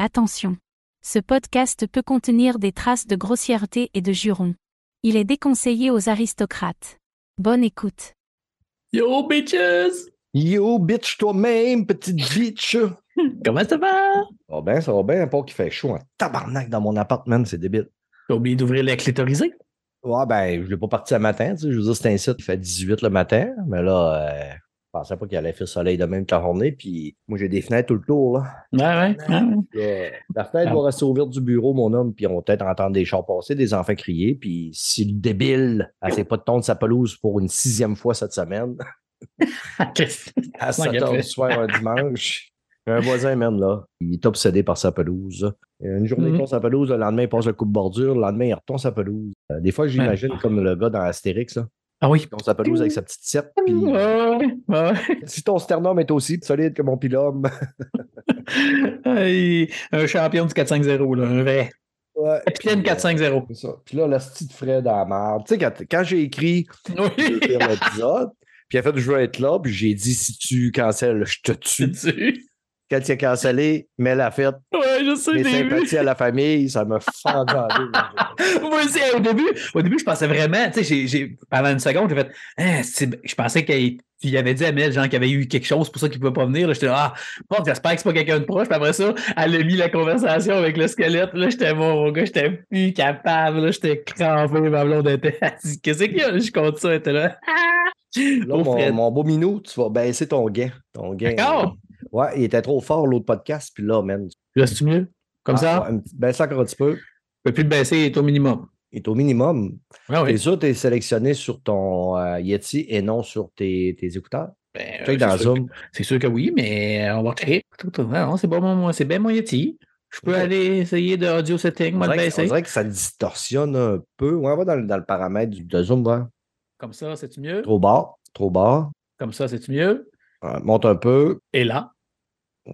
Attention. Ce podcast peut contenir des traces de grossièreté et de jurons. Il est déconseillé aux aristocrates. Bonne écoute. Yo, bitches! Yo, bitch, toi-même, petite bitch! Comment ça va? Ça va bien, ça va bien, pas qu'il fait chaud en tabarnak dans mon appartement, c'est débile. T'as oublié d'ouvrir la clitorisée? Ouais, ben, je l'ai pas parti ce matin, tu sais, je veux dire, c'est un site qui fait 18 le matin, mais là, euh, pensais pas qu'il allait faire soleil de même toute la journée, puis moi, j'ai des fenêtres tout le tour, là. Ouais, ouais. ouais. La fenêtre va rester ouverte du bureau, mon homme, puis on va peut-être entendre des chars passer, des enfants crier, puis si le débile essaie pas de tondre sa pelouse pour une sixième fois cette semaine, à Ouais, 7 il a heures fait. du soir un dimanche. Un voisin, man, là, il est obsédé par sa pelouse. Une journée, il Mhm. tourne sa pelouse, le lendemain, il passe le coup de bordure, le lendemain, il retourne sa pelouse. Euh, des fois, j'imagine comme le gars dans Astérix, là. Ah oui. Tourne sa pelouse avec sa petite sette, puis Ouais, ouais. si ton sternum est aussi solide que mon pilum, un champion du 4-5-0, là, un vrai. ouais. Capitaine Puis, euh, 4-5-0. c'est ça. Puis là, la petite Fred à la marde. Tu sais, quand, quand j'ai écrit Oui. le pire épisode, puis en fait, je veux être là, puis j'ai dit si tu cancelles, je te tue. Quand il a cancellé, mais la fête, Ouais, je sais, mes vu. sympathies à la famille, ça me fend en deux. Moi aussi, au début, au début, je pensais vraiment, tu sais, j'ai- pendant une seconde, j'ai fait, Hein, je pensais qu'il il avait dit à Mel, genre, qu'il avait eu quelque chose pour ça qu'il ne pouvait pas venir. J'étais ah, bon, j'espère que c'est pas quelqu'un de proche. Puis après ça, elle a mis la conversation avec le squelette. Là, j'étais bon, mon gars, j'étais plus capable. Là, j'étais crampé, ma blonde était. Qu'est-ce qu'il y a? Je compte ça, elle était là. Là, mon, beau minou, tu vas baisser ton gain. Ton gain. D'accord. Euh, Ouais, il était trop fort, l'autre podcast, puis là, man. Là, c'est mieux? Comme Ah, ça? ouais, baisse encore un petit peu. Peux plus le baisser, il est au minimum. Il est au minimum. Ah T'es oui. sûr que tu es sélectionné sur ton euh, Yeti et non sur tes, tes écouteurs? Ben, Check euh, dans Zoom. que- C'est sûr que oui, mais on va checker. Non, c'est bon, mon- c'est bien mon Yeti. Je peux Ouais. aller essayer de audio setting, On moi dirait, que, on baisser. dirait que ça distorsionne un peu. Ouais, on va dans, le- dans le paramètre de Zoom, voir. Comme ça, c'est-tu mieux? Trop bas, trop bas. Comme ça, c'est-tu mieux? Monte un peu. Et là?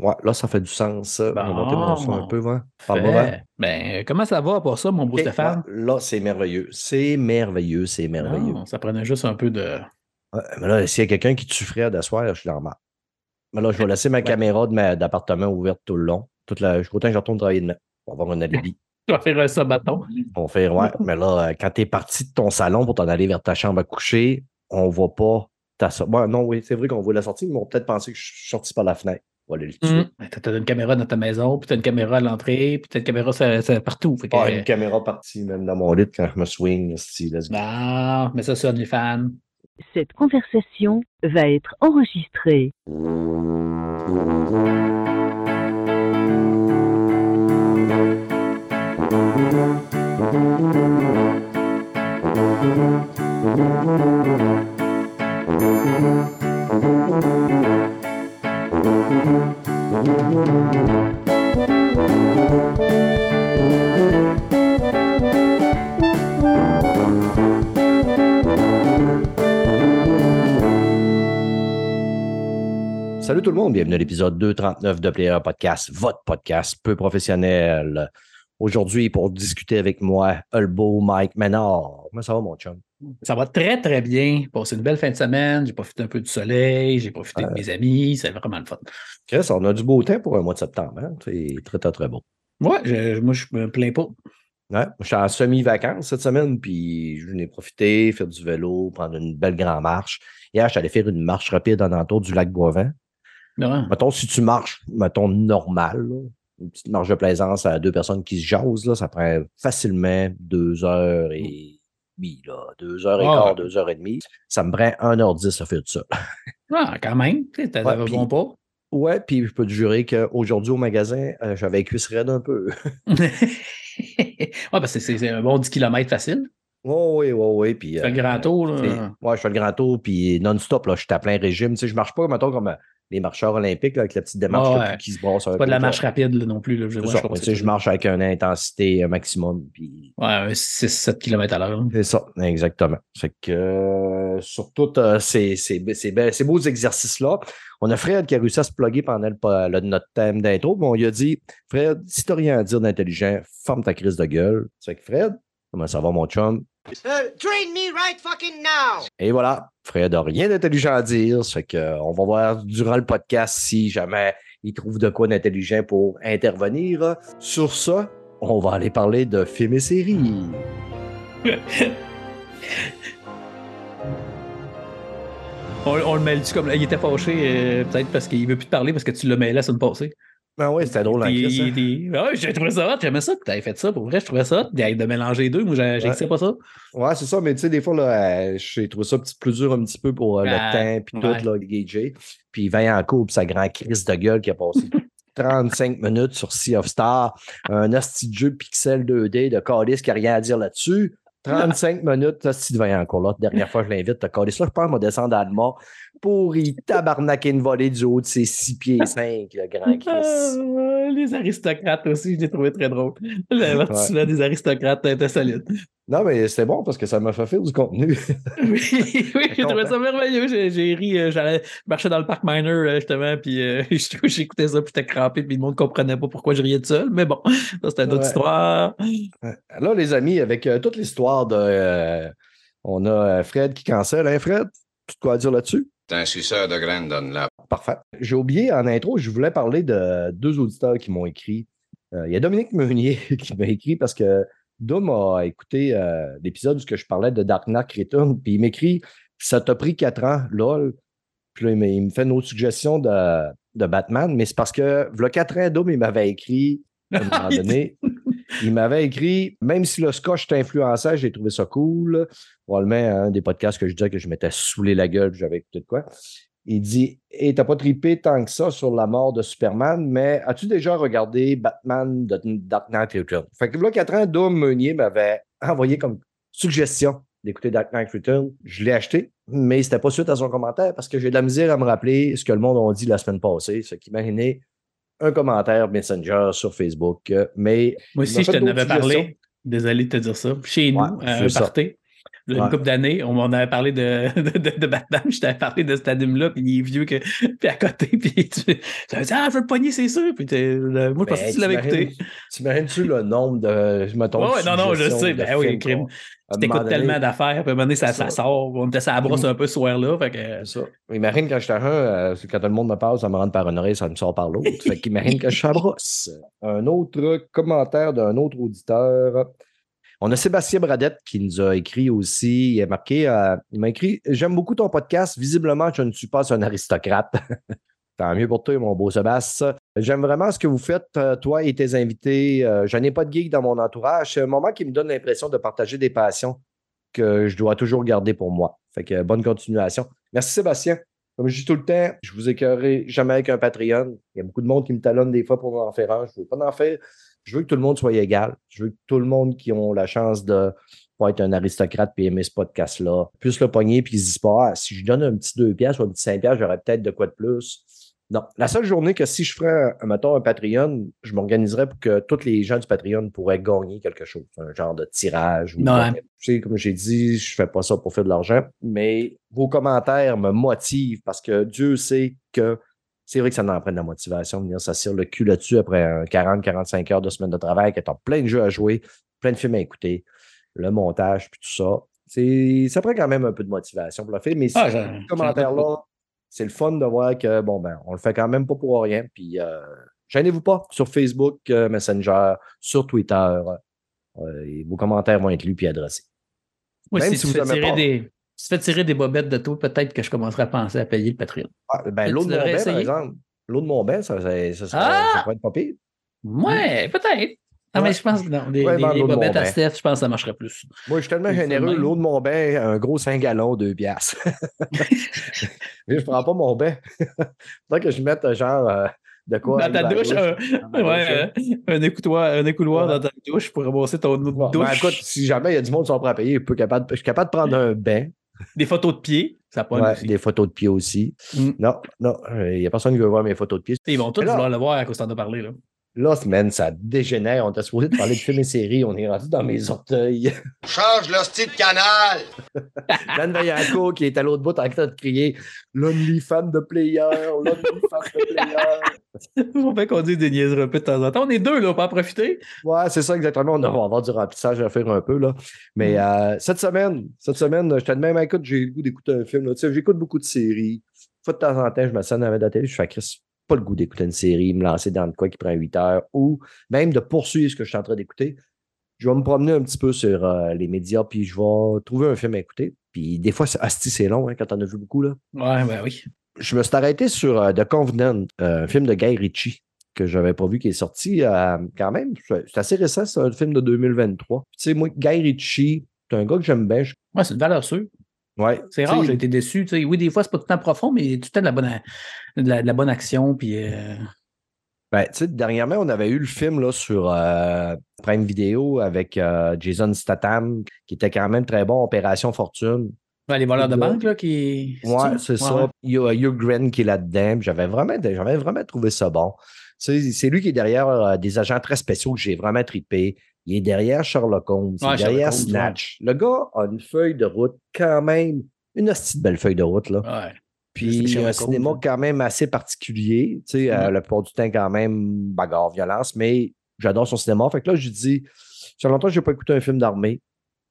Ouais, là, ça fait du sens. ça. On va Bon. monter mon son un peu, ouais. Fait-. Ben, comment ça va pour ça, mon beau Ok, Stéphane? là, c'est merveilleux. C'est merveilleux, c'est merveilleux. Non, ça prenait juste un peu de. Ouais, mais là, s'il y a quelqu'un qui tue Fred à soir, je suis dans mal. Mais là, je vais laisser ma caméra ma- d'appartement ouverte tout le long. Toute la, jusqu'au temps que je retourne travailler demain. On va avoir un alibi. Tu vas faire un sabaton. On va faire, ouais. mais là, euh, quand tu es parti de ton salon pour t'en aller vers ta chambre à coucher, on voit pas ta sortie. non, oui, c'est vrai qu'on voit la sortie, mais on peut-être penser que je suis sorti par la fenêtre. On va aller le tuer. Hum. Tu as une caméra dans ta maison, puis tu as une caméra à l'entrée, puis tu as une caméra ça- ça- partout. Fait que, Ah, une caméra partie même dans mon lit quand je me swing. go. Non, mais ça, c'est OnlyFans. Cette conversation va être enregistrée. Salut tout le monde, bienvenue à l'épisode 239 de Player Podcast, votre podcast peu professionnel. Aujourd'hui, pour discuter avec moi, Hulbo Mike Ménard. Comment ça va, mon chum? Ça va très, très bien. Passé une belle fin de semaine. J'ai profité un peu du soleil. J'ai profité de Ouais. mes amis. C'est vraiment le fun. Chris, on a du beau temps pour un mois de septembre. Hein? C'est très, très, très beau. Ouais, je- moi, je me plains pas. Ouais, je suis en semi-vacances cette semaine, puis je venais profiter, faire du vélo, prendre une belle grande marche. Hier, je suis allé faire une marche rapide en entour du lac Boivin. Non. Mettons, si tu marches, mettons, normal, là, une petite marche de plaisance à deux personnes qui se jasent, là, ça prend facilement deux heures et demie, là. Deux heures et Ah quart, deux heures et demie. Ça me prend 1h10 à faire tout ça. Ah, quand même. Tu Ouais, bon pas. Ouais, puis je peux te jurer qu'aujourd'hui au magasin, euh, j'avais les cuisses raides un peu. ouais, parce que c'est un bon 10 km facile. Oh, oui, oui, oui. Puis, Tu fais le euh, grand tour. là. Ouais, je fais le grand tour, puis non-stop, là, je suis à plein régime. Tu sais, je marche pas, mettons, comme euh, les marcheurs olympiques, là, avec la petite démarche là, ouais. qui se brasse C'est pas de la marche rapide là, non plus. Là. Je, ça. que marche avec une intensité euh, maximum, puis. Ouais, un 6-7 km à l'heure. c'est ça, exactement. C'est que euh, sur tous euh, ces, ces, ces, be- ces beaux exercices-là, on a Fred qui a réussi à se plugger pendant le, notre thème d'intro, mais on lui a dit Fred, si t'as rien à dire d'intelligent, ferme ta crise de gueule. C'est que Fred, comment ça va, mon chum? Uh, train me right fucking now! Et voilà, Fred n'a rien d'intelligent à dire. Ça fait que, euh, on va voir durant le podcast si jamais il trouve de quoi d'intelligent pour intervenir. Sur ça, on va aller parler de films et séries. On, on le mêle-tu comme. Il était fâché, euh, peut-être parce qu'il veut plus te parler parce que tu l'as mêlé la semaine passée? Ben oui, c'était drôle en Puis, hein. il- il- ouais, j'ai trouvé ça hot, j'aimais ça que tu avais fait ça. Pour vrai, je trouvais ça hot. De mélanger les deux, moi, j'ai Ouais. pas ça. Ouais, c'est ça, mais tu sais, des fois, là, euh, j'ai trouvé ça petit, plus dur un petit peu pour euh, Ah, le temps, puis ouais. tout, là, gager. Puis Vaillant court, puis sa grande crise de gueule qui a passé 35 minutes sur Sea of Stars, un hostie de jeu pixel 2D de Calice qui n'a rien à dire là-dessus. 35 minutes, hostie de Vaillant court, là. Dernière fois, je l'invite, le Calice. Là, je pense va descendre à mort pour y tabarnaquer une volée du haut de ses 6 pieds 5, le grand Chris. Ah, les aristocrates aussi, je les trouvais très drôles. L'avertissement des aristocrates était solide. Non, mais c'était bon parce que ça m'a fait faire du contenu. Oui, oui j'ai trouvé ça merveilleux. J'ai, ri, euh, j'allais marcher dans le parc Miner, euh, justement, puis euh, j'écoutais ça, puis j'étais crampé, puis le monde comprenait pas pourquoi je riais de seul. Mais bon, ça, c'était une autre Ouais. histoire. Là, les amis, avec euh, toute l'histoire de. euh, on a Fred qui cancelle, hein, Fred? Tout quoi à dire là-dessus? C'est un suceur de graines, Dunlap. Parfait. J'ai oublié en intro, je voulais parler de deux auditeurs qui m'ont écrit. Euh, Il y a Dominique Meunier qui m'a écrit parce que Dom a écouté euh, l'épisode où je parlais de Dark Knight Return, puis il m'écrit Ça t'a pris quatre ans, lol. Puis là, il me, il me fait une autre suggestion de, de Batman, mais c'est parce que, le quatre ans, Dom, il m'avait écrit à un moment donné. Il m'avait écrit, même si le scotch t'influençait, j'ai trouvé ça cool. Probablement un des podcasts que je disais que je m'étais saoulé la gueule, j'avais écouté de quoi. Il dit Et t'as pas trippé tant que ça sur la mort de Superman, mais as-tu déjà regardé Batman de Dark Knight Return? Fait que là, 4 ans, Dom Meunier m'avait envoyé comme suggestion d'écouter Dark Knight Return. Je l'ai acheté, mais c'était pas suite à son commentaire parce que j'ai de la misère à me rappeler ce que le monde a dit la semaine passée, ce qui m'a donné un commentaire Messenger sur Facebook. euh, Mais Moi aussi, je t'en avais parlé. Désolé de te dire ça. Chez nous, Ouais, ça. party, il y a une Ouais. couple d'années, on m'en avait parlé de, de, de, de Batman. Je t'avais parlé de cet anime-là, puis il est vieux que. Puis à côté, puis tu avais dit Ah, je veux le pogner, c'est sûr. Puis moi, je pensais que tu l'avais écouté. T'imagines-tu le nombre de. Mettons, Ouais, de non, non, je sais. Ben oui, crime. Tu t'écoutes tellement d'affaires, puis à un moment donné, ça, ça ça. sort. On était à la brosse un peu ce soir-là. Fait que. Ça. Imagine quand je un, euh, quand tout le monde me parle, ça me rentre par une oreille, ça me sort par l'autre. fait qu'imagine que je brosse. Un autre commentaire d'un autre auditeur. On a Sébastien Bradette qui nous a écrit aussi. Il a marqué, euh, il m'a écrit J'aime beaucoup ton podcast. Visiblement, je ne suis pas un aristocrate. Tant mieux pour toi, mon beau Sébastien. J'aime vraiment ce que vous faites, euh, toi et tes invités. Euh, je n'ai pas de geek dans mon entourage. C'est un moment qui me donne l'impression de partager des passions que je dois toujours garder pour moi. Fait que bonne continuation. Merci Sébastien. Comme je dis tout le temps, je vous écœurerai jamais avec un Patreon. Il y a beaucoup de monde qui me talonne des fois pour en faire un. Je ne veux pas en faire. Je veux que tout le monde soit égal. Je veux que tout le monde qui ont la chance de pas être un aristocrate puis aimer ce podcast-là puisse le pogner puis ils se disent pas ah, si je donne un petit 2 piastres ou un petit 5 piastres, j'aurais peut-être de quoi de plus. Non. La seule journée que si je ferais, un, mettons, un Patreon, je m'organiserais pour que tous les gens du Patreon pourraient gagner quelque chose. Un genre de tirage. Ou Non. Tu sais, comme j'ai dit, je fais pas ça pour faire de l'argent, mais vos commentaires me motivent parce que Dieu sait que c'est vrai que ça en prend de la motivation, venir s'assurer le cul là-dessus après un 40-45 heures de semaine de travail, que tu as plein de jeux à jouer, plein de films à écouter, le montage, puis tout ça. C'est, ça prend quand même un peu de motivation pour le faire, mais Ah, ces j'en- commentaires-là, c'est le fun de voir que, bon, ben, on le fait quand même pas pour rien. Puis, euh, gênez-vous pas sur Facebook, euh, Messenger, sur Twitter. euh, et vos commentaires vont être lus puis adressés. Moi, Même si, si tu vous fais aimez tirer pas. des. Si tu fais tirer des bobettes de toi, peut-être que je commencerai à penser à payer le Patreon. Ah, ben, l'eau de Montbain, par exemple. L'eau de Montbain, ça, ça, ça, Ah! ça pourrait être pas pire. Ouais, peut-être. Ah, Ouais. mais je pense que non. Les, Ouais, les- vendre les l'eau de bobettes à. Steph, je pense que ça marcherait plus. Moi, je suis tellement généreux. L'eau de mon bain, un gros 5 gallons, 2 piastres. Mais je prends pas mon bain. Faudrait que je mette genre euh, de quoi. dans ta douche, un, douche, ouais, euh, un écoutoir, un écouloir Ouais. dans ta douche pour ramasser ton eau de ben, douche. écoute, si jamais il y a du monde qui sont prêts à payer, je suis capable de prendre un bain. Des photos de pieds, ça pogne Ouais, aussi. des photos de pied aussi. Mm. Non, non, il n'y a personne qui veut voir mes photos de pied. Ils vont tous vouloir le voir à cause t'en as parlé. Là. Là, semaine, ça dégénère. On était supposé de parler de films et séries. On est rendu dans mes orteils. Change l'hostie de canal! Dan Vaillancourt qui est à l'autre bout en train de crier L'Only fan de player, l'Only fan de player. Faut bien qu'on dise des niaiseries un peu de temps en temps. On est deux, là, on peut en profiter. Ouais, c'est ça exactement. On va avoir du remplissage à faire un peu. là. Mais euh, cette semaine, cette semaine, je de même, écoute, j'ai le goût d'écouter un film. là. Tu sais, J'écoute beaucoup de séries. Fois de temps en temps, je me sens dans la télé, je fais Chris. Pas le goût d'écouter une série, me lancer dans le quoi qui prend 8 heures, ou même de poursuivre ce que je suis en train d'écouter, je vais me promener un petit peu sur euh, les médias, puis je vais trouver un film à écouter. Puis des fois, c'est asti, c'est long hein, quand on a vu beaucoup. Là. Ouais, ben oui. Je me suis arrêté sur euh, The Covenant, euh, un film de Guy Ritchie que je n'avais pas vu qui est sorti euh, quand même. C'est c'est assez récent, c'est un film de 2023. Tu sais, moi, Guy Ritchie, c'est un gars que j'aime bien. Je- Ouais, c'est une valeur sûre. Ouais, C'est rare, j'ai été déçu. Oui, des fois, c'est pas tout le temps profond, mais tout le temps de la bonne, de la, de la bonne action. Puis, euh, Ben, dernièrement, on avait eu le film là, sur euh, Prime Video avec euh, Jason Statham, qui était quand même très bon, Opération Fortune. ouais, les voleurs de banque, là, qui. Ouais, c'est ça. ouais. Il y a Hugh Grant qui est là-dedans. J'avais vraiment, vraiment trouvé ça bon. C'est lui qui est derrière des agents très spéciaux que j'ai vraiment trippé. Il est derrière Sherlock Holmes, il est Ouais, derrière Holmes, Snatch. Le gars a une feuille de route quand même, une hostie de belle feuille de route. Là. Ouais. Puis c'est il y a un cinéma Holmes, quand même assez particulier. Tu sais, euh, Ouais. la plupart du temps, quand même, bagarre, violence, mais j'adore son cinéma. Fait que là, je dis, ça longtemps que je n'ai pas écouté un film d'armée.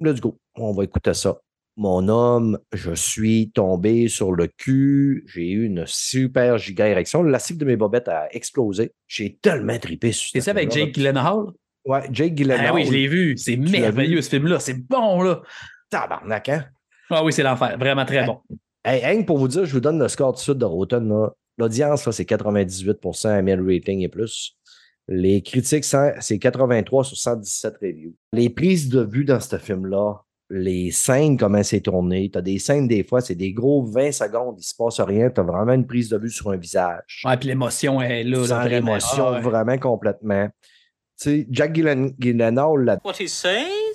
Let's go. On va écouter ça. Mon homme, je suis tombé sur le cul. J'ai eu une super giga érection. Le lacique de mes bobettes a explosé. J'ai tellement trippé sur C'est ce ça avec. Jake Gyllenhaal? Ouais, Jake Gyllenhaal. Ah oui, je l'ai vu. C'est merveilleux, ce film-là. C'est bon, là. Tabarnak, hein? Ah oui, c'est l'enfer. Vraiment très bon. Hey, Hank, pour vous dire, je vous donne le score tout de suite de Rotten. L'audience, c'est 98% ML rating et plus. Les critiques, c'est 83 sur 117 reviews. Les prises de vue dans ce film-là, les scènes, comment c'est tourné. Tu as des scènes, des fois, c'est des gros 20 secondes, il se passe rien. Tu as vraiment une prise de vue sur un visage. Ouais, puis l'émotion est là. Vraiment. l'émotion Ah, ouais. vraiment complètement. Sais, Jack Gyllen- Gyllenhaal, là,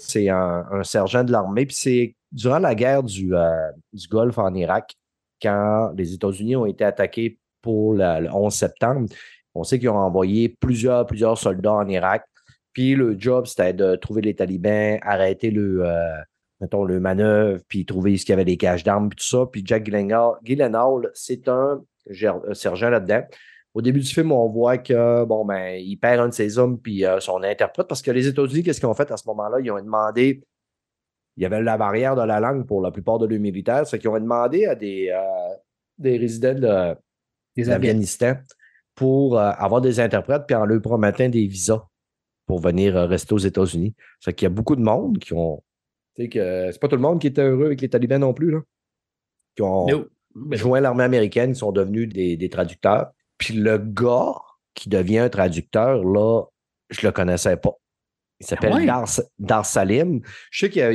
c'est un, un sergent de l'armée. Puis c'est durant la guerre du, euh, du Golfe en Irak, quand les États-Unis ont été attaqués pour la- le 11 septembre, on sait qu'ils ont envoyé plusieurs, plusieurs soldats en Irak. Puis le job, c'était de trouver les talibans, arrêter le, euh, mettons, le manœuvre, puis trouver ce qu'il y avait des caches d'armes, puis tout ça. Puis Jack Gyllenhaal, Gyllenhaal, c'est un sergent là-dedans. Au début du film, on voit que bon ben, il perd un de ses hommes puis euh, son interprète parce que les États-Unis, qu'est-ce qu'ils ont fait à ce moment-là? Ils ont demandé, il y avait la barrière de la langue pour la plupart de leurs militaires, c'est qu'ils ont demandé à des, euh, des résidents de, Des Afghans. d'Afghanistan pour euh, avoir des interprètes puis en leur promettant des visas pour venir rester aux États-Unis. C'est qu'il y a beaucoup de monde qui ont. Tu sais que c'est pas tout le monde qui était heureux avec les talibans non plus, là. Qui ont No. Joint l'armée américaine, qui sont devenus des, des traducteurs. Puis le gars qui devient un traducteur, là, je le connaissais pas. Il s'appelle Ah ouais? Dar, Dar Salim. Je sais qu'il a-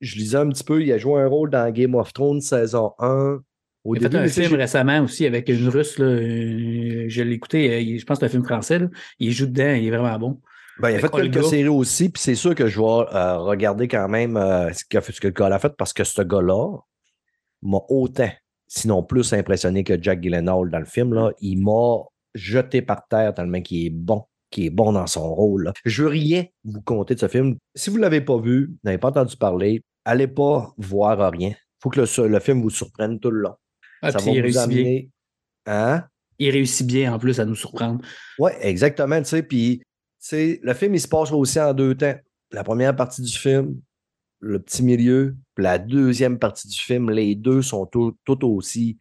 je lisais un petit peu, il a joué un rôle dans Game of Thrones saison 1. Au Il a fait un film récemment aussi avec une russe. Là, euh, je l'ai écouté, euh, je pense que c'est un film français. là. Il joue dedans, il est vraiment bon. Ben, il a fait quelques séries aussi, puis c'est sûr que je vais euh, regarder quand même ce, que, ce que le gars a fait parce que ce gars-là m'a autant, sinon plus impressionné que Jack Gyllenhaal dans le film. Là. Il m'a jeté par terre tellement qu'il est bon, qu'il est bon dans son rôle. là. Je veux rien vous conter de ce film. Si vous ne l'avez pas vu, n'avez pas entendu parler, allez pas voir rien. Il faut que le, le film vous surprenne tout le long. Ah, Ça va il vous réussit bien. Hein? Il réussit bien en plus à nous surprendre. Oui, exactement. Puis, le film, il se passe aussi en deux temps. La première partie du film, le petit milieu, puis la deuxième partie du film, les deux sont tout, tout aussi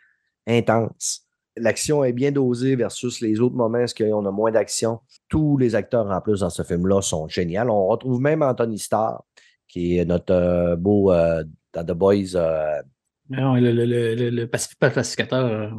intenses. L'action est bien dosée versus les autres moments, est-ce qu'on a moins d'action? Tous les acteurs en plus dans ce film-là sont géniaux. On retrouve même Anthony Starr, qui est notre euh, beau euh, dans The Boys. euh, Non, le, le, le, pacificateur,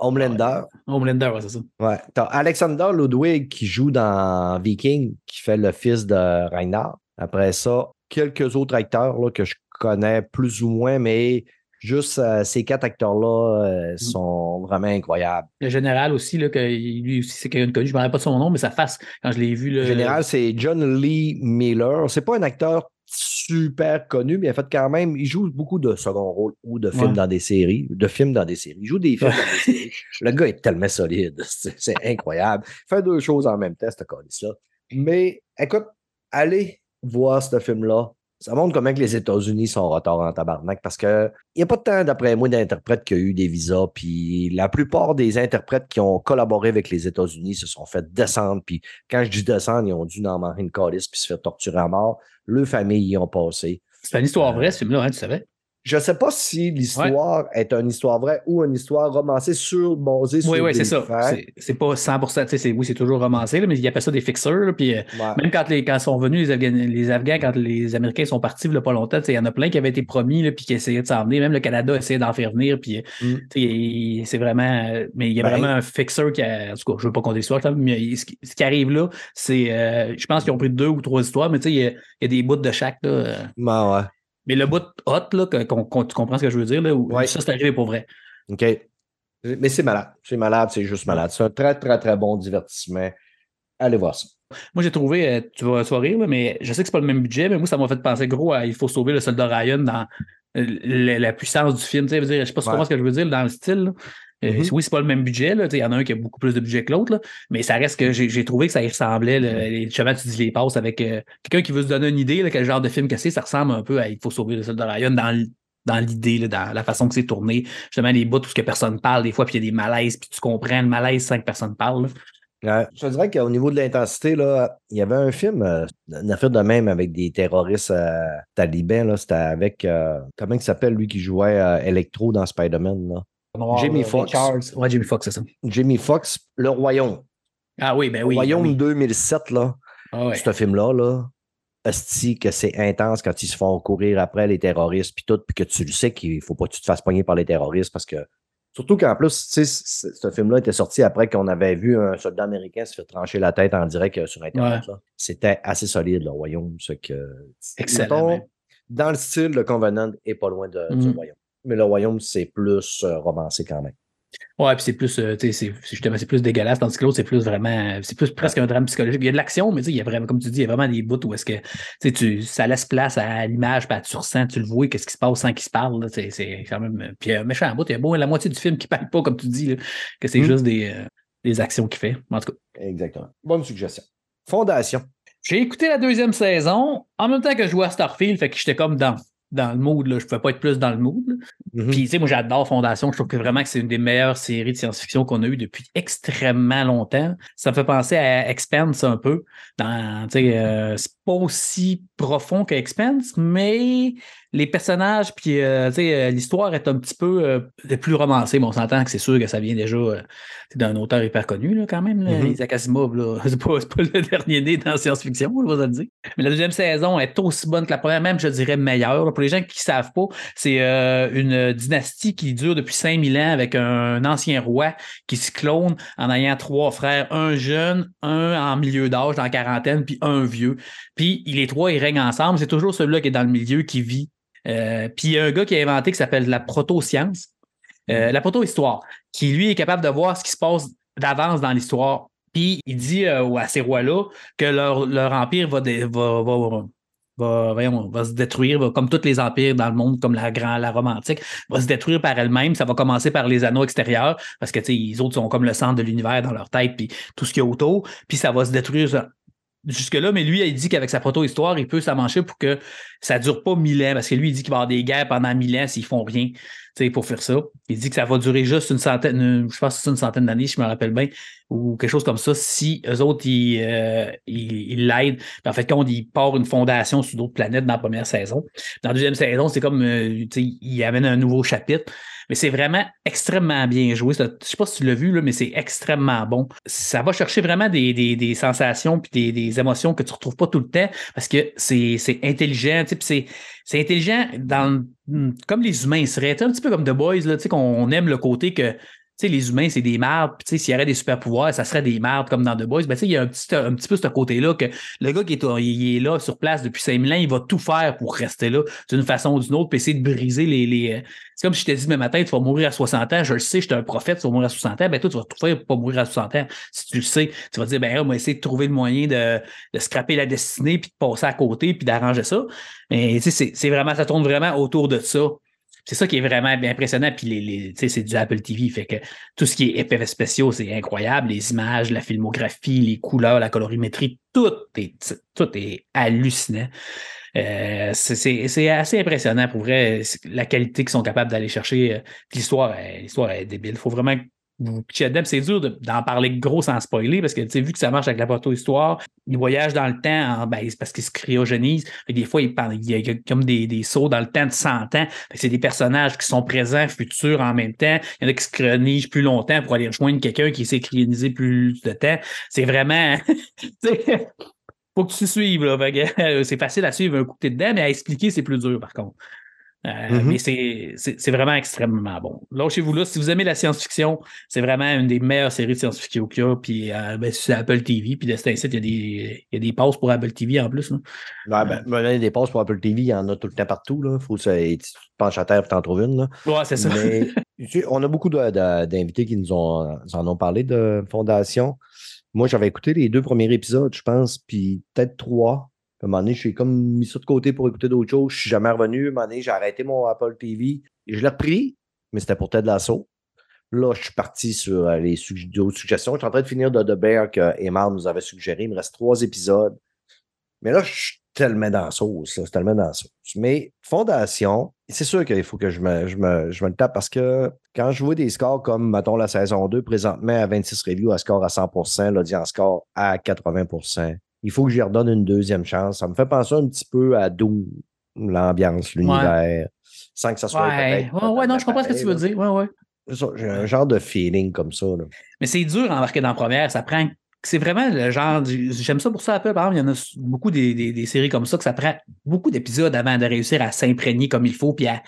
Homelander. Homelander, ouais, c'est ça. Ouais. T'as Alexander Ludwig qui joue dans Viking, qui fait le fils de Reinhard. Après ça, quelques autres acteurs là, que je connais plus ou moins, mais juste euh, ces quatre acteurs-là euh, sont vraiment incroyables. Le général aussi, là, que lui aussi, c'est quelqu'un de connu. Je ne me rappelle pas de son nom, mais sa face, quand je l'ai vu. Le général, c'est John Lee Miller. C'est pas un acteur super connu, mais a fait quand même, il joue beaucoup de second rôle ou de films Ouais. dans des séries, de films dans des séries. Il joue des films dans des séries. Le gars est tellement solide. C'est incroyable. Il fait deux choses en même temps, ce là Mais écoute, allez voir ce film-là. Ça montre comment que les États-Unis sont en retard en tabarnak parce que il n'y a pas de temps, d'après moi, d'interprètes qui ont eu des visas. Puis la plupart des interprètes qui ont collaboré avec les États-Unis se sont fait descendre. Puis quand je dis descendre, ils ont dû en manger une calice puis se faire torturer à mort. Leurs familles y ont passé. C'est une histoire vraie, ce film-là, hein, tu savais? Je ne sais pas si l'histoire est une histoire vraie ou une histoire romancée sur basée sur Oui, oui, c'est ça. C'est- pas 100%. tu sais, c'est- Oui, c'est toujours romancé, là, mais ils appellent ça des fixeurs. là, Puis, euh, Ouais. même quand, les, quand sont venus les Afghans, les Afghans, quand les Américains sont partis il y a pas longtemps, tu sais, il y en a plein qui avaient été promis puis qui essayaient de s'en venir. Même le Canada essayait d'en faire venir. Puis, euh, Mm. il- c'est vraiment. euh, Mais il y a Ben- vraiment un fixeur qui a. En tout cas, je ne veux pas compter l'histoire, mais il- ce qui, ce qui arrive là, c'est. euh, je pense qu'ils ont pris deux ou trois histoires, mais tu sais, il y a, il y a des bouts de chaque. Là. Ouais, ouais. Mais le bout hot, là, que- qu'on- qu'on- tu comprends ce que je veux dire, là, où Ouais. ça, c'est arrivé pour vrai. OK. Mais c'est malade. C'est malade, c'est juste malade. C'est un très, très, très bon divertissement. Allez voir ça. Moi, j'ai trouvé, euh, tu vas, tu vas rire, là, mais je sais que c'est pas le même budget, mais moi, ça m'a fait penser gros à Il faut sauver le soldat Ryan dans euh, la, la puissance du film. Tu sais, je sais pas si tu comprends ce que je veux dire dans le style. Euh, Mhm. Oui, c'est pas le même budget. Il y en a un qui a beaucoup plus de budget que l'autre, mais ça reste que j'ai trouvé que ça y ressemblait. là, les, justement, tu dis les passes avec euh, quelqu'un qui veut se donner une idée, là, quel genre de film que c'est, ça ressemble un peu à Il faut sauver le soldat Ryan dans dans l'idée, dans la façon que c'est tourné. Justement, les bouts où ce que personne parle, des fois, puis il y a des malaises, puis tu comprends le malaise sans que personne parle. Ouais. Je te dirais qu'au niveau de l'intensité, il y avait un film, euh, une affaire de même avec des terroristes euh, talibans. C'était avec, euh, comment il s'appelle lui qui jouait Electro dans Spider-Man? Jamie Ray Foxx. Charles. Ouais, Jamie Foxx, c'est ça. Jamie Foxx, Le Royaume. Ah oui, ben oui. Royaume ben oui. 2007, là. Ah ouais. Ce film-là, là, esti que c'est intense quand ils se font courir après les terroristes, puis tout, puis que tu le sais qu'il faut pas que tu te fasses pogner par les terroristes parce que. Surtout qu'en plus, tu sais, ce film-là était sorti après qu'on avait vu un soldat américain se faire trancher la tête en direct euh, sur Internet. là. C'était assez solide, le royaume. Ce que, Excellent, Mettons, ouais. Dans le style, le Covenant est pas loin de, du Mhm. royaume. Mais le royaume, c'est plus euh, romancé quand même. Ouais, puis c'est plus, euh, tu sais, c'est- c'est justement, c'est plus dégueulasse, tandis que l'autre, c'est plus vraiment, c'est plus presque un drame psychologique. Il y a de l'action, mais tu sais, il y a vraiment, comme tu dis, il y a vraiment des bouts où est-ce que, tu sais, ça laisse place à l'image, puis tu ressens, tu le vois, qu'est-ce qui se passe sans qu'il se parle, c'est c'est quand même, puis un méchant bout, il y a beau la moitié du film qui parle pas, comme tu dis, là, que c'est Mm. juste des, euh, des actions qu'il fait. En tout cas, Exactement. Bonne suggestion. Fondation. j'ai écouté la deuxième saison, en même temps que je jouais à Starfield, fait que j'étais comme dans, dans le mood, là, je pouvais pas être plus dans le mood. Mhm. Puis, tu sais, moi, j'adore Fondation. Je trouve que vraiment que c'est une des meilleures séries de science-fiction qu'on a eues depuis extrêmement longtemps. Ça me fait penser à Expanse un peu. Dans, tu sais, euh, c'est pas aussi profond que Expanse, mais les personnages, puis, euh, tu sais, euh, l'histoire est un petit peu euh, plus romancée. Mais on s'entend que c'est sûr que ça vient déjà euh, d'un auteur hyper connu, là, quand même, là, Mhm. Isaac Asimov. là. C'est pas, c'est pas le dernier né dans la science-fiction, je vais le dire. Mais la deuxième saison est aussi bonne que la première, même, je dirais, meilleure. Pour les gens qui ne savent pas, c'est une dynastie qui dure depuis 5000 ans avec un ancien roi qui se clone en ayant trois frères, un jeune, un en milieu d'âge, dans la quarantaine, puis un vieux. Puis les trois, ils règnent ensemble. C'est toujours celui-là qui est dans le milieu qui vit. Euh, puis il y a un gars qui a inventé qui s'appelle la proto-science, euh, la proto-histoire, qui lui est capable de voir ce qui se passe d'avance dans l'histoire. Puis il dit euh, à ces rois-là que leur, leur empire va, dé- va, va, va, voyons, va se détruire, va- comme tous les empires dans le monde, comme la grand, la Rome antique, va se détruire par elle-même. Ça va commencer par les anneaux extérieurs, parce que les autres sont comme le centre de l'univers dans leur tête, puis tout ce qu'il y a autour. Puis ça va se détruire jusque-là, mais lui, il dit qu'avec sa proto-histoire, il peut s'amancher pour que ça dure pas mille ans, parce que lui, il dit qu'il va y avoir des guerres pendant mille ans s'ils font rien pour faire ça. Il dit que ça va durer juste une centaine, une- je pense que c'est une centaine d'années, je me rappelle bien, ou quelque chose comme ça, si eux autres, ils euh, ils- ils l'aident. En fait, quand il part une fondation sur d'autres planètes dans la première saison. Dans la deuxième saison, c'est comme, euh, il amène un nouveau chapitre. Mais c'est vraiment extrêmement bien joué. Je sais pas si tu l'as vu, là, mais c'est extrêmement bon. Ça va chercher vraiment des, des, sensations puis des, des émotions que tu retrouves pas tout le temps parce que c'est intelligent. C'est intelligent dans comme les humains seraient. Un petit peu comme The Boys, là, qu'on aime le côté que sais, les humains, c'est des mardes. Puis, tu sais, s'il y avait des super pouvoirs, ça serait des mardes comme dans The Boys. Ben, tu sais, il y a un petit, un petit peu ce côté-là que le gars qui est, là sur place depuis 5000 ans, il va tout faire pour rester là d'une façon ou d'une autre, puis essayer de briser les. les euh, c'est comme si je t'ai dit demain matin, tu vas mourir à 60 ans. Je le sais, je suis un prophète, tu vas mourir à 60 ans. Ben, toi, tu vas tout faire pour pas mourir à 60 ans. Si tu le sais, tu vas dire, ben, on va essayer de trouver le moyen de, de scraper la destinée, puis de passer à côté, puis d'arranger ça. Mais, tu sais, c'est vraiment, ça tourne vraiment autour de ça. C'est ça qui est vraiment impressionnant. Puis les, les, c'est du Apple TV. Fait que tout ce qui est effets spéciaux, c'est incroyable. Les images, la filmographie, les couleurs, la colorimétrie, tout est, tout est hallucinant. Euh, c'est- assez impressionnant pour vrai, la qualité qu'ils sont capables d'aller chercher. euh, L'histoire l'histoire est débile. Il faut vraiment vous pitchez C'est dur de- d'en parler gros sans spoiler parce que, tu sais, vu que ça marche avec la proto-histoire, il voyage dans le temps en- ben, parce qu'il se cryogénise. Que des fois, il, il y a comme des, des sauts dans le temps de 100 ans. C'est des personnages qui sont présents, futurs en même temps. Il y en a qui se cryonisent plus longtemps pour aller rejoindre quelqu'un qui s'est cryonisé plus de temps. C'est vraiment. faut que tu suives. C'est facile à suivre un coup t'es dedans, mais à expliquer, c'est plus dur par contre. Euh, Mhm. Mais c'est- vraiment extrêmement bon. Là, chez vous, là, si vous aimez la science-fiction, c'est vraiment une des meilleures séries de science-fiction qu'il y a. Puis euh, ben, c'est Apple TV. Puis de cet incite, il y a des, il y a des passes pour Apple TV en plus. là. Ouais, ben, ben, des passes pour Apple TV, il y en a tout le temps partout. Là. Faut que ça- tu te penches à terre et t'en trouves une. Là. Ouais, c'est ça. Mais tu on a beaucoup d'invités qui nous, ont, nous en ont parlé de Fondation. Moi, j'avais écouté les deux premiers épisodes, je pense, puis peut-être trois. À un moment donné, j'ai comme mis ça de côté pour écouter d'autres choses. Je suis jamais revenu. À un moment donné, j'ai arrêté mon Apple TV. Je l'ai repris, mais c'était pour Ted Lasso. Là, je suis parti sur euh, les d'autres suggestions. Je suis en train de finir de The Bear que Emma nous avait suggéré. Il me reste trois épisodes. Mais là, je suis tellement dans la sauce. là, C'est tellement dans la sauce. Mais Fondation, c'est sûr qu'il faut que je je, je me le tape parce que quand je vois des scores comme, mettons, la saison 2, présentement à 26 reviews, à score à 100% l'audience score à 80 il faut que j'y redonne une deuxième chance. Ça me fait penser un petit peu à Doom, l'ambiance, l'univers, sans que ça soit Ouais, ouais, ouais, non, je comprends ce que tu veux dire. Ouais, ouais. J'ai un genre de feeling comme ça. là. Mais c'est dur d'embarquer dans la première. Ça prend. C'est vraiment le genre. du- J'aime ça pour ça un peu. Par exemple, il y en a beaucoup des, des- des séries comme ça que ça prend beaucoup d'épisodes avant de réussir à s'imprégner comme il faut. Puis, à,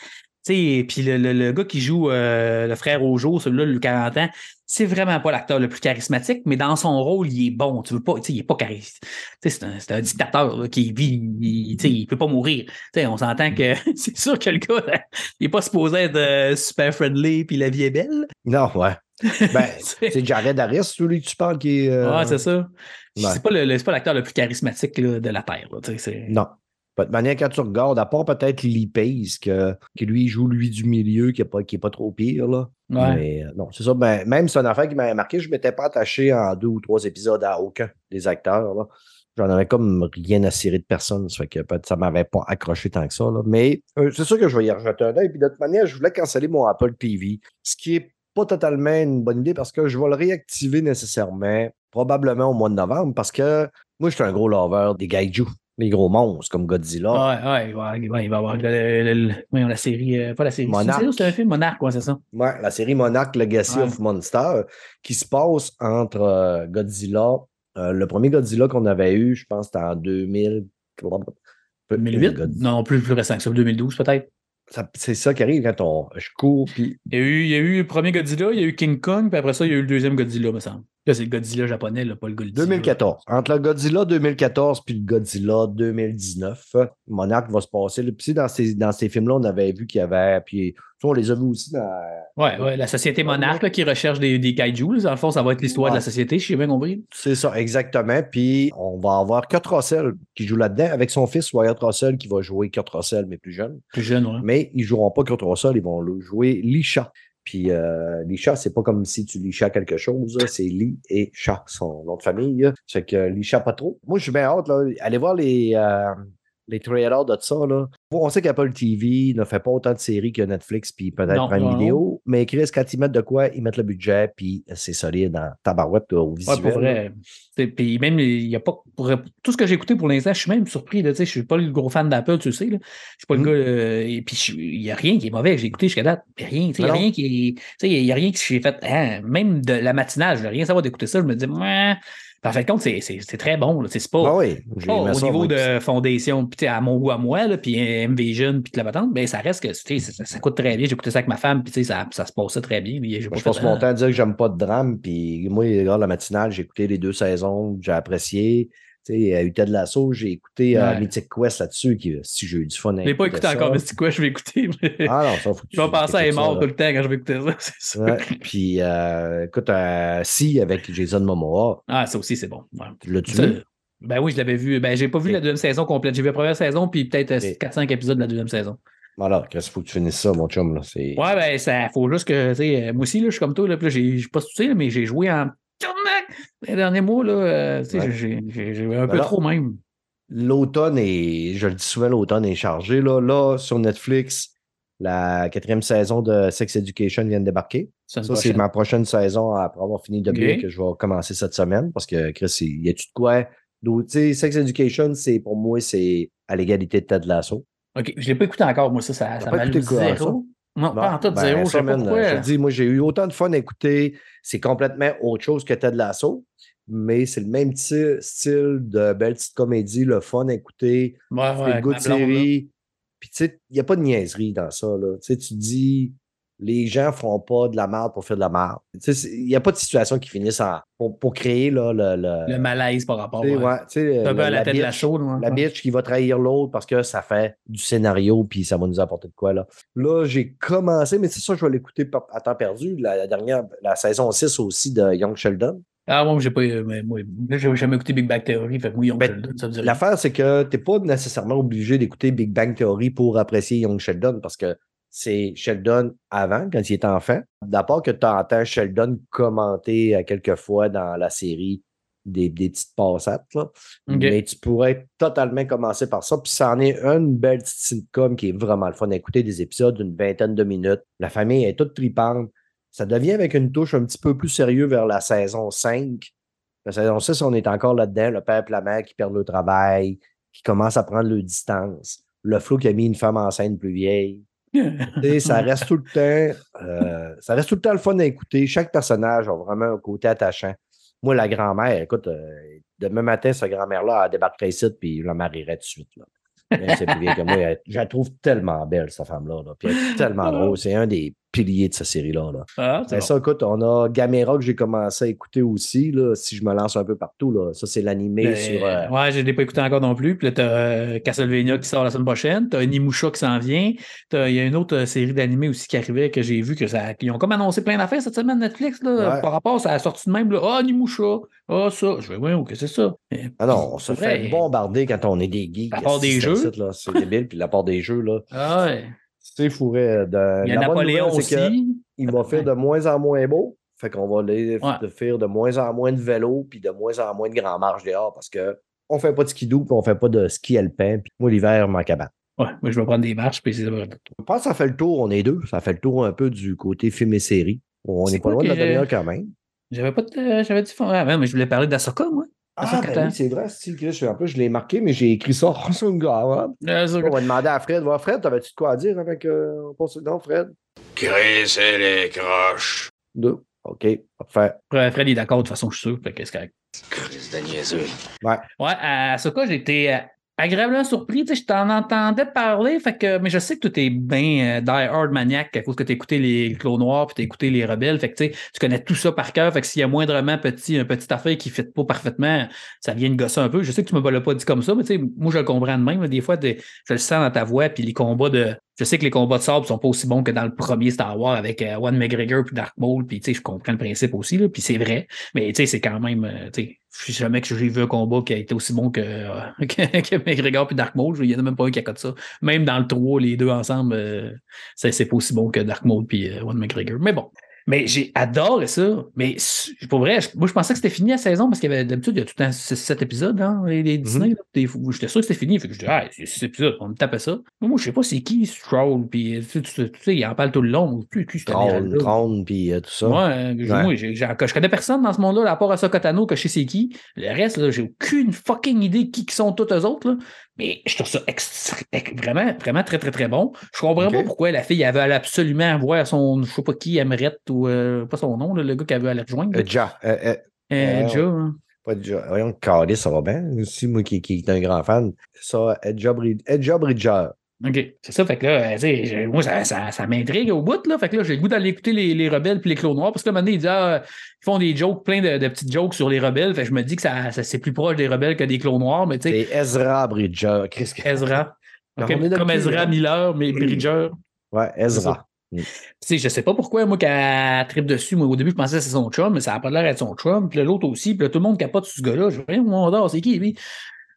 tu sais, puis le, le- le gars qui joue euh, le frère au jour, celui-là, le 40 ans, c'est vraiment pas l'acteur le plus charismatique, mais dans son rôle, il est bon. Tu veux pas, tu sais, il est pas charismatique. C'est un, un dictateur là, qui vit, il, tu sais, il peut pas mourir. Tu sais, on s'entend que c'est sûr que le gars, là, il est pas supposé être euh, super friendly, puis la vie est belle. Non, ouais. Ben, C'est- Jared Harris, celui que tu parles, qui est. euh, Ouais, c'est ça. ouais. C'est pas le- le- l'acteur le plus charismatique là, de la Terre. Non. De manière, quand tu regardes, à part peut-être Lee Pace, que, qui lui joue lui du milieu, qui n'est pas, qui est pas trop pire, là. Ouais. Mais euh, non, c'est ça. Ben, même c'est une affaire qui m'avait marqué, je ne m'étais pas attaché en deux ou trois épisodes à aucun des acteurs. là. J'en avais comme rien à cirer de personne. Ça fait que peut-être ça ne m'avait pas accroché tant que ça. là. Mais euh, c'est sûr que je vais y rejeter un œil. Puis de toute manière, je voulais canceller mon Apple TV. Ce qui est pas totalement une bonne idée parce que je vais le réactiver nécessairement, probablement au mois de novembre, parce que moi, je suis un gros lover des gaiju, les gros monstres comme Godzilla. Ouais, ouais, ouais, il va y avoir le- le- le- voyons, la série, euh, pas la série, c'est un film ouais, c'est ça. Ouais, la série Monarch Legacy of Monster, qui se passe entre euh, Godzilla. euh, le premier Godzilla qu'on avait eu, je pense, c'était en 2000. 2008? God- Non, plus, plus récent que ça, 2012 peut-être. ça- C'est ça qui arrive quand on, je cours. Puis, Il y, a eu, il y a eu le premier Godzilla, il y a eu King Kong, puis après ça, il y a eu le deuxième Godzilla, me semble. Là, c'est le Godzilla japonais, là, pas le Godzilla. 2014. Entre le Godzilla 2014 puis le Godzilla 2019, Monarch va se passer. là. Puis, dans ces, dans ces films-là, on avait vu qu'il y avait. Puis, on les a vus aussi dans. Ouais, ouais, la société Monarch là, qui recherche des, des kaijus. Dans le fond, ça va être l'histoire de la société, je sais bien compris. C'est ça, exactement. Puis on va avoir Kurt Russell qui joue là-dedans avec son fils Wyatt Russell qui va jouer Kurt Russell, mais plus jeune. Plus jeune, ouais. Mais ils ne joueront pas Kurt Russell, ils vont le jouer Lisha. Puis euh, Lisha, c'est pas comme si tu lichas quelque chose, c'est Lee et Chat, son nom de famille. C'est que Lisha pas trop. Moi, je suis bien hâte, là. Allez voir les, euh, les trailers de ça, là. On sait qu'Apple TV ne fait pas autant de séries que Netflix, puis peut-être Prime. Vidéo. Mais Chris, quand ils mettent de quoi, ils mettent le budget, puis c'est solide dans tabarouette au Ouais, visuel. pour là. vrai. Puis même, il y a pas. Pour, tout ce que j'ai écouté pour l'instant, je suis même surpris. Là, tu sais, je suis pas le gros fan d'Apple, tu le sais. Là. Je suis pas le gars. euh, et puis il n'y a rien qui est mauvais. J'ai écouté jusqu'à date. Il n'y a rien. tu sais, Il y a rien qui est. Tu sais, il y a rien qui j'ai fait. hein, même de la matinale, je veux rien savoir d'écouter ça. Je me dis, ouais. En fin de compte, c'est- très bon. C'est pas. Ah oui, j'ai pas aimé au ça, niveau moi, de fondation, puis à mon goût à moi, puis MVision, puis la patente, ben, ça reste que ça, ça coûte très bien. J'ai écouté ça avec ma femme, puis ça, ça se passait très bien. pas je passe mon temps à dire que j'aime pas de drame. Puis moi, regarde la matinale, j'ai écouté les deux saisons, j'ai apprécié. Tu Utah de l'assaut, j'ai écouté euh. Mythic Quest là-dessus, qui, si j'ai eu du fun Je l'ai pas écouté ça. encore, c'est quoi, je vais écouter. mais- Ah non, ça, faut que tu Je vais penser à ça, mort tout le temps quand je vais écouter ça, c'est. Ouais. Puis, euh, écoute, euh, si, avec Jason Momoa, Ah, ça aussi, c'est bon. Ouais. tu l'as-tu Ça, vu? ben oui, je l'avais vu. Ben, j'ai pas vu la deuxième saison complète. J'ai vu la première saison, puis peut-être euh, Ok. 4-5 épisodes de la deuxième saison. Voilà, qu'est-ce qu'il faut que tu finisses ça, mon chum? Là. C'est... Ouais, ben, ça faut juste que, tu sais, euh, moi aussi, là, je suis comme toi, là, puis là, j'ai j'ai pas tout sais, mais j'ai joué en les derniers mois, là, euh, Ouais. j'ai un peu trop même. L'automne est, je le dis souvent, l'automne est chargé. Là, là, sur Netflix, la quatrième saison de Sex Education vient de débarquer. Ça, c'est ma prochaine saison après avoir fini de Ok. que je vais commencer cette semaine parce que Chris, il y a-tu de quoi? sais, Sex Education, c'est pour moi, c'est à l'égalité de Ted Lasso. OK, je ne l'ai pas écouté encore, moi, ça, ça, ça quoi, zéro. Non, pas en tout Ben, zéro, je ça, sais pas man, pourquoi. Je te dis, moi, j'ai eu autant de fun à écouter. C'est complètement autre chose que Ted Lasso, mais c'est le même style de belle petite comédie, le fun à écouter. Ouais, ouais, là. série. Puis, tu sais, il n'y a pas de niaiserie dans ça. Là. Tu sais, tu dis, les gens ne feront pas de la merde pour faire de la merde. Il n'y a pas de situation qui finisse en. Pour, pour créer là, le. le, Le malaise par rapport sais, ouais. ouais, un peu à la tête de la bitch- chaude. ouais. la bitch qui va trahir l'autre parce que ça fait du scénario puis ça va nous apporter de quoi là. Là, j'ai commencé, mais c'est ça, je vais l'écouter à temps perdu. La, la dernière, la saison 6 aussi de Young Sheldon. Ah, moi, j'ai pas. euh, mais moi, là, j'ai jamais écouté Big Bang Theory, fait Young Ben, Sheldon, ça dit rien. L'affaire, c'est que tu n'es pas nécessairement obligé d'écouter Big Bang Theory pour apprécier Young Sheldon parce que c'est Sheldon avant, quand il était enfant. D'abord que tu entends Sheldon commenter à quelques fois dans la série des, des petites passates. Là. Mais tu pourrais totalement commencer par ça. Puis ça en est une belle petite sitcom qui est vraiment le fun à écouter, des épisodes d'une vingtaine de minutes. La famille est toute tripante. Ça devient avec une touche un petit peu plus sérieux vers la saison 5. La saison 6, on est encore là-dedans. Le père et la mère qui perdent le travail, qui commencent à prendre leur distance. Le flou qui a mis une femme enceinte plus vieille. Ça reste tout le temps. euh, ça reste tout le temps le fun à écouter. Chaque personnage a vraiment un côté attachant. Moi, la grand-mère, écoute, euh, demain matin, cette grand-mère-là, elle débarquerait ici, puis je la marierais tout de suite. Là. Même si elle est plus vieille que moi. elle- je la trouve tellement belle, cette femme-là. là. Puis elle est tellement drôle. C'est un des piliers de cette série-là. Là. Ah, bon. ça, écoute, on a Gamera que j'ai commencé à écouter aussi. Là, si je me lance un peu partout, là. ça, c'est l'animé Ben, sur. euh, Ouais, je ne l'ai pas écouté encore non plus. Puis là, tu as Castlevania qui sort la semaine prochaine. Tu as Nimusha qui s'en vient. Il y a une autre euh, série d'animés aussi qui arrivait que j'ai vu que ça. Ils ont comme annoncé plein d'affaires cette semaine Netflix là, Ouais. par rapport à la sortie de même. Ah, Nimusha. Ah, ça. Je vais voir, que c'est ça. Ah non, on se vrai. fait bombarder quand on est des geeks. La part des jeux. C'est débile. Puis la part des jeux, là. Ah, ouais. C'est fourré. De... Il y a la Napoléon nouvelle, aussi. Il va faire de moins en moins beau. Fait qu'on va aller Ouais. faire de moins en moins de vélo puis de moins en moins de grand marche dehors parce que on fait pas de skidoo puis on fait pas de ski alpin. Puis moi, l'hiver, je m'en cabane. Ouais, moi, je vais prendre des marches. Puis c'est. Je pense que ça fait le tour, on est deux. Ça fait le tour un peu du côté film et série. On n'est pas loin de la demi-heure quand même. J'avais pas de. J'avais dit. Ah, ouais, mais je voulais parler d'Asoka, moi. Ah, ben oui, c'est vrai, style Chris. En plus, je l'ai marqué, mais j'ai écrit ça sur une gare. Ahsoka. On va demander à Fred. Fred, t'avais-tu de quoi à dire avec. Euh, non, Fred? Crisser les croches. Deux. OK, parfait. Fred, Fred, il est d'accord, de toute façon, je suis sûr. Fait que c'est correct. Crise de niaiseux. Ouais, à Ahsoka, j'ai été euh, agréablement surpris. Tu sais, je t'en entendais parler, fait que, mais je sais que tu es bien euh, die hard maniaque à cause que tu écouté les Clos Noirs puis tu écouté les Rebelles. Fait que tu sais, tu connais tout ça par cœur. Fait que s'il y a moindrement petit, un petit affaire qui ne fit pas parfaitement, ça vient de gosser un peu. Je sais que tu ne me l'as pas dit comme ça, mais tu sais, moi, je le comprends de même. Des fois, je le sens dans ta voix, puis les combats de. Je sais que les combats de sable sont pas aussi bons que dans le premier Star Wars avec euh, One McGregor puis Dark Maul, puis tu sais, je comprends le principe aussi, là, puis c'est vrai. Mais tu sais, c'est quand même. Je sais jamais que j'ai vu un combat qui a été aussi bon que, euh, que, McGregor puis Dark Maul. Il y en a même pas un qui a coté ça. Même dans le 3, les deux ensemble, euh, c'est pas aussi bon que Dark puis euh, One McGregor. Mais bon. Mais j'ai adoré ça. Mais pour vrai, moi, je pensais que c'était fini la saison parce qu'il y avait d'habitude, il y a tout temps 7 épisodes, hein, les, les Disney. fois, J'étais sûr que c'était fini. Fait que je dis, ah, c'est 6 épisodes, on me tapait ça. Mais moi, je sais pas c'est qui, Stroll, puis euh, tu, sais, tu- sais, il en parle tout le long. Déjà là. trône, puis euh, tout ça. Ouais, euh, Ouais. moi, je connais personne dans ce monde-là, à part à Sokotano, que je sais c'est qui. Le reste, là, j'ai aucune fucking idée qui, qui sont tous eux autres. Là. Mais je trouve ça vraiment, vraiment très, très, très bon. Je comprends Ok. pas pourquoi la fille elle veut absolument voir son, je sais pas qui, Emerette ou euh, pas son nom, là, le gars qui veut aller rejoindre. Euh, Ja. Euh, euh, Euh, euh, Ja, hein. pas Ja. Voyons, Carly, ça va bien. Aussi, moi qui, qui est un grand fan. Ça, Edja Bridger. OK. C'est ça, fait que là, euh, moi, ça, ça, ça m'intrigue au bout, là. Fait que là, j'ai le goût d'aller écouter les, les rebelles puis les clos noirs. Parce que là, maintenant, ils disent, ah, ils font des jokes, plein de, de petites jokes sur les rebelles. Fait que je me dis que ça, ça- c'est plus proche des rebelles que des clos noirs, mais tu sais, C'est Ezra Bridger. Chris, Ezra. Non, Ok, on est dans Comme cul, Ezra hein? Miller, mais Bridger. Ouais, Ezra. Tu sais, je sais pas pourquoi, moi, qu'elle tripe dessus. Moi, au début, je pensais que c'est son chum, mais ça n'a pas l'air d'être son chum. Puis l'autre aussi. Puis là, tout le monde capote sur ce gars-là. Je dis, rien, mon c'est qui, lui?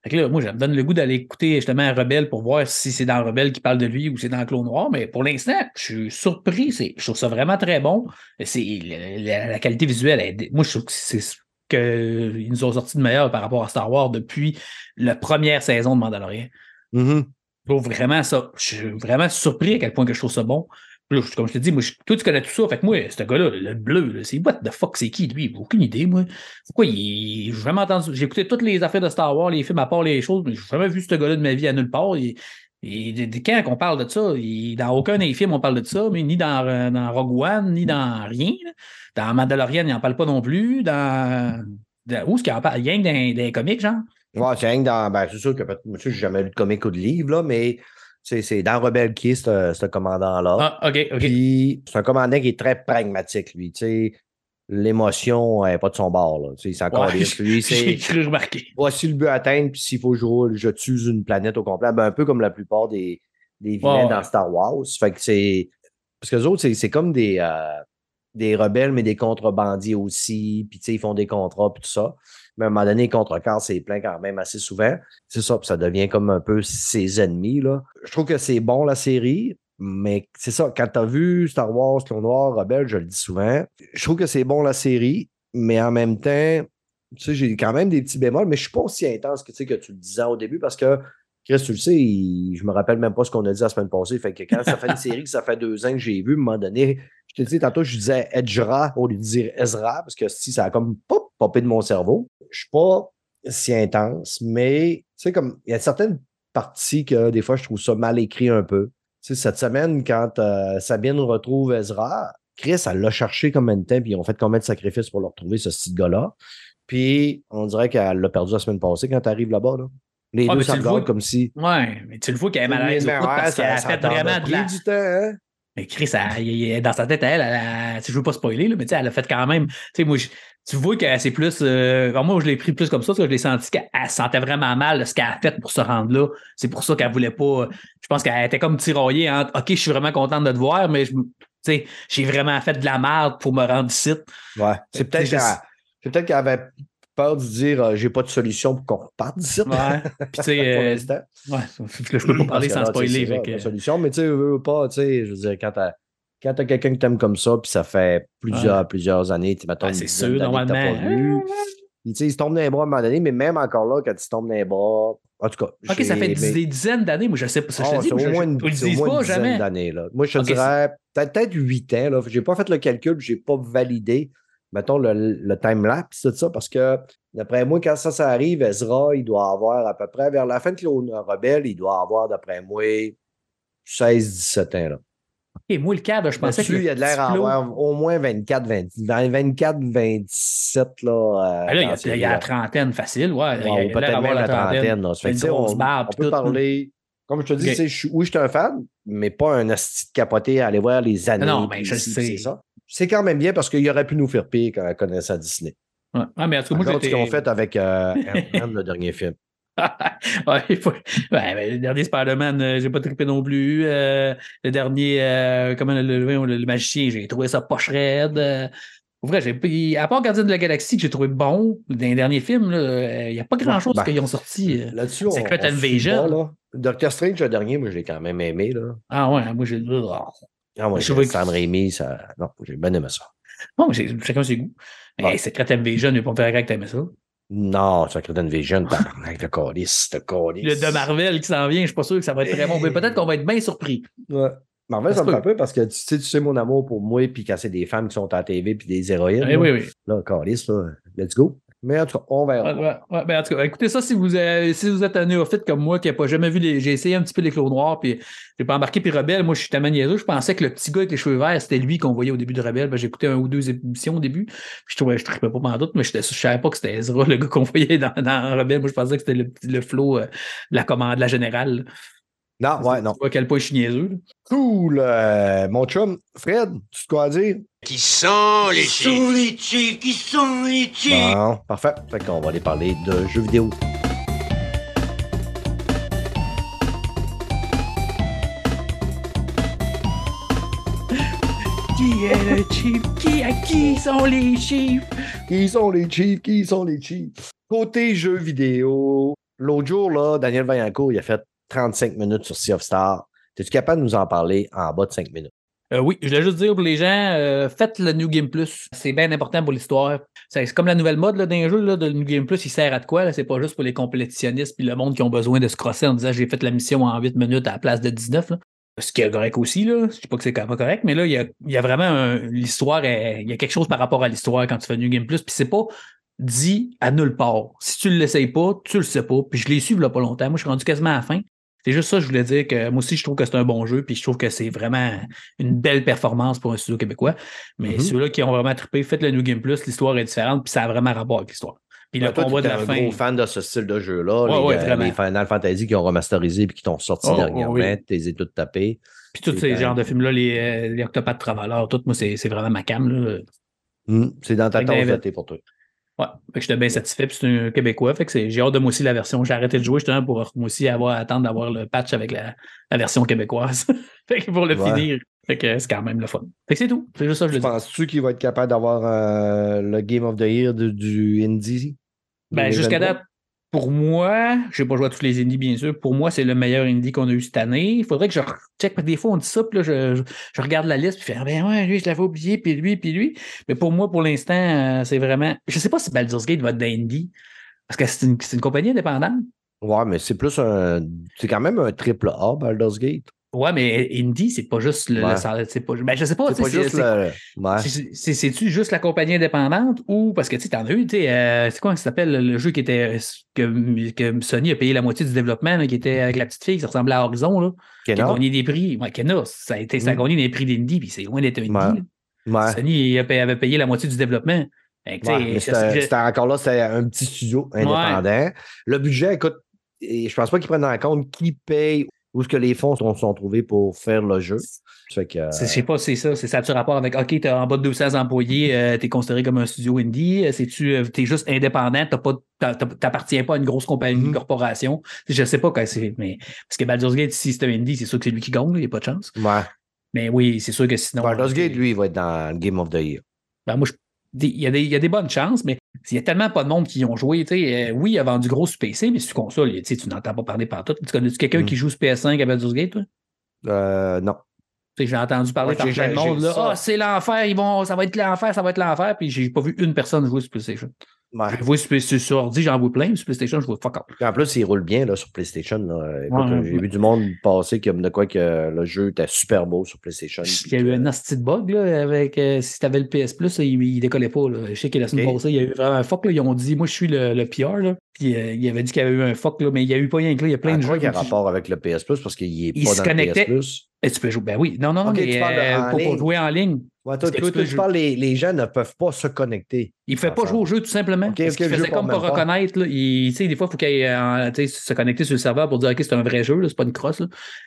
Fait que là, moi, ça me donne le goût d'aller écouter justement Rebelle pour voir si c'est dans Rebelle qui parle de lui ou c'est dans Clos Noir. Mais pour l'instant, je suis surpris. Je trouve ça vraiment très bon. C'est, la, qualité visuelle, elle moi, je trouve que c'est ce qu'ils nous ont sorti de meilleur par rapport à Star Wars depuis la première saison de Mandalorian. Je trouve vraiment ça. Je suis vraiment surpris à quel point que je trouve ça bon. Je- comme je te dis, moi, je- toi, tu connais tout ça. Fait que moi, ce gars-là, le bleu, c'est what the fuck, c'est qui, lui? Aucune idée, moi. Pourquoi il. J'ai jamais entendu. J'ai écouté toutes les affaires de Star Wars, les films, à part les choses, mais j'ai jamais vu ce gars-là de ma vie à nulle part. Il- il- quand on parle de ça, il- dans aucun des films, on parle de ça, mais ni dans, euh, dans Rogue One, ni dans rien. Dans Mandalorian, il n'en parle pas non plus. Dans. où est-ce qu'il en parle? Rien que dans, dans les comics, genre? Ouais, c'est rien que dans. Ben, c'est sûr que sais, j'ai jamais lu de comic ou de livre, là, mais c'est c'est dans Rebelle qui est ce, ce commandant-là. Ah, OK, OK. Puis c'est un commandant qui est très pragmatique, lui. Tu sais, l'émotion n'est pas de son bord. Là. Tu sais, il s'en Ouais. Lui, J'ai c'est cru remarquer. voici le but à atteindre, puis s'il faut jouer, je tue une planète au complet. Ben, un peu comme la plupart des, des vilains dans Star Wars. Fait que c'est. Parce que les autres, c'est- c'est comme des, euh, des rebelles, mais des contrebandiers aussi. Puis tu sais, ils font des contrats, puis tout ça. Mais à un moment donné, les contrecarres, c'est plein quand même assez souvent. C'est ça, puis ça devient comme un peu ses ennemis. Là. Je trouve que c'est bon la série, mais c'est ça, quand tu as vu Star Wars, Clone Noir, Rebelle, je le dis souvent, je trouve que c'est bon la série, mais en même temps, tu sais, j'ai quand même des petits bémols, mais je suis pas aussi intense que, tu sais, que tu le disais au début parce que Chris, tu le sais, il- je me rappelle même pas ce qu'on a dit la semaine passée. Fait que quand ça fait une série que ça fait deux ans que j'ai vu, à un moment donné, je te dis, tantôt, je disais Edgera au lieu de dire Ezra, parce que si ça a comme pop, popé de mon cerveau. Je suis pas si intense, mais tu sais, comme il y a certaines parties que des fois, je trouve ça mal écrit un peu. Tu sais, cette semaine, quand euh, Sabine retrouve Ezra, Chris, elle l'a cherché combien de temps, puis ils ont fait combien de sacrifices pour le retrouver, ce petit gars-là. Puis, on dirait qu'elle l'a perdu la semaine passée quand tu arrives là-bas. Là. Les Ah, deux le regardent vois- comme si. Ouais, mais tu le vois qu'elle est mal à l'aise parce ça- qu'elle a ça fait vraiment de pris la. du temps, hein? Mais Chris, elle- il est dans sa tête, elle, elle, je veux pas spoiler, là, mais tu sais, elle a fait quand même. Tu sais, moi, je- tu vois que c'est plus. euh, moi, je l'ai pris plus comme ça, parce que je l'ai senti qu'elle elle sentait vraiment mal ce qu'elle a fait pour se rendre là. C'est pour ça qu'elle voulait pas. Je pense qu'elle était comme tiraillée entre OK, je suis vraiment contente de te voir, mais j'ai vraiment fait de la merde pour me rendre ici. Ouais. C'est peut-être qu'elle juste- c'est peut-être qu'elle avait peur de dire euh, j'ai pas de solution pour qu'on reparte d'ici. Ouais. Puis tu sais, pour euh, l'instant. ouais, je peux pas parler sans tu spoiler. ça, la solution, mais tu sais, veux, pas, tu sais, je veux dire, quand t'as quand t'as quelqu'un que t'aimes comme ça, puis ça fait plusieurs, plusieurs années, tu une c'est dizaine sûr, normalement. pas vu, puis, tu sais, il se tombe dans les bras à un moment donné, mais même encore là, quand il se tombe dans les bras, en tout cas. OK, ça fait mais- des dizaines d'années. Moi, je sais pas. Ça, je Ah, te dis, au moins une, je- au moins une pas dizaine jamais. d'années. Moi, je te dirais peut-être peut-être 8 ans. Je n'ai pas fait le calcul, je n'ai pas validé, mettons, le, le time-lapse, tout ça, parce que d'après moi, quand ça, ça arrive, Ezra, il doit avoir à peu près, vers la fin de Clone Rebelle, il doit avoir, d'après moi, 16-17 ans. Là. OK, moi, le cadre, je pensais que. Là-dessus, le il y a de l'air à avoir au moins 24, 20, dans les 24, 27. Là, euh, Ben là, il y a- il y a la trentaine facile, ouais. Ouais, peut-être même la trentaine. là. Fait que, on, barbe, on puis peut tout, parler. Comme je te dis, je oui, je suis un fan, mais pas un asti de capoté à aller voir les années. non, ben, puis je sais. ça. C'est quand même bien parce qu'il aurait pu nous faire pire quand on connaissait Disney. Ouais. Ah, mais en tout cas, moi, ce qu'ils ont fait avec euh, Ant-Man, le dernier film. ouais, faut- ouais, ben, le dernier Spider-Man, euh, j'ai pas trippé non plus. Euh, le dernier, comment le, le, magicien, j'ai trouvé ça poche raide. Pour vrai, j'ai à part Gardien de la Galaxie que j'ai trouvé bon dans les derniers films, il n'y a pas grand-chose ben, qu'ils ont sorti. Là-dessus, on, Secret on Invasion. pas, là. Doctor Strange, le dernier, moi, je l'ai quand même aimé. Là. Ah ouais, moi j'ai. Oh. Ah, moi, Je Raimi, ça... non, j'ai bien aimé ça. Bon, mais c'est- chacun ses goûts. Hey, Secret Invasion, il n'y a pas intérêt que t'aimais ça. Non, Secret Invasion, tabarnak, le calice, le calice. Le de Marvel qui s'en vient, je suis pas sûr que ça va être très bon. Mais peut-être qu'on va être bien surpris. Ouais. Marvel, Ça me fait peur parce que tu sais, tu sais mon amour pour moi, puis quand c'est des femmes qui sont à la TV, puis des héroïnes. Oui, là, oui, oui. Là, calice, là, let's go. Mais en tout cas, on verra. Ouais, ouais, ouais. Ben, en tout cas, écoutez ça si vous, si vous êtes un néophyte comme moi qui n'a pas jamais vu les. J'ai essayé un petit peu les clos noirs, puis j'ai pas embarqué. Puis Rebelle, moi, je suis tellement niaiseux. Je pensais que le petit gars avec les cheveux verts, c'était lui qu'on voyait au début de Rebelle. Ben, écouté un ou deux émissions au début. Puis je trouvais, je ne pas pendant doute, mais je savais pas que c'était Ezra, le gars qu'on voyait dans, Rebelle. Moi, je pensais que c'était le, le flow euh, de la commande, la générale. Non, ouais, non. Tu vois à quel point je suis niaiseux. là. Cool. euh, mon chum, Fred, tu te quoi à dire? Qui sont les Qui chiens? sont les chiefs Qui sont les chiefs Bon, parfait. Fait qu'on va aller parler de jeux vidéo. Qui est le chief? Qui, à qui sont les chiefs? Qui sont les Chiefs? Qui sont les Chiefs? Côté jeux vidéo, l'autre jour, là, Daniel Vaillancourt, il a fait 35 minutes sur Sea of Star. Es-tu capable de nous en parler en bas de 5 minutes? Euh, oui, je voulais juste dire pour les gens, euh, faites le New Game Plus. C'est bien important pour l'histoire. C'est comme la nouvelle mode d'un jeu, là, de New Game Plus, il sert à de quoi? là? C'est pas juste pour les compétitionnistes puis le monde qui ont besoin de se crosser en disant j'ai fait la mission en 8 minutes à la place de 19. là. Ce qui est correct aussi, là. Je dis pas que c'est correct, mais là, il y a, il y a vraiment l'histoire, il y a quelque chose par rapport à l'histoire quand tu fais New Game Plus, puis c'est pas dit à nulle part. Si tu ne l'essayes pas, tu le sais pas. Puis je l'ai su il a pas longtemps. Moi, je suis rendu quasiment à la fin. C'est juste ça, je voulais dire que moi aussi, je trouve que c'est un bon jeu, puis je trouve que c'est vraiment une belle performance pour un studio québécois. Mais Mhm. ceux-là qui ont vraiment trippé, faites le New Game Plus, l'histoire est différente, puis ça a vraiment rapport avec l'histoire. Puis le Ben, toi, combat de la un fin. gros fan de ce style de jeu-là. Ouais, les, ouais, vraiment. les Final Fantasy qui ont remasterisé et qui t'ont sorti Oh, dernièrement, oui. t'es les toutes tapés. Puis tous ces genres de films-là, les, euh, les Octopath Traveler, tout, moi, c'est vraiment ma cam. Hum, c'est dans ta thé pour toi. Ouais, fait que j'étais bien satisfait. Puis c'est un Québécois. Fait que j'ai hâte de moi aussi la version. J'ai arrêté de jouer justement pour moi aussi avoir, attendre d'avoir le patch avec la, la version québécoise. fait que pour le Ouais. finir. Fait que c'est quand même le fun. Fait que c'est tout. C'est juste ça que je Tu le dis. penses-tu qu'il va être capable d'avoir euh, le Game of the Year de- du Indie? Ben, jusqu'à 2023? date, pour moi, je n'ai pas joué à tous les indies, bien sûr. Pour moi, c'est le meilleur indie qu'on a eu cette année. Il faudrait que je check. Des fois, on dit ça, puis là, je, regarde la liste, puis je fais, ah ben ouais, lui, je l'avais oublié, puis lui, puis lui. Mais pour moi, pour l'instant, euh, c'est vraiment. Je sais pas si Baldur's Gate va être d'indie, parce que c'est une, une compagnie indépendante. Ouais, mais c'est plus un. C'est quand même un triple A, Baldur's Gate. Ouais, mais indie, c'est pas juste le. Ouais. le c'est pas, ben, je sais pas. C'est juste le. Ouais. c'est- c'est- C'est-tu juste la compagnie indépendante ou parce que tu sais, t'en as eu, tu sais, euh, c'est quoi ça s'appelle le jeu qui était que, que Sony a payé la moitié du développement, là, qui était avec la petite fille qui ressemblait à Horizon, là, qui a gagné des prix. Ouais, Kena, ça a, été, ça a Mm. gagné des prix d'indie, puis c'est loin d'être un indie. Sony avait payé la moitié du développement. C'était je- encore là, c'était un petit studio indépendant. Le budget, écoute, je pense pas qu'ils prennent en compte qui paye, où est-ce que les fonds sont, sont trouvés pour faire le jeu? Fait que, euh, je sais pas, c'est ça. C'est ça tu rapport avec OK, t'as en bas de 200 employés, euh, t'es considéré comme un studio indie. euh, C'est-tu, euh, t'es juste indépendant, t'as- t'appartiens pas à une grosse compagnie, une Mhm. corporation? Je sais pas quand c'est, mais parce que Baldur's Gate, si c'est un indie, c'est sûr que c'est lui qui gagne, il n'y a pas de chance. ouais. Mais oui, c'est sûr que sinon. Baldur's euh, Gate, lui, il va être dans le Game of the Year. Ben, moi, je- il y, a des, il y a des bonnes chances, mais il y a tellement pas de monde qui y ont joué. tu sais, euh, oui, il a vendu gros sur PC, mais sur console, tu n'entends pas parler partout. Tu connais-tu quelqu'un Mm. qui joue sur PS5 à Baldur's Gate, toi? Euh, non. J'ai entendu parler Ouais, par plein de monde. Ah, c'est l'enfer, ils vont, ça va être l'enfer, ça va être l'enfer. Puis j'ai pas vu une personne jouer sur PlayStation. Ouais. Je vois sur, sur, ordi, j'en vois plein. Sur PlayStation, je vois fuck. Puis En plus, il roule bien là, sur PlayStation. Ouais, j'ai ouais. vu du monde passer comme de quoi que le jeu était super beau sur PlayStation. Il y a eu un nasty bug là, avec euh, si t'avais le PS Plus, il, il décollait pas. Là. Je sais que la semaine Ok. passée, il y a eu vraiment un fuck. Là. Ils ont dit Moi je suis le, le PR là. Puis euh, il avait dit qu'il y avait eu un fuck, là, mais il n'y a eu pas rien que là, il y a plein Ah, de je jeux. qu'il y a tu- rapport avec le PS Plus parce qu'il est Il pas se dans le connectait. PS Plus. Et tu peux jouer. Ben oui, non, non, non, Ok, mais tu euh, pour, jouer en ligne. Ouais, toi, les, les gens ne peuvent pas se connecter. Il ne fait pas jouer au jeu tout simplement. Ok, parce faisait comme pour reconnaître. Là, il, des fois, il faut qu'il aille, euh, se connecter sur le serveur pour dire OK, c'est un vrai jeu, c'est pas une crosse.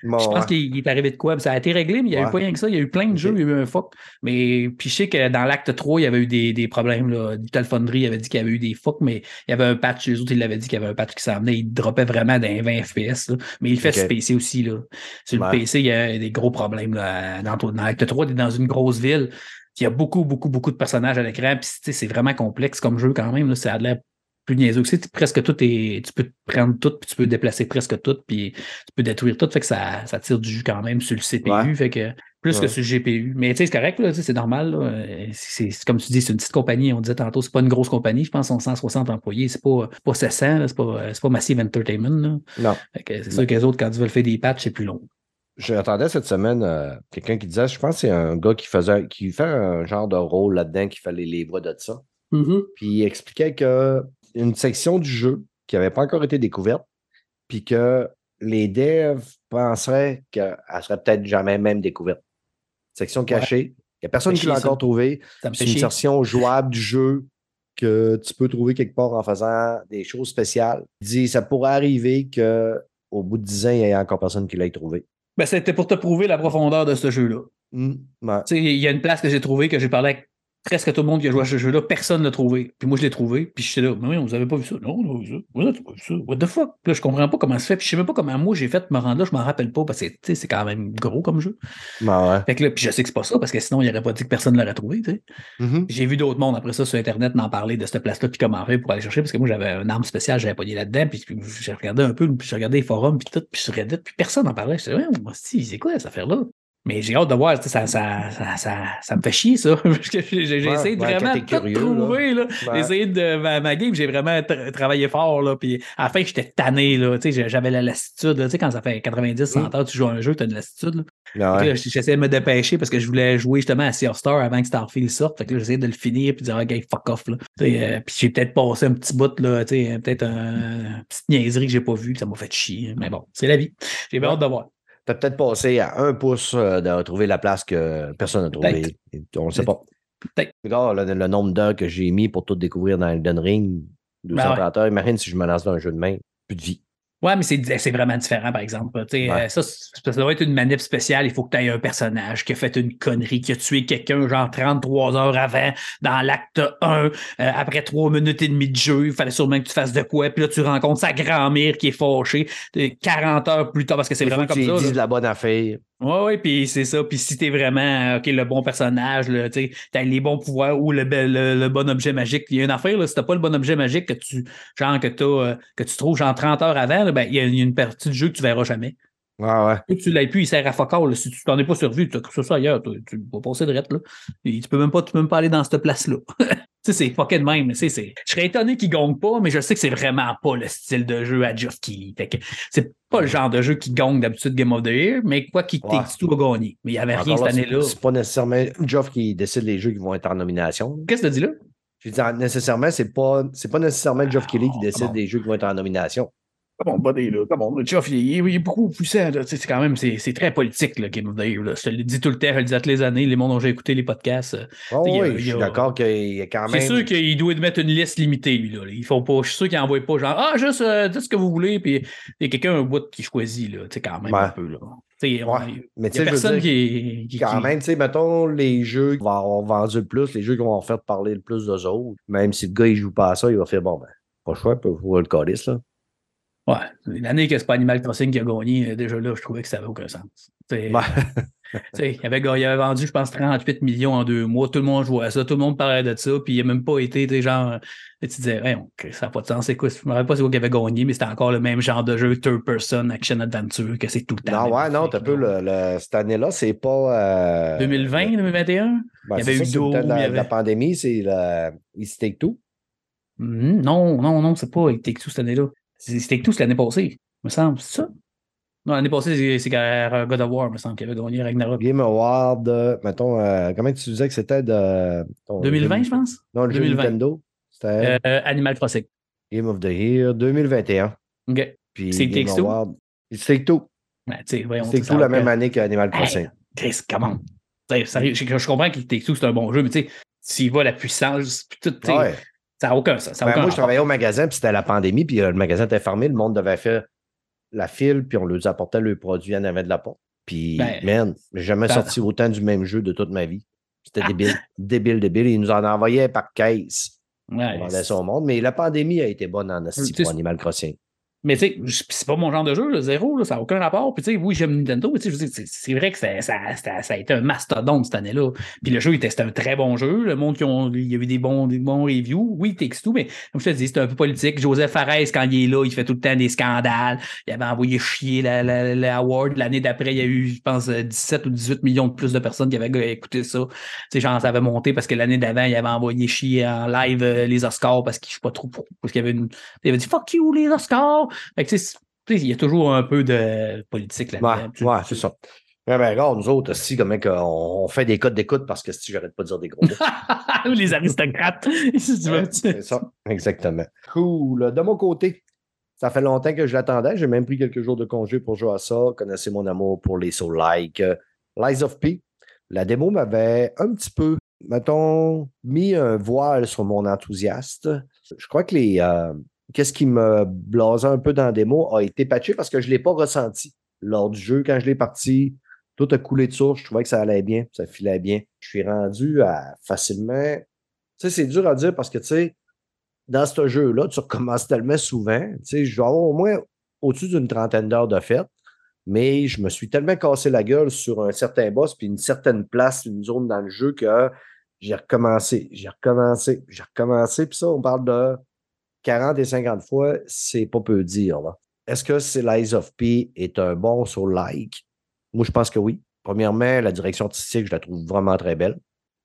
Bon, je pense ouais. qu'il il est arrivé de quoi? Ça a été réglé, mais il n'y a eu pas rien que ça. Il y a eu plein de jeux, il y a eu un fuck. Mais puis je sais que dans l'acte 3, il y avait eu des, des problèmes. Là. Digital Foundry avait dit qu'il y avait eu des fucks, mais il y avait un patch. Les autres, ils l'avaient dit qu'il y avait un patch qui s'en venait. Il droppait vraiment dans les 20 FPS. là. Mais il fait sur PC aussi. Là. Sur le. PC, il y a des gros problèmes. Là. Dans, dans l'acte 3, tu es dans une grosse ville. Il y a beaucoup, beaucoup, beaucoup de personnages à l'écran. Puis c'est vraiment complexe comme jeu quand même. Là. Ça a l'air plus niaiseux que c'est. Presque tout est. Tu peux prendre tout, puis tu peux déplacer presque tout, puis tu peux détruire tout. Fait que ça, ça tire du jus quand même sur le CPU. Ouais. Fait que plus que sur le GPU. Mais tu sais, c'est correct, c'est normal. C'est comme tu dis, c'est une petite compagnie. On disait tantôt, c'est pas une grosse compagnie. Je pense sont 160 employés. C'est pas, pas 700, là, c'est pas, pas Massive Entertainment. Là. Non. C'est sûr que les autres, quand ils veulent faire des patchs, c'est plus long. J'entendais cette semaine euh, quelqu'un qui disait, je pense que c'est un gars qui faisait qui fait un genre de rôle là-dedans, qui fallait les voix de ça. Puis il expliquait que une section du jeu qui n'avait pas encore été découverte, puis que les devs penseraient qu'elle serait peut-être jamais même découverte. Section cachée. Il n'y a personne qui l'a encore trouvée. C'est une version jouable du jeu que tu peux trouver quelque part en faisant des choses spéciales. Il dit ça pourrait arriver qu'au bout de 10 ans, il n'y ait encore personne qui l'ait trouvé. Ben, c'était pour te prouver la profondeur de ce jeu-là. Hmm, ouais. Il y a une place que j'ai trouvée, que j'ai parlé avec presque tout le monde qui a joué à ce jeu-là, personne ne l'a trouvé. Puis moi, je l'ai trouvé, puis j'étais là, mais oui, vous avez pas vu ça? Non, on a vu ça. Vous avez pas vu ça? What the fuck? Puis là, je comprends pas comment ça se fait, puis je sais même pas comment moi j'ai fait me rendre là, je m'en rappelle pas, parce que tu sais, c'est quand même gros comme jeu. Ouais, ouais. Fait que là, puis je sais que c'est pas ça, parce que sinon, il aurait pas dit que personne ne l'aurait trouvé, tu sais. Mhm. J'ai vu d'autres mondes après ça sur Internet m'en parler de cette place-là, puis comment faire pour aller chercher, parce que moi, j'avais un arme spéciale, j'avais pogné là-dedans, puis j'ai regardé un peu, puis j'ai regardé les forums, puis tout, puis sur Reddit, puis personne n'en parlait. Je disais, ouais, c'est quoi cette affaire-là? Mais j'ai hâte de voir, ça, ça, ça, me fait chier, ça. J'ai essayé de vraiment trouver. Là. J'ai essayé de ma, game, j'ai vraiment tra- travaillé fort. Là, puis à la fin, j'étais tanné. Là, tu sais, j'ai- j'avais la lassitude. là. Tu sais, quand ça fait 90, 100 Mm. heures tu joues à un jeu, tu as de lassitude. Ah J'essayais de me dépêcher parce que je voulais jouer justement à Sea of Star avant que Starfield sorte. Fait que là, j'essayais de le finir puis de dire, OK, fuck off. Là. Euh, puis j'ai peut-être passé un petit bout, là, tu sais, peut-être un, une petite niaiserie que j'ai pas vue, ça m'a fait chier. Mais bon, c'est la vie. J'ai hâte de voir. T'as peut-être passé à un pouce euh, de retrouver la place que personne n'a trouvé. On ne sait pas. Regarde le, le nombre d'heures que j'ai mis pour tout découvrir dans Elden Ring. 230 heures. Imagine si je me lance dans un jeu de main. Plus de vie. Ouais, mais c'est vraiment différent, par exemple. Tu Ouais. euh, ça, ça doit être une manip spéciale. Il faut que tu aies un personnage qui a fait une connerie, qui a tué quelqu'un, genre 33 heures avant, dans l'acte 1. euh, après 3 minutes et demie de jeu, il fallait sûrement que tu fasses de quoi. Puis là, tu rencontres sa grand-mère qui est fâchée euh, 40 heures plus tard, parce que c'est vraiment comme tu ça. là. dises la bonne affaire. Ouais, ouais, puis c'est ça. Puis si t'es vraiment euh, OK, le bon personnage, tu t'as les bons pouvoirs ou le, le, le bon objet magique. Il y a une affaire, là, si t'as pas le bon objet magique que tu, genre, que, euh, que tu trouves genre 30 heures avant, là, ben, il y, a il y a une partie du jeu que tu verras jamais. Ouais, ouais. Et tu l'as plus, il sert à focal. là. Si tu t'en es pas survu, tu as cru ça ailleurs, tu vas passer de là. Et tu peux même pas, tu peux même pas aller dans cette place-là. tu sais, c'est fucking de même. Je serais étonné qu'il gagne pas, mais je sais que c'est vraiment pas le style de jeu à Geoff Keighley. C'est pas le genre de jeu qui gagne d'habitude Game of the Year, mais quoi qu'il Ouais. Two a gagné. Mais il y avait rien cette là, année-là. c'est- pas nécessairement Geoff qui décide les jeux qui vont être en nomination. Qu'est-ce que tu dis là? Je dire, nécessairement, c'est pas, c'est pas nécessairement Geoff Kelly qui Ah, décide des jeux qui vont être en nomination. Come on, buddy, là. Come on. Geoff, il, il- il est beaucoup puissant. C'est quand même, c'est c'est très politique, le Game of the Year. là. Je te le dis tout le temps, je le dis à toutes les années, les mondes dont j'ai écouté les podcasts. euh, Oh, Il y a- oui, il y je suis a- d'accord qu'il y a quand C'est même. sûr qu'il doit mettre une liste limitée, lui. Là. Il faut pas, je suis sûr qu'il n'envoie pas genre Ah, juste euh, dites ce que vous voulez, puis il y a quelqu'un un bout qui choisit, là, tu sais, quand même Ouais. un peu. Là. On- Ouais. Il Mais tu sais, a je veux personne dire, qui, qui- quand qui- même, tu sais, mettons les jeux qui vont avoir vendu le plus, les jeux qui vont en faire parler le plus d'eux autres, même si le gars il joue pas à ça, il va faire bon, ben, pas le choix, il peut voir le calice, là. Ouais, l'année que c'est pas Animal Crossing qui a gagné, euh, déjà là, je trouvais que ça n'avait aucun sens. Tu sais, Ouais. tu sais, il, avait, il avait vendu, je pense, 38 millions en deux mois. Tout le monde jouait à ça, tout le monde parlait de ça, puis il n'a même pas été, tu sais, genre, tu te disais, Hey, ça n'a pas de sens, c'est quoi? Je me rappelle pas c'est quoi qui avait gagné, mais c'était encore le même genre de jeu, third person, action adventure, que c'est tout le temps. Non, ouais, non, t'as peu le, le- cette année-là, c'est pas. euh, 2020, 2021? ben, il y avait eu Doom, la, de la avait- pandémie, c'est le East Take Two. Hmm, Non, non, non, c'est pas Take Two cette année-là. C'est c'est Two, c'est l'année passée, me semble. C'est ça? Non, l'année passée, c'est- c'est God of War, me semble, qui avait gagné Ragnarok. Game Award, euh, mettons, euh, comment tu disais que c'était de. ton 2020, jeu- je pense? Non, le jeu 2020. Nintendo. C'était Euh, Animal Crossing. Game of the Year 2021. OK. Puis C'est Game Take-Two? Award. It's Take Two. Ben, tu sais, voyons, C'est tout la même année qu'Animal Crossing. Chris, comment? Je, comprends que Take Two, c'est un bon jeu, mais tu sais, s'il va la puissance, puis tout, tu sais, Ouais. Ça n'a aucun sens. ça a Ben, aucun moi, je travaillais au magasin, puis c'était la pandémie, puis euh, le magasin était fermé, le monde devait faire la file, puis on leur apportait le produit en avant de la porte. Puis, Ben, man, j'ai jamais ben, sorti autant du même jeu de toute ma vie. C'était débile, débile, débile. Ils nous en envoyaient par caisse. Ouais, On vendait ça au monde, mais la pandémie a été bonne en asti pour Animal Crossing. Mais tu sais, c'est pas mon genre de jeu, là, zéro, là, ça n'a aucun rapport. Puis tu sais, oui, j'aime Nintendo, mais tu sais, c'est- vrai que ça, ça, ça- ça a été un mastodonte cette année-là. Puis le jeu était c'était un très bon jeu. Le monde qui ont. Il y a eu des bons, des bons reviews. Oui, Takes Two, mais comme je te dis, c'est un peu politique. Joseph Fares, quand il est là, il fait tout le temps des scandales. Il avait envoyé chier la, la, la award. L'année d'après, il y a eu, je pense, euh, 17 ou 18 millions de plus de personnes qui avaient écouté ça. Tu sais, genre, ça avait monté parce que l'année d'avant, il avait envoyé chier en live euh, les Oscars parce qu'il je sais pas trop parce qu'il avait. Il avait dit fuck you les Oscars. Il y a toujours un peu de politique Ouais, là-dedans. Tu- ouais, c'est ça. Ouais, ben, regarde, nous autres, si, comment on fait des codes d'écoute parce que si j'arrête pas de dire des gros mots. les aristocrates. Si tu veux, Ouais, c'est ça, exactement. Cool. De mon côté, ça fait longtemps que je l'attendais. J'ai même pris quelques jours de congé pour jouer à ça. Connaissez mon amour pour les Soul Like. Lies of P. La démo m'avait un petit peu, mettons, mis un voile sur mon enthousiaste. Je crois que les. euh, Qu'est-ce qui me blasait un peu dans la démo a été patché parce que je ne l'ai pas ressenti lors du jeu. Quand je l'ai parti, tout a coulé de source. Je trouvais que ça allait bien, ça filait bien. Je suis rendu à facilement tu sais, c'est dur à dire parce que, tu sais, dans ce jeu-là, tu recommences tellement souvent. Tu sais, je dois avoir au moins au-dessus d'une trentaine d'heures de fête, mais je me suis tellement cassé la gueule sur un certain boss puis une certaine place, une zone dans le jeu que j'ai recommencé, j'ai recommencé, j'ai recommencé. Puis ça, on parle de 40 et 50 fois, c'est pas peu dire. Est-ce que c'est Lies of P est un bon sur like? Moi, je pense que oui. Premièrement, la direction artistique, je la trouve vraiment très belle.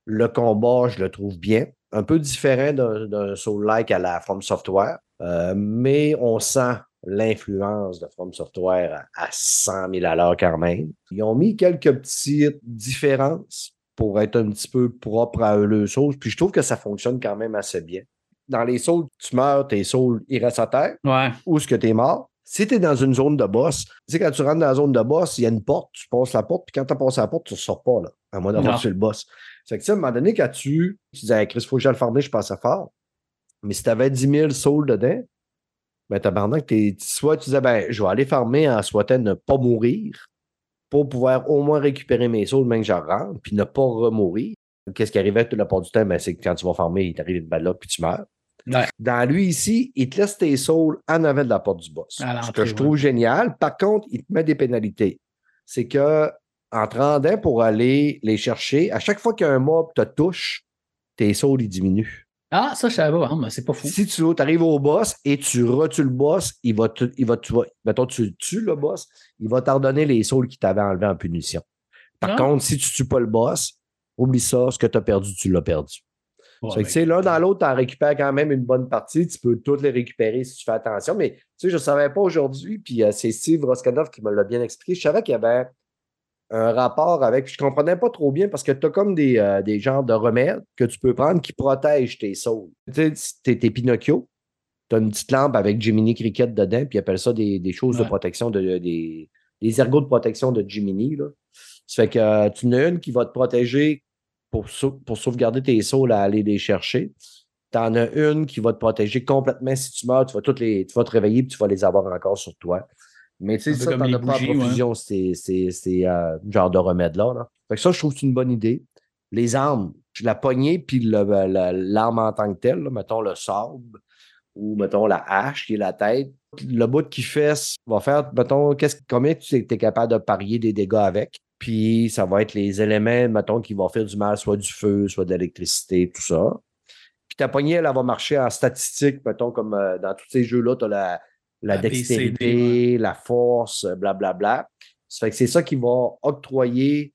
Le combat, je le trouve bien. Un peu différent d'un d'un Soul-like à la From Software, euh, mais on sent l'influence de From Software à, à 100 000 à l'heure quand même. Ils ont mis quelques petites différences pour être un petit peu propre à eux, le Soul, puis je trouve que ça fonctionne quand même assez bien. Dans les Souls, tu meurs, tes Souls, ils restent à terre Ouais. où est-ce que tu es mort? Si tu es dans une zone de boss, tu sais, quand tu rentres dans la zone de boss, il y a une porte, tu passes la porte, puis quand tu as passé la porte, tu ne sors pas, là, à moins d'avoir tué le boss. C'est que, sais, à un moment donné, quand tu, tu disais, Hey, Chris, faut que j'aille le farmer, je passais fort. Mais si tu avais 10 000 souls dedans, ben, tabarnak, t'es- soit tu disais, ben, je vais aller farmer en souhaitant ne pas mourir pour pouvoir au moins récupérer mes souls, même que j'en rentre, puis ne pas remourir. Qu'est-ce qui arrivait tout le part du temps? Ben, c'est que quand tu vas farmer, il t'arrive une balle là, puis tu meurs. Ouais. Dans lui ici, il te laisse tes souls en avant de la porte du boss. Ce que je ouais. trouve génial. Par contre, il te met des pénalités. C'est que en te rendant pour aller les chercher, à chaque fois qu'un mob te touche, tes souls, ils diminuent. Ah, ça, je savais pas, hein, mais c'est pas fou. Si tu arrives au boss et tu retues le boss, il va, te, il va tu vas- mettons, tu tues le boss, il va t'en donner les souls qu'il t'avait enlevés en punition. Par Ah. contre, si tu tues pas le boss, oublie ça, ce que tu as perdu, tu l'as perdu. Ouais, Fait que, ben, l'un dans l'autre, tu en récupères quand même une bonne partie. Tu peux toutes les récupérer si tu fais attention. Mais tu sais, je ne savais pas aujourd'hui, puis euh, c'est Steve Roskanov qui me l'a bien expliqué. Je savais qu'il y avait un rapport avec. Je ne comprenais pas trop bien parce que tu as comme des, euh, des genres de remèdes que tu peux prendre qui protègent tes saules. Tu sais, t'es Pinocchio, tu as une petite lampe avec Jiminy Cricket dedans, puis ils appellent ça des, des choses de protection, de, des, des ergots de protection de Jiminy. Là. Ça fait que euh, tu en as une qui va te protéger pour, sau- pour sauvegarder tes saules à aller les chercher. Tu en as une qui va te protéger complètement si tu meurs, tu vas, toutes les, tu vas te réveiller et tu vas les avoir encore sur toi. Mais tu sais, ça, t'en as pas en ouais. profusion, ces, euh, genres de remèdes-là. là. Fait que ça, je trouve que c'est une bonne idée. Les armes, la poignée puis le- l'arme en tant que telle, là, mettons le sable ou mettons la hache qui est la tête, le bout qui fesse va faire, mettons, qu'est-ce, combien tu es capable de parier des dégâts avec? Puis ça va être les éléments, mettons, qui vont faire du mal, soit du feu, soit de l'électricité, tout ça. Puis ta poignée, elle, elle va marcher en statistique, mettons, comme euh, dans tous ces jeux-là, tu as la, la La dextérité, BCD, la force, euh, blablabla. Ça fait que c'est ça qui va octroyer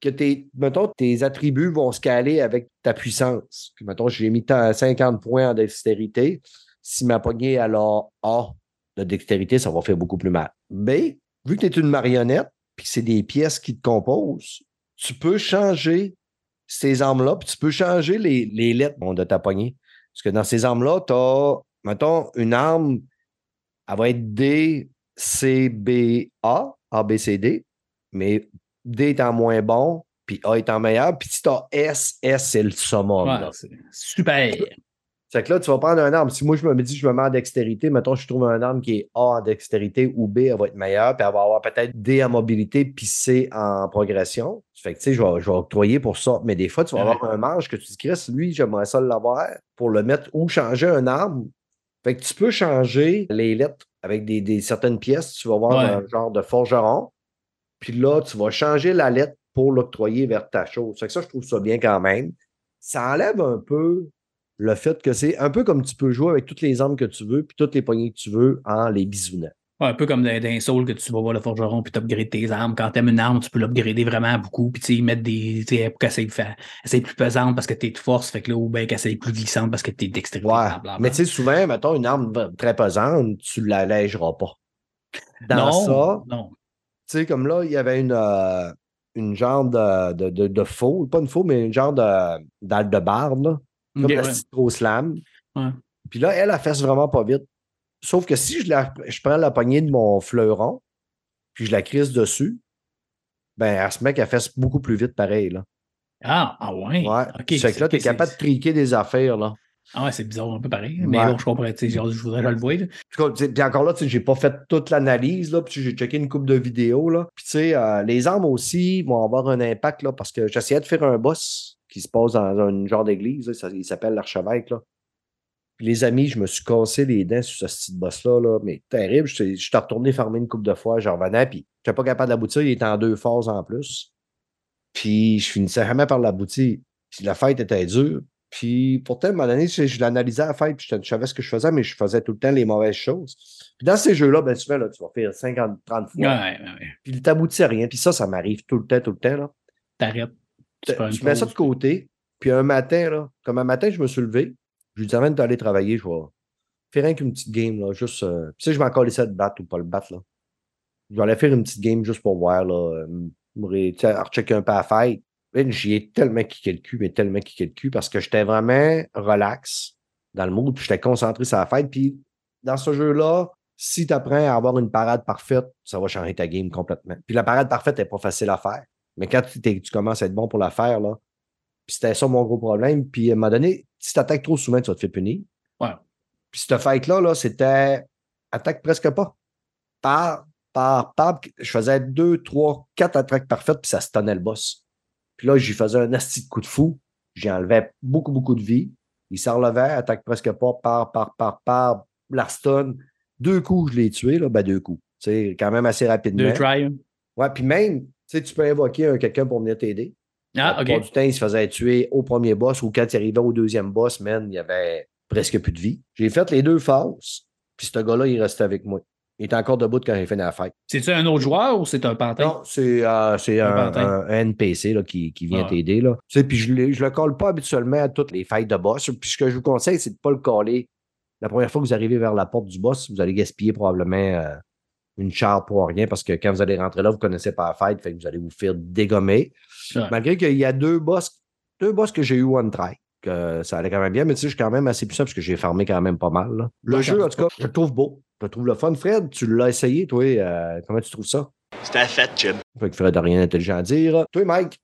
que tes, mettons, tes attributs vont se caler avec ta puissance. Puis, mettons, j'ai mis tant- 50 points en dextérité. Si ma poignée, elle a A de dextérité, ça va faire beaucoup plus mal. B, vu que tu es une marionnette, puis c'est des pièces qui te composent, tu peux changer ces armes-là, puis tu peux changer les, les lettres bon, de ta poignée. Parce que dans ces armes-là, tu as, mettons, une arme, elle va être D, C, B, A, A, B, C, D, mais D étant moins bon, puis A étant meilleur, puis si tu as S, S, c'est le summum. ouais, super. C'est que là, tu vas prendre un arme. Si moi, je me dis, je me mets en dextérité, mettons, je trouve un arme qui est A en dextérité ou B, elle va être meilleure, puis elle va avoir peut-être D en mobilité, puis C en progression. Fait que, tu sais, je vais, je vais octroyer pour ça. Mais des fois, tu vas Ouais. avoir un manche que tu dis, Chris, lui, j'aimerais ça l'avoir pour le mettre ou changer un arme. Fait que tu peux changer les lettres avec des, des certaines pièces. Tu vas avoir Ouais. un genre de forgeron. Puis là, tu vas changer la lettre pour l'octroyer vers ta chose. Fait que ça, je trouve ça bien quand même. Ça enlève un peu le fait que c'est un peu comme tu peux jouer avec toutes les armes que tu veux, puis toutes les poignées que tu veux en les bisounant. Ouais, un peu comme dans, dans Soul que tu vas voir le forgeron puis t'upgrades tes armes. Quand t'aimes une arme, tu peux l'upgrader vraiment beaucoup. Puis tu sais, mettre des. Tu sais, pour qu'elle soit plus pesante parce que t'es de force, fait que là, ou bien qu'elle soit plus glissante parce que t'es dextérité. Ouais. blablabla. Mais tu sais, souvent, mettons, une arme très pesante, tu ne l'allégeras pas. Dans non, ça, Non. tu sais, comme là, il y avait une, euh, une genre de, de, de, de faux, pas une faux, mais une genre de dalle de barbe, là, comme la ouais. citro slam. Ouais. Puis là, elle, elle fesse vraiment pas vite. Sauf que si je, la, je prends la poignée de mon fleuron, puis je la crise dessus, ben, elle se met qu'elle fesse beaucoup plus vite pareil, là. Ah, ah ouais. Ouais. Ok, fait que là, tu es c'est- capable de triquer des affaires, là. Ah ouais, c'est bizarre, un peu pareil. Mais Ouais. bon, je comprends. tu sais, genre, Je voudrais le sais, puis encore là, tu sais, j'ai pas fait toute l'analyse, là, puis j'ai checké une coupe de vidéos, là. Puis tu sais, euh, les armes aussi vont avoir un impact, là, parce que j'essayais de faire un boss qui se passe dans un genre d'église, là, ça- il s'appelle l'archevêque, là. Puis les amis, je me suis cassé les dents sur ce petit boss-là, là, mais terrible. Je suis retourné farmer une coupe de fois, je revenais, puis je n'étais pas capable d'aboutir, il était en deux phases en plus. Puis je finissais jamais par l'aboutir. Puis la fête était dure. Puis pourtant, à un moment donné, je, je l'analysais à la fête, puis je, je savais ce que je faisais, mais je faisais tout le temps les mauvaises choses. Puis dans ces jeux-là, ben souvent, là, tu vas faire 50, 30 fois. Ouais, ouais, ouais. Puis t'aboutis à rien. Puis ça, ça m'arrive tout le temps, tout le temps. Là. T'arrêtes. Tu mets ça de côté, puis un matin, là, comme un matin, je me suis levé, je lui dis avant d'aller travailler, je vais faire rien qu'une petite game, là, juste. euh, tu sais, je vais encore laisser de battre ou pas le battre, là. Je vais aller faire une petite game juste pour voir, là, tu sais, rechecker un peu à faire. J'y ai tellement kické le cul, mais tellement kické le cul parce que j'étais vraiment relax dans le mood, puis j'étais concentré sur la fête. Puis dans ce jeu-là, si tu apprends à avoir une parade parfaite, ça va changer ta game complètement. Puis la parade parfaite n'est pas facile à faire. Mais quand tu, commences à être bon pour la faire, là, c'était ça mon gros problème. Puis à un moment donné, si tu attaques trop souvent, tu vas te faire punir. Ouais. Puis cette fight-là, là, c'était attaque presque pas. Par, par, par, je faisais deux, trois, quatre attaques parfaites, puis ça se tenait le boss. Puis là, j'y faisais un asti de coup de fou. J'y enlevais beaucoup, beaucoup de vie. Il s'en relevait, attaque presque pas, par, par, par, par, la stun. Deux coups, je l'ai tué, là, ben deux coups. Sais, quand même assez rapidement. Deux try. hein. Ouais, puis même, sais, tu peux invoquer un- quelqu'un pour venir t'aider. Ah, ok. du temps, il se faisait tuer au premier boss ou quand il arrivait au deuxième boss, man, il y avait presque plus de vie. J'ai fait les deux phases, puis ce gars-là, il restait avec moi. Il était encore debout quand j'ai fini la fête. C'est-tu un autre joueur ou c'est un pantin? Non, c'est euh, c'est Un NPC là, qui, qui vient Ah. t'aider. là. Tu sais, puis je ne le colle pas habituellement à toutes les fêtes de boss. Puis ce que je vous conseille, c'est de ne pas le coller. La première fois que vous arrivez vers la porte du boss, vous allez gaspiller probablement euh, une char pour rien parce que quand vous allez rentrer là, vous ne connaissez pas la fête, fait que vous allez vous faire dégommer. Ouais. Malgré qu'il y a deux boss, deux boss que j'ai eu one try. Que ça allait quand même bien, mais tu sais, je suis quand même assez puissant parce que j'ai farmé quand même pas mal. là. Le Ouais, jeu, en tout cas, je le trouve beau. Je le trouve le fun. Fred, tu l'as essayé, toi. euh, comment tu trouves ça? C'était fait, Jim. Fait que Fred n'a rien d'intelligent à dire. Toi, Mike,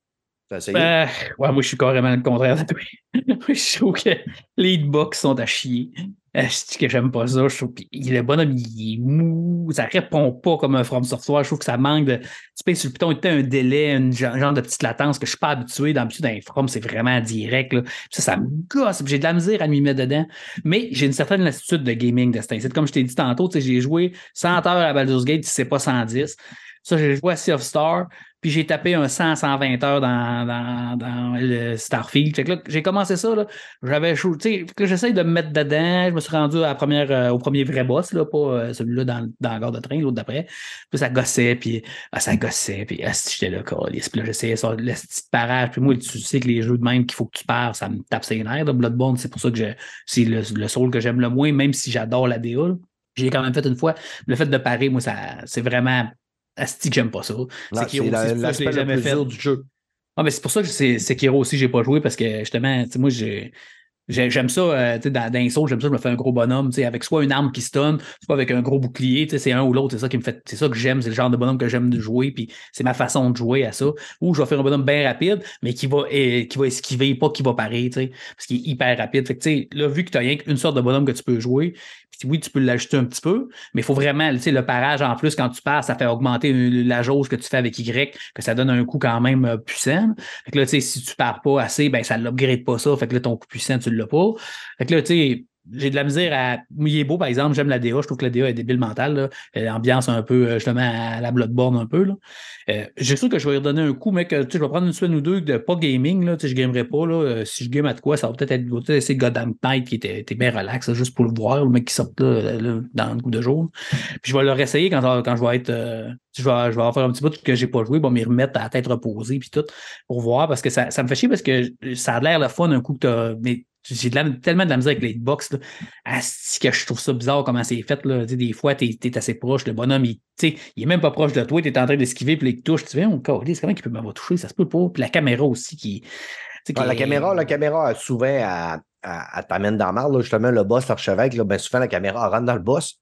tu as essayé? Euh, ouais, moi, je suis carrément le contraire de toi. Je trouve que les hitbox sont à chier. Dis que j'aime pas ça. Je trouve que le bonhomme, il est mou. Ça répond pas comme un From Software. Je trouve que ça manque de. Tu payes sur le piton, a un délai, un genre de petite latence que je suis pas habitué. D'habitude, dans les From, c'est vraiment direct. Là. Ça, ça me gosse. J'ai de la misère à m'y mettre dedans. Mais j'ai une certaine lassitude de gaming de incite. Comme je t'ai dit tantôt, j'ai joué 100 heures à Baldur's Gate, si c'est pas 110. Ça, j'ai joué à Sea of Star, puis j'ai tapé un 100, 120 heures dans, dans, dans le Starfield. J'ai commencé ça. J'avais j'essaye de me mettre dedans. Je me suis rendu euh, au premier vrai boss, là, pas euh, celui-là dans, dans la gare de train, l'autre d'après. Puis ça gossait, puis ah, ça gossait, puis ah, j'étais là, câlisse. Puis là, j'essayais ça, le petit parage. Puis moi, tu sais que les jeux de même qu'il faut que tu perds, ça me tape ses nerfs. là. Bloodborne, c'est pour ça que c'est le, le soul que j'aime le moins, même si j'adore la DA. J'ai quand même fait une fois. Le fait de parer, moi, ça, c'est vraiment. Asti que j'aime pas ça. Sekiro c'est la- aussi, pour ça que je l'ai jamais fait. du jeu. Ah, mais c'est pour ça que c'est Sekiro aussi, j'ai pas joué parce que justement, moi, j'ai. j'ai- J'aime ça, euh, dans, dans les sauts, j'aime ça, je me fais un gros bonhomme, avec soit une arme qui stun, soit avec un gros bouclier, c'est un ou l'autre, c'est ça qui me fait, c'est ça que j'aime, c'est le genre de bonhomme que j'aime de jouer, puis c'est ma façon de jouer à ça. Ou je vais faire un bonhomme bien rapide, mais qui va, eh, qui va esquiver, pas qui va parer, parce qu'il est hyper rapide. Fait que, tu sais, là, vu que tu as rien qu'une sorte de bonhomme que tu peux jouer, oui, tu peux l'ajuster un petit peu, mais il faut vraiment, tu sais, le parage en plus, quand tu pars, ça fait augmenter la jauge que tu fais avec Y, que ça donne un coup quand même euh, puissant. Fait que là, tu sais, si tu pars pas assez, ben ça l'upgrade pas ça. Fait que là, ton coup puissant, tu l'as pas. Fait que là, tu sais, j'ai de la misère à. Il est beau, par exemple, j'aime la DA. Je trouve que la DA est débile mentale. Là. Elle ambiance un peu, euh, justement, à la Bloodborne un peu. Là. Euh, j'ai sûr que je vais lui redonner un coup, mais que tu je vais prendre une semaine ou deux de pas gaming. Là, tu je gamerai pas. Là. Euh, si je game à de quoi, ça va peut-être être, peut-être essayer Goddamn Knight qui était, bien relax, juste pour le voir, le mec qui sort là, dans le coup de jour. Puis je vais le réessayer quand, quand je vais être. euh, je vais, je vais faire un petit bout que j'ai pas joué, bon, m'y remettre à la tête reposée puis tout, pour voir, parce que ça, ça me fait chier parce que ça a l'air le fun un coup que t'as. Mais j'ai tellement de la misère avec les hitbox, là. Asti que je trouve ça bizarre comment c'est fait, là. Tu des fois, t'es es assez proche, le bonhomme, il, tu il est même pas proche de toi, t'es en train d'esquiver, puis il te touche, tu fais, on c'est comment qu'il peut m'avoir touché, ça se peut pas. Puis la caméra aussi qui. tu Ah, la est- caméra, la caméra, souvent, elle, elle- elle t'amène dans la marde, là, justement, le boss, l'archevêque, là, ben, souvent, la caméra elle rentre dans le boss.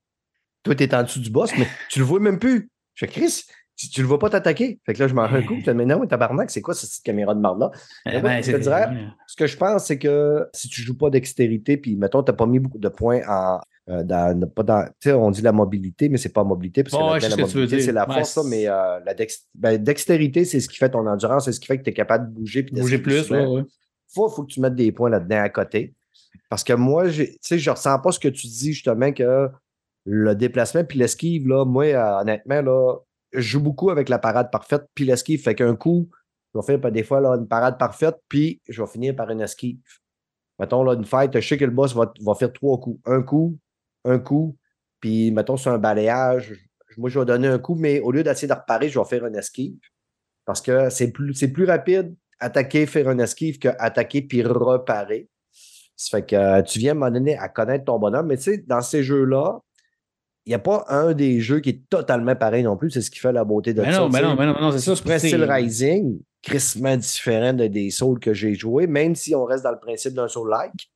Toi, t'es en dessous du boss, mais tu le vois même plus. Je fais, Chris, tu, tu le vois pas t'attaquer? Fait que là, je m'en rends un coup, je te dis, mais non, mais tabarnak, c'est quoi cette caméra de marde-là? Eh ben, moi, je te c'est- dirais, Ce que je pense, c'est que si tu joues pas dextérité, puis mettons, tu n'as pas mis beaucoup de points en. euh, dans, pas dans, tu sais, on dit la mobilité, mais c'est pas mobilité, parce que sais la veux mobilité, c'est la Ouais, force, ça, mais euh, la dex- ben, dextérité, c'est ce qui fait ton endurance, c'est ce qui fait que tu es capable de bouger. puis Bouger plus, ouais, ouais. faut, faut que tu mettes des points là-dedans à côté. Parce que moi, j'ai- tu sais, je ressens pas ce que tu dis justement que le déplacement puis l'esquive, là, moi, euh, honnêtement, là, je joue beaucoup avec la parade parfaite puis l'esquive. Fait qu'un coup, je vais faire des fois là, une parade parfaite, puis je vais finir par une esquive. mettons, là, une fight, je sais que le boss va, va faire trois coups. Un coup, un coup, puis mettons, sur un balayage, moi, je vais donner un coup, mais au lieu d'essayer de reparer, je vais faire un esquive. Parce que c'est plus, c'est plus rapide attaquer, faire un esquive qu'attaquer puis reparer. Ça fait que tu viens à un moment donné à connaître ton bonhomme. Mais tu sais, dans ces jeux-là, n'y a pas un des jeux qui est totalement pareil non plus. C'est ce qui fait la beauté de Mais ça. non, mais non, mais non, mais non, c'est ça. Steel Rising, crissement différent de des Souls que j'ai joué, même si on reste dans le principe d'un Soul-like.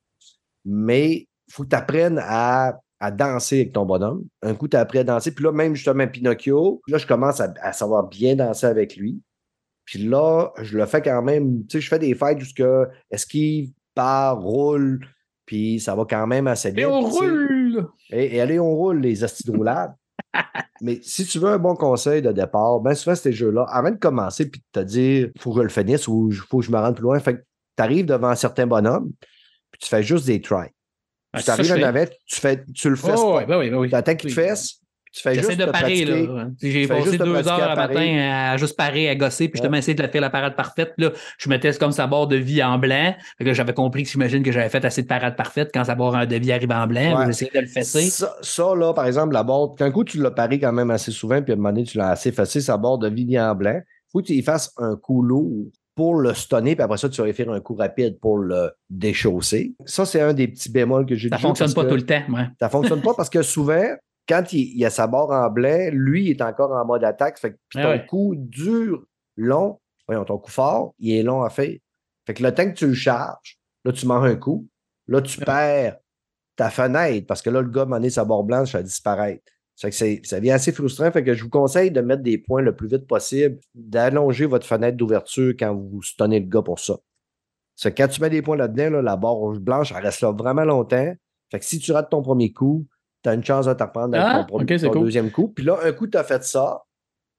Mais il faut que tu apprennes à, à danser avec ton bonhomme. Un coup, tu as appris à danser. Puis là, même justement, Pinocchio, là, je commence à, à savoir bien danser avec lui. Puis là, je le fais quand même. Tu sais, je fais des fights jusqu'à esquive, part, roule. Puis ça va quand même assez Et bien. on tu Et, et allez, on roule les roulade. Mais si tu veux un bon conseil de départ, ben souvent, ces jeux-là, avant de commencer puis de te dire, faut que je le finisse ou il faut que je me rende plus loin, fait que tu arrives devant un certain bonhomme, puis tu fais juste des tries. Ah, tu arrives fais. navette, tu, fais, tu le fais Oh, pas. ouais, ben oui, ben oui. Tu attends qu'il te Oui. fesse, tu fais J'essaie de parer, pratiquer. là. J'ai passé deux heures à à matin à juste parer, à gosser, puis justement essayer de faire la parade parfaite. Là, je mettais comme sa barre de vie en blanc. J'avais compris que j'imagine que j'avais fait assez de parades parfaites quand sa barre de vie arrive en blanc. Ouais. J'essayais de le fesser. Ça, ça, là, par exemple, la barre, qu'un coup, tu l'as paré quand même assez souvent, puis à un moment donné, tu l'as assez facile, sa barre de vie en blanc. faut que tu y fasses un coup lourd pour le stunner, puis après ça, tu vas y faire un coup rapide pour le déchausser. Ça, c'est un des petits bémols que j'ai Ça jeu fonctionne pas tout le temps. Ouais. Ça fonctionne pas parce que souvent, quand il, il a sa barre en blanc, lui, il est encore en mode attaque. Fait que puis Ah ton ouais. coup dur, long, voyons, ton coup fort, il est long à faire. Fait que le temps que tu le charges, là, tu manges un coup. Là, tu Ouais. perds ta fenêtre parce que là, le gars m'a sa barre blanche, ça va disparaître. Ça, fait que c'est- ça devient assez frustrant. Fait que je vous conseille de mettre des points le plus vite possible, d'allonger votre fenêtre d'ouverture quand vous stunnez le gars pour ça. Que quand tu mets des points là-dedans, là, la barre blanche, elle reste là vraiment longtemps. Fait que si tu rates ton premier coup, tu as une chance de t'apprendre avec Ah, ton, premier- ok, c'est ton cool. deuxième coup. Puis là, un coup, tu as fait ça,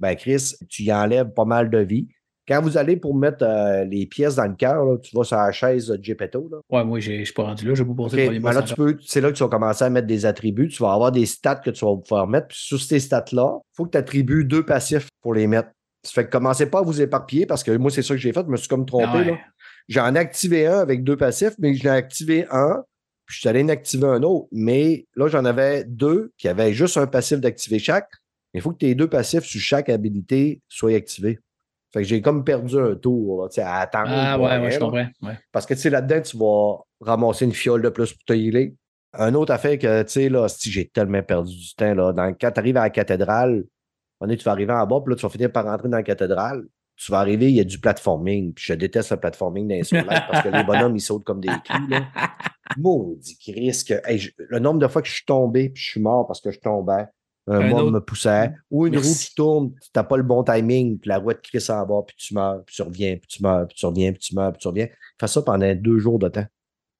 ben Chris, tu y enlèves pas mal de vie. Quand vous allez pour mettre euh, les pièces dans le cœur, tu vas sur la chaise de Gepetto. Là. Ouais, moi, je suis pas rendu là. J'ai pas posé OK, le premier ben c'est là que tu vas commencer à mettre des attributs. Tu vas avoir des stats que tu vas pouvoir mettre. Puis sur ces stats-là, il faut que tu attribues deux passifs pour les mettre. Ça fait que commencez pas à vous éparpiller parce que moi, c'est ça que j'ai fait. Je me suis comme trompé. Ah ouais. J'en ai activé un avec deux passifs, mais j'en ai activé un, puis je suis allé en activer un autre. Mais là, j'en avais deux qui avaient juste un passif d'activer chaque. Il faut que tes deux passifs sur chaque habilité soient activés. Fait que j'ai comme perdu un tour là, tu sais, à attendre. Ah ouais, rien, ouais, je comprends. Ouais. Parce que tu sais, là-dedans, tu vas ramasser une fiole de plus pour te healer. Un autre affaire que, tu sais, là, si j'ai tellement perdu du temps, là, dans, quand tu arrives à la cathédrale, moment donné, tu vas arriver en bas, puis là, tu vas finir par rentrer dans la cathédrale. Tu vas arriver, il y a du platforming. Puis je déteste le platforming dans les parce que les bonhommes, ils sautent comme des culs. Là. Maudit Christ. que- hey, je- le nombre de fois que je suis tombé, puis je suis mort parce que je tombais, un, Un autre- me poussait, ou une roue qui tourne, tu n'as pas le bon timing, puis la roue te crisse en bas, puis tu meurs, puis tu reviens, puis tu meurs, puis tu reviens, puis tu meurs, puis tu reviens. Fais ça pendant deux jours de temps.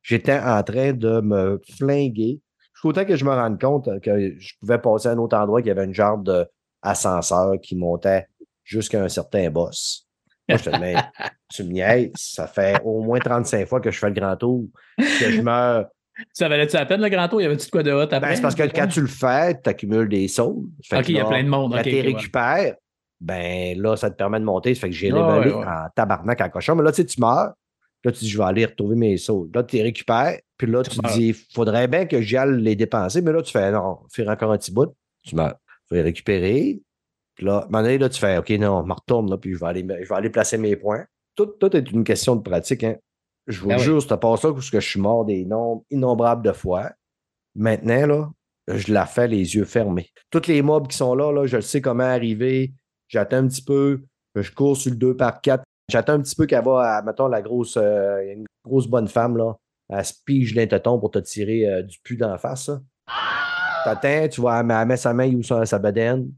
J'étais en train de me flinguer. Jusqu'au temps que je me rende compte que je pouvais passer à un autre endroit, qu'il y avait une genre d'ascenseur qui montait jusqu'à un certain boss. Moi, je te dis, mais tu me niaises, ça fait au moins 35 fois que je fais le grand tour, que je meurs. Ça valait-tu la peine, le grand tour? Y avait-tu de quoi de hot après? Ben, c'est parce que quand tu le fais, tu accumules des sauts. Ok, il y a plein de monde. Quand tu ok, ouais. récupères, ben là, ça te permet de monter. Ça fait que j'ai Ah, levelé ouais, ouais. en tabarnak en cochon. Mais là, tu sais, tu meurs. Là, tu dis, je vais aller retrouver mes sauts. Là, tu les récupères. Puis là, tu, Tu te dis, faudrait bien que j'aille les dépenser. Mais là, tu fais, non, faire encore un petit bout. Tu meurs. Tu vas les récupérer. Puis là, à un moment donné, là, tu fais, OK, non, je me retourne. Là, puis je vais, aller, je vais aller placer mes points. Tout, tout est une question de pratique. Hein. Je vous oui. jure, c'est pas ça parce que je suis mort des nombres innombrables de fois. Maintenant, là, je la fais les yeux fermés. Tous les mobs qui sont là, là je sais comment arriver. J'attends un petit peu. Je cours sur le 2 par 4. J'attends un petit peu qu'elle va, à, mettons, la grosse, euh, une grosse bonne femme, là. Elle se pige d'un téton pour te tirer euh, du pu d'en face. T'attends, tu vois, elle met, elle met sa main ou sa, sa bedaine.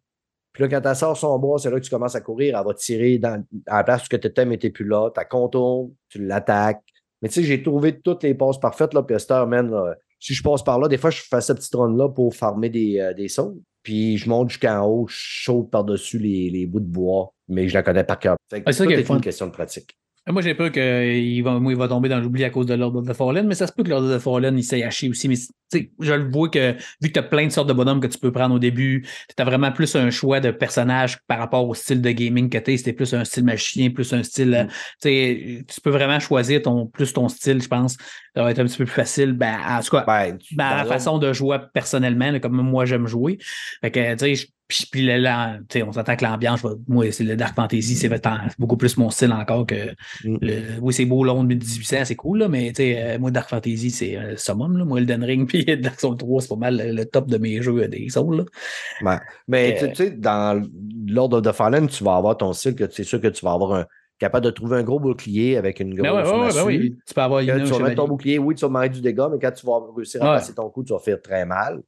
Puis là, quand elle sort son bras, c'est là que tu commences à courir. Elle va tirer dans, à la place où tu étais, mais t'es plus là. Tu contournes, tu l'attaques. Mais tu sais, j'ai trouvé toutes les passes parfaites, là. Puis à cette heure, man, là, si je passe par là, des fois, je fais cette petite run-là pour farmer des, euh, des sauts. Puis je monte jusqu'en haut, je saute par-dessus les, les bouts de bois, mais je la connais par cœur. Fait que Ah, c'est une question de pratique. Moi, j'ai peur qu'il va, moi, il va tomber dans l'oubli à cause de l'ordre de Fallen, mais ça se peut que l'ordre de Fallen, il s'est haché aussi. Mais tu sais, je le vois que, vu que tu as plein de sortes de bonhommes que tu peux prendre au début, tu as vraiment plus un choix de personnage par rapport au style de gaming que tu es. C'était plus un style magicien, plus un style. Mm. Tu sais, tu peux vraiment choisir ton, plus ton style, je pense. Ça va être un petit peu plus facile. Ben, en tout cas, Ben, ben, la façon de jouer personnellement, là, comme moi j'aime jouer. Fait que, tu sais, je- puis, sais, on s'entend que l'ambiance, moi, c'est le Dark Fantasy, c'est vraiment beaucoup plus mon style encore que. Mm. le- oui, c'est beau, Londres 1800, c'est cool, là, mais euh, moi, Dark Fantasy, c'est euh, le summum. Là. Moi, Elden Ring puis Dark Souls 3, c'est pas mal le, le top de mes jeux euh, des Souls. Là. Ouais. Mais Euh, tu sais, dans l'ordre de Fallen, tu vas avoir ton style, que c'est sûr que tu vas avoir un capable de trouver un gros bouclier avec une grosse Ben ouais, ouais, ouais, ben oui. Tu peux avoir une, un tu vas mettre ton bouclier, oui, tu vas manger du dégât, mais quand tu vas réussir à passer ton coup, tu vas faire très mal.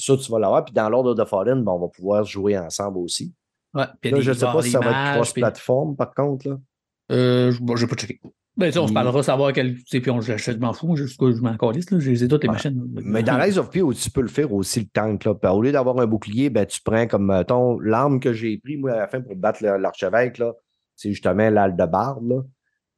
Sûr, tu vas l'avoir. Puis dans l'ordre de Fallen, ben, on va pouvoir jouer ensemble aussi. Ouais, puis a Là, je ne sais pas si ça va être puis- cross-platform, par contre. Là. Euh, je bon, j'ai pas checké. Ben, on se Mm. parlera savoir quel. Puis on, je, je m'en fous, juste que je m'en calisse, là. J'ai j'ai toutes les machines. Mais dans Rise of P, tu peux le faire aussi, le tank. Là. Au lieu d'avoir un bouclier, ben, tu prends comme ton l'arme que j'ai pris, moi, à la fin, pour battre l'archevêque, c'est justement l'aldebarde. là.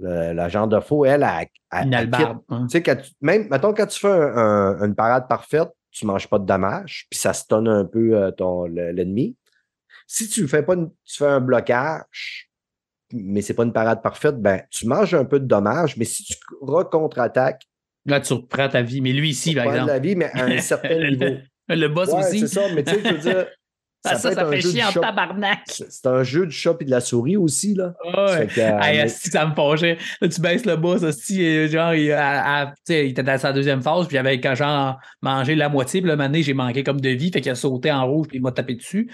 Le- La genre de faux, elle, elle- Une albarde. hein. Tu sais, même, mettons, quand tu fais un- un- une parade parfaite, tu ne manges pas de dommages, puis ça stonne un peu euh, ton, le- l'ennemi. Si tu fais pas une- tu fais un blocage, mais c'est pas une parade parfaite, ben, tu manges un peu de dommages, mais si tu re-contre-attaques, Là, tu reprends ta vie. Mais lui ici, tu par exemple. la vie, mais à un certain niveau. Le boss Ouais, aussi. c'est ça, mais tu sais, je veux dire, ça, ça, peut ça, fait chier en tabarnak. C'est un jeu du chat et de la souris aussi, là. Ouais. Ça euh, ça me fâchait. Là, tu baisses le boss, et genre, il, à- à- il était dans sa deuxième phase, puis il avait quand genre mangé la moitié, puis le j'ai manqué comme de vie, fait qu'il a sauté en rouge, puis il m'a tapé dessus.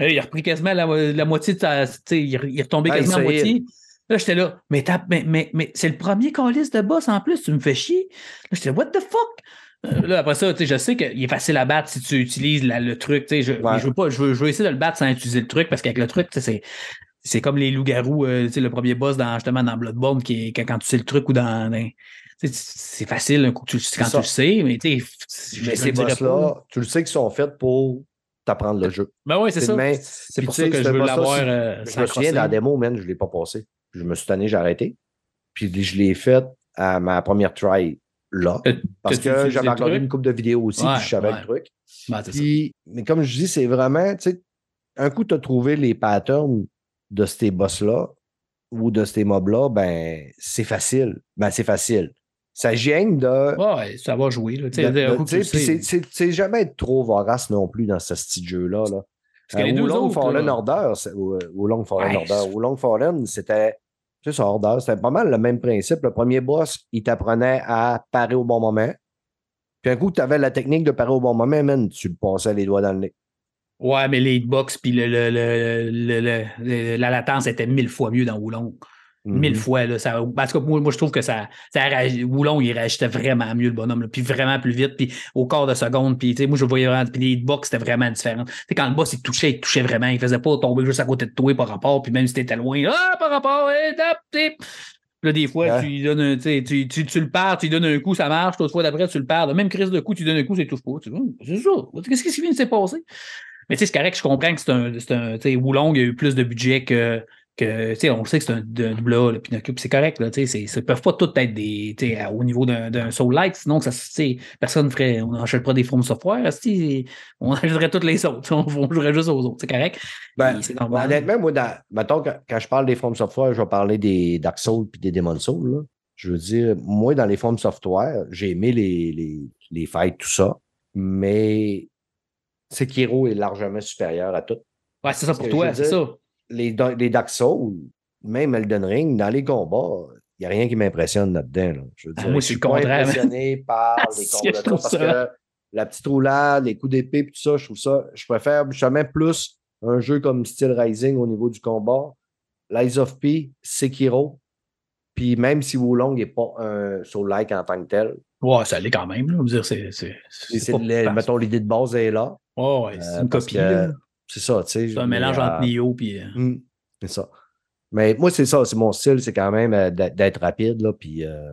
Euh, il a repris quasiment la, la moitié de sa. Il, il est retombé Ah, quasiment à est. moitié. Là, j'étais là, mais, mais, mais, mais c'est le premier calice de boss en plus, tu me fais chier. Là, j'étais, what the fuck? Euh, Là, après ça, je sais qu'il est facile à battre si tu utilises la- le truc. Je, Ouais. je, veux pas, je, veux, je veux essayer de le battre sans utiliser le truc parce qu'avec le truc, c'est. C'est comme les loups-garous, euh, le premier boss dans, justement dans Bloodborne, qui est quand, quand tu sais le truc ou dans. c'est facile un coup que tu, quand tu le sais, mais tu sais, je mais je ces boss-là, tu le sais qu'ils sont faits pour t'apprendre le jeu. Ben oui, c'est ça. C'est pour ça que je veux l'avoir. euh, Je me souviens, dans la démo, man, je ne l'ai pas passé. Je me suis tanné, j'ai arrêté. Puis je l'ai fait à ma première try là. Euh, Parce que j'avais regardé une couple de vidéos aussi, Ouais, puis je savais ouais. le truc. Puis, mais comme je dis, c'est vraiment, tu sais, un coup, tu as trouvé les patterns de ces boss-là ou de ces mobs-là, ben, c'est facile. Ben, c'est facile. Ça gêne de. Ouais, ça va jouer. Là. C'est- jamais être trop vorace non plus dans ce style jeu-là. Là. Parce que les Euh, deux au Long autres, Fallen là- Order, au, au Long Fallen Order, au Long Fallen, c'était. C'est ça, Order, c'était pas mal le même principe. Le premier boss, il t'apprenait à parer au bon moment. Puis un coup, tu avais la technique de parer au bon moment, man, tu passais les doigts dans le nez. Ouais, mais les hitbox puis le, le, le, la latence était mille fois mieux dans Mille Mhm. fois. Là, ça, en tout cas, moi, moi, je trouve que ça, ça il réagissait vraiment mieux, le bonhomme, là, puis vraiment plus vite, puis au quart de seconde. Puis, tu sais, moi, je le voyais vraiment. Puis les hitbox, c'était vraiment différent. Tu sais, quand le boss, il touchait, il touchait vraiment. Il faisait pas tomber juste à côté de toi par rapport, puis même si t'étais loin, ah, par rapport, hey, tap, tip. Là, des fois, Ouais. tu lui donnes un, tu, tu, tu, tu le perds, tu lui donnes un coup, ça marche. L'autre fois d'après, tu le perds. Même crise de coup, tu lui donnes un coup, ça touche pas. Hum, c'est ça. Qu'est-ce qui vient de se passer? Mais tu sais, c'est correct, je comprends que c'est un. Un tu sais, Woulong, il y a eu plus de budget que. Que tu sais, on sait que c'est un, un double A, le Pinocchio, puis c'est correct, là, tu sais, c'est- ils peuvent pas tous être des, au niveau d'un Soul-like, sinon, ça, personne ferait, on n'achète pas des From Software, on achèterait toutes les autres, on, on jouerait juste aux autres, c'est correct. Ben, normal. Honnêtement, moi, dans, mettons, quand, quand je parle des From Software, je vais parler des Dark Souls puis des Demon Souls. là. Je veux dire, moi, dans les From Software, j'ai aimé les, les, les fights, tout ça, mais Sekiro est largement supérieur à tout. Ouais, c'est ça pour toi, c'est ça. Les, les Dark Souls, même Elden Ring, dans les combats, il n'y a rien qui m'impressionne là-dedans. là. Je veux Ah, dire, moi, je suis pas contraire, impressionné par les combats parce ça- que la petite roulade, les coups d'épée, tout ça, je trouve ça, je préfère justement plus un jeu comme style Rising au niveau du combat. Lies of P, Sekiro, puis même si Wulong n'est pas un soul-like en tant que tel, Ouais, ça l'est quand même, là. Je veux dire, c'est. c'est- c'est- c'est c'est pas- le- mettons l'idée de base est là. Ouais, ouais, c'est Euh, une parce copie, que. C'est ça, tu sais. C'est un mélange euh, entre Nioh puis. euh, Hmm, c'est ça. Mais moi, c'est ça, c'est mon style, c'est quand même euh, d'être rapide, là, puis, euh,